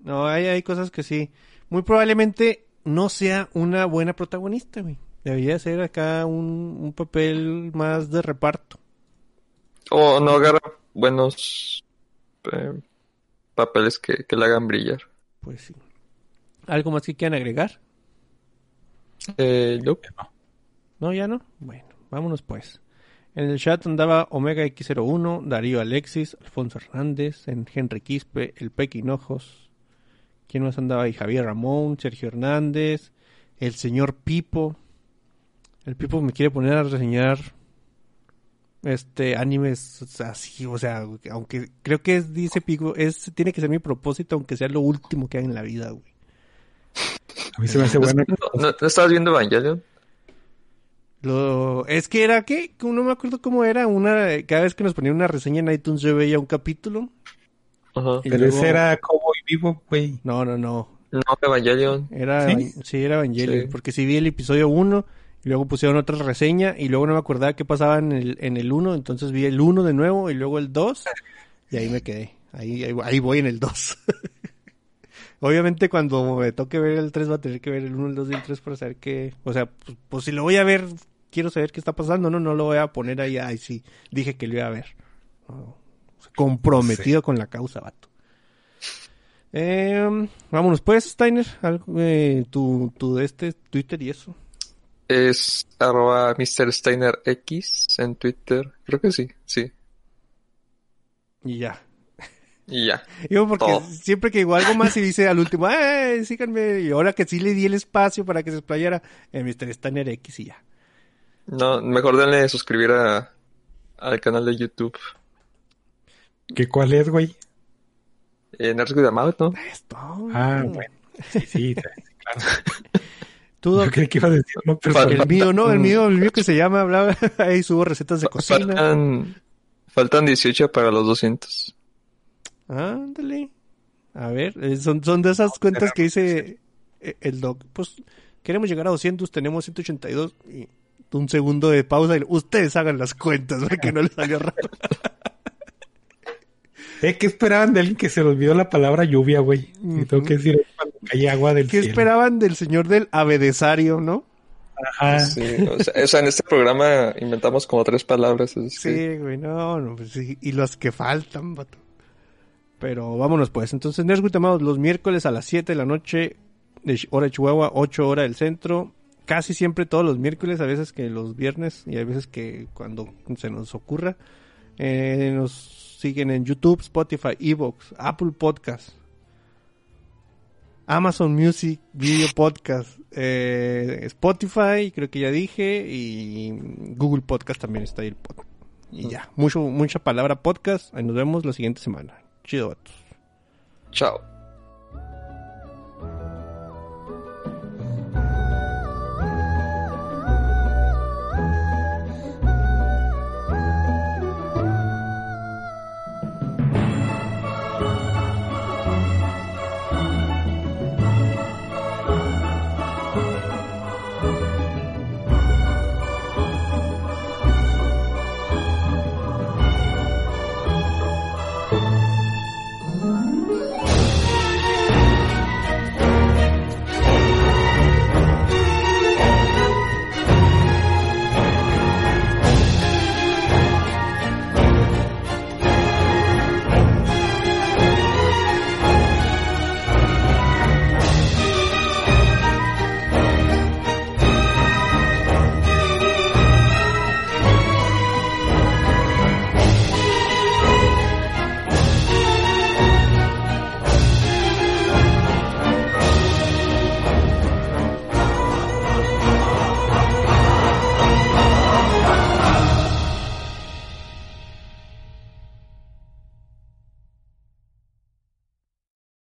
No, hay, hay cosas que sí. Muy probablemente no sea una buena protagonista, güey. Debería ser acá un, un papel más de reparto. O no agarra buenos eh, papeles que, que la hagan brillar. Pues sí. ¿Algo más que quieran agregar? Eh, nope. No, ya no. Bueno, vámonos pues. En el chat andaba Omega X01, Darío Alexis, Alfonso Hernández, en Henry Quispe, el Peque Hinojos. ¿Quién más andaba ahí? Javier Ramón, Sergio Hernández, el señor Pipo. El Pipo me quiere poner a reseñar este animes así, o sea, aunque creo que es, dice Pico, es, tiene que ser mi propósito, aunque sea lo último que haga en la vida, güey. A mí se me hace bueno. ¿No, no estabas viendo Evangelion? Lo, es que era que, no me acuerdo cómo era, una, cada vez que nos ponían una reseña en iTunes yo veía un capítulo. Ajá. y Pero luego- ese era Cowboy Vivo, güey. No, no, no. No, Evangelion. Era, ¿Sí? ¿Sí? era Evangelion, Sí. porque sí vi el episodio 1 y luego pusieron otra reseña y luego no me acordaba qué pasaba en el, en el 1, entonces vi el 1 de nuevo y luego el 2 y ahí me quedé. Ahí, ahí, ahí voy en el 2. *laughs* Obviamente cuando me toque ver el 3 va a tener que ver el 1, el 2 y el 3 para saber qué... O sea, pues, pues si lo voy a ver, quiero saber qué está pasando, no, no lo voy a poner ahí, ay sí, dije que lo iba a ver. No, comprometido con la causa, vato. Eh, vámonos pues, Steiner, algo, eh, tu, tu de este Twitter y eso. Es arroba Mr. Steiner X en Twitter. Creo que sí, sí. Y ya. Y ya. *laughs* Yo porque Todo. siempre que digo algo más y dice al último, ¡eh! Síganme. Y ahora que sí le di el espacio para que se explayara, eh, Mr. Steiner X y ya. No, mejor denle suscribir a, al canal de YouTube. ¿Qué cuál es, güey? En Nerds with a Mouth, ¿no? Esto. Ah, bueno. Sí, sí, sí, claro. *laughs* Tú, Yo Doc, creí que iba a decir no, pero Para- el mío, ¿no? El mío, el mío que se llama, hablaba, *laughs* ahí subo recetas de cocina. Faltan, faltan 18 para los 200. Ándale. A ver, eh, son, son de esas cuentas que dice eh, el doc. Pues queremos llegar a 200, tenemos 182 y un segundo de pausa y ustedes hagan las cuentas *laughs* porque no les salió raro. *laughs* ¿Eh? ¿Qué esperaban de alguien que se le olvidó la palabra lluvia, güey? Y tengo que decir cuando cae agua del ¿Qué cielo. esperaban del señor del abedesario, no? Ajá. Sí, o sea, o sea, en este programa inventamos como tres palabras. que- Sí, güey, no, no, pues sí, y los que faltan, vato. Pero vámonos pues. Entonces, Nerds Amados, los miércoles a las 7 de la noche, de hora de Chihuahua, 8 hora del centro. Casi siempre todos los miércoles, a veces que los viernes y a veces que cuando se nos ocurra. Eh, nos siguen en YouTube, Spotify, Evox, Apple Podcast, Amazon Music, Video Podcast, eh, Spotify, creo que ya dije, y Google Podcast también está ahí el podcast. Y ya, mucho, mucha palabra podcast. Ahí nos vemos la siguiente semana. Chido, vatos. Chao.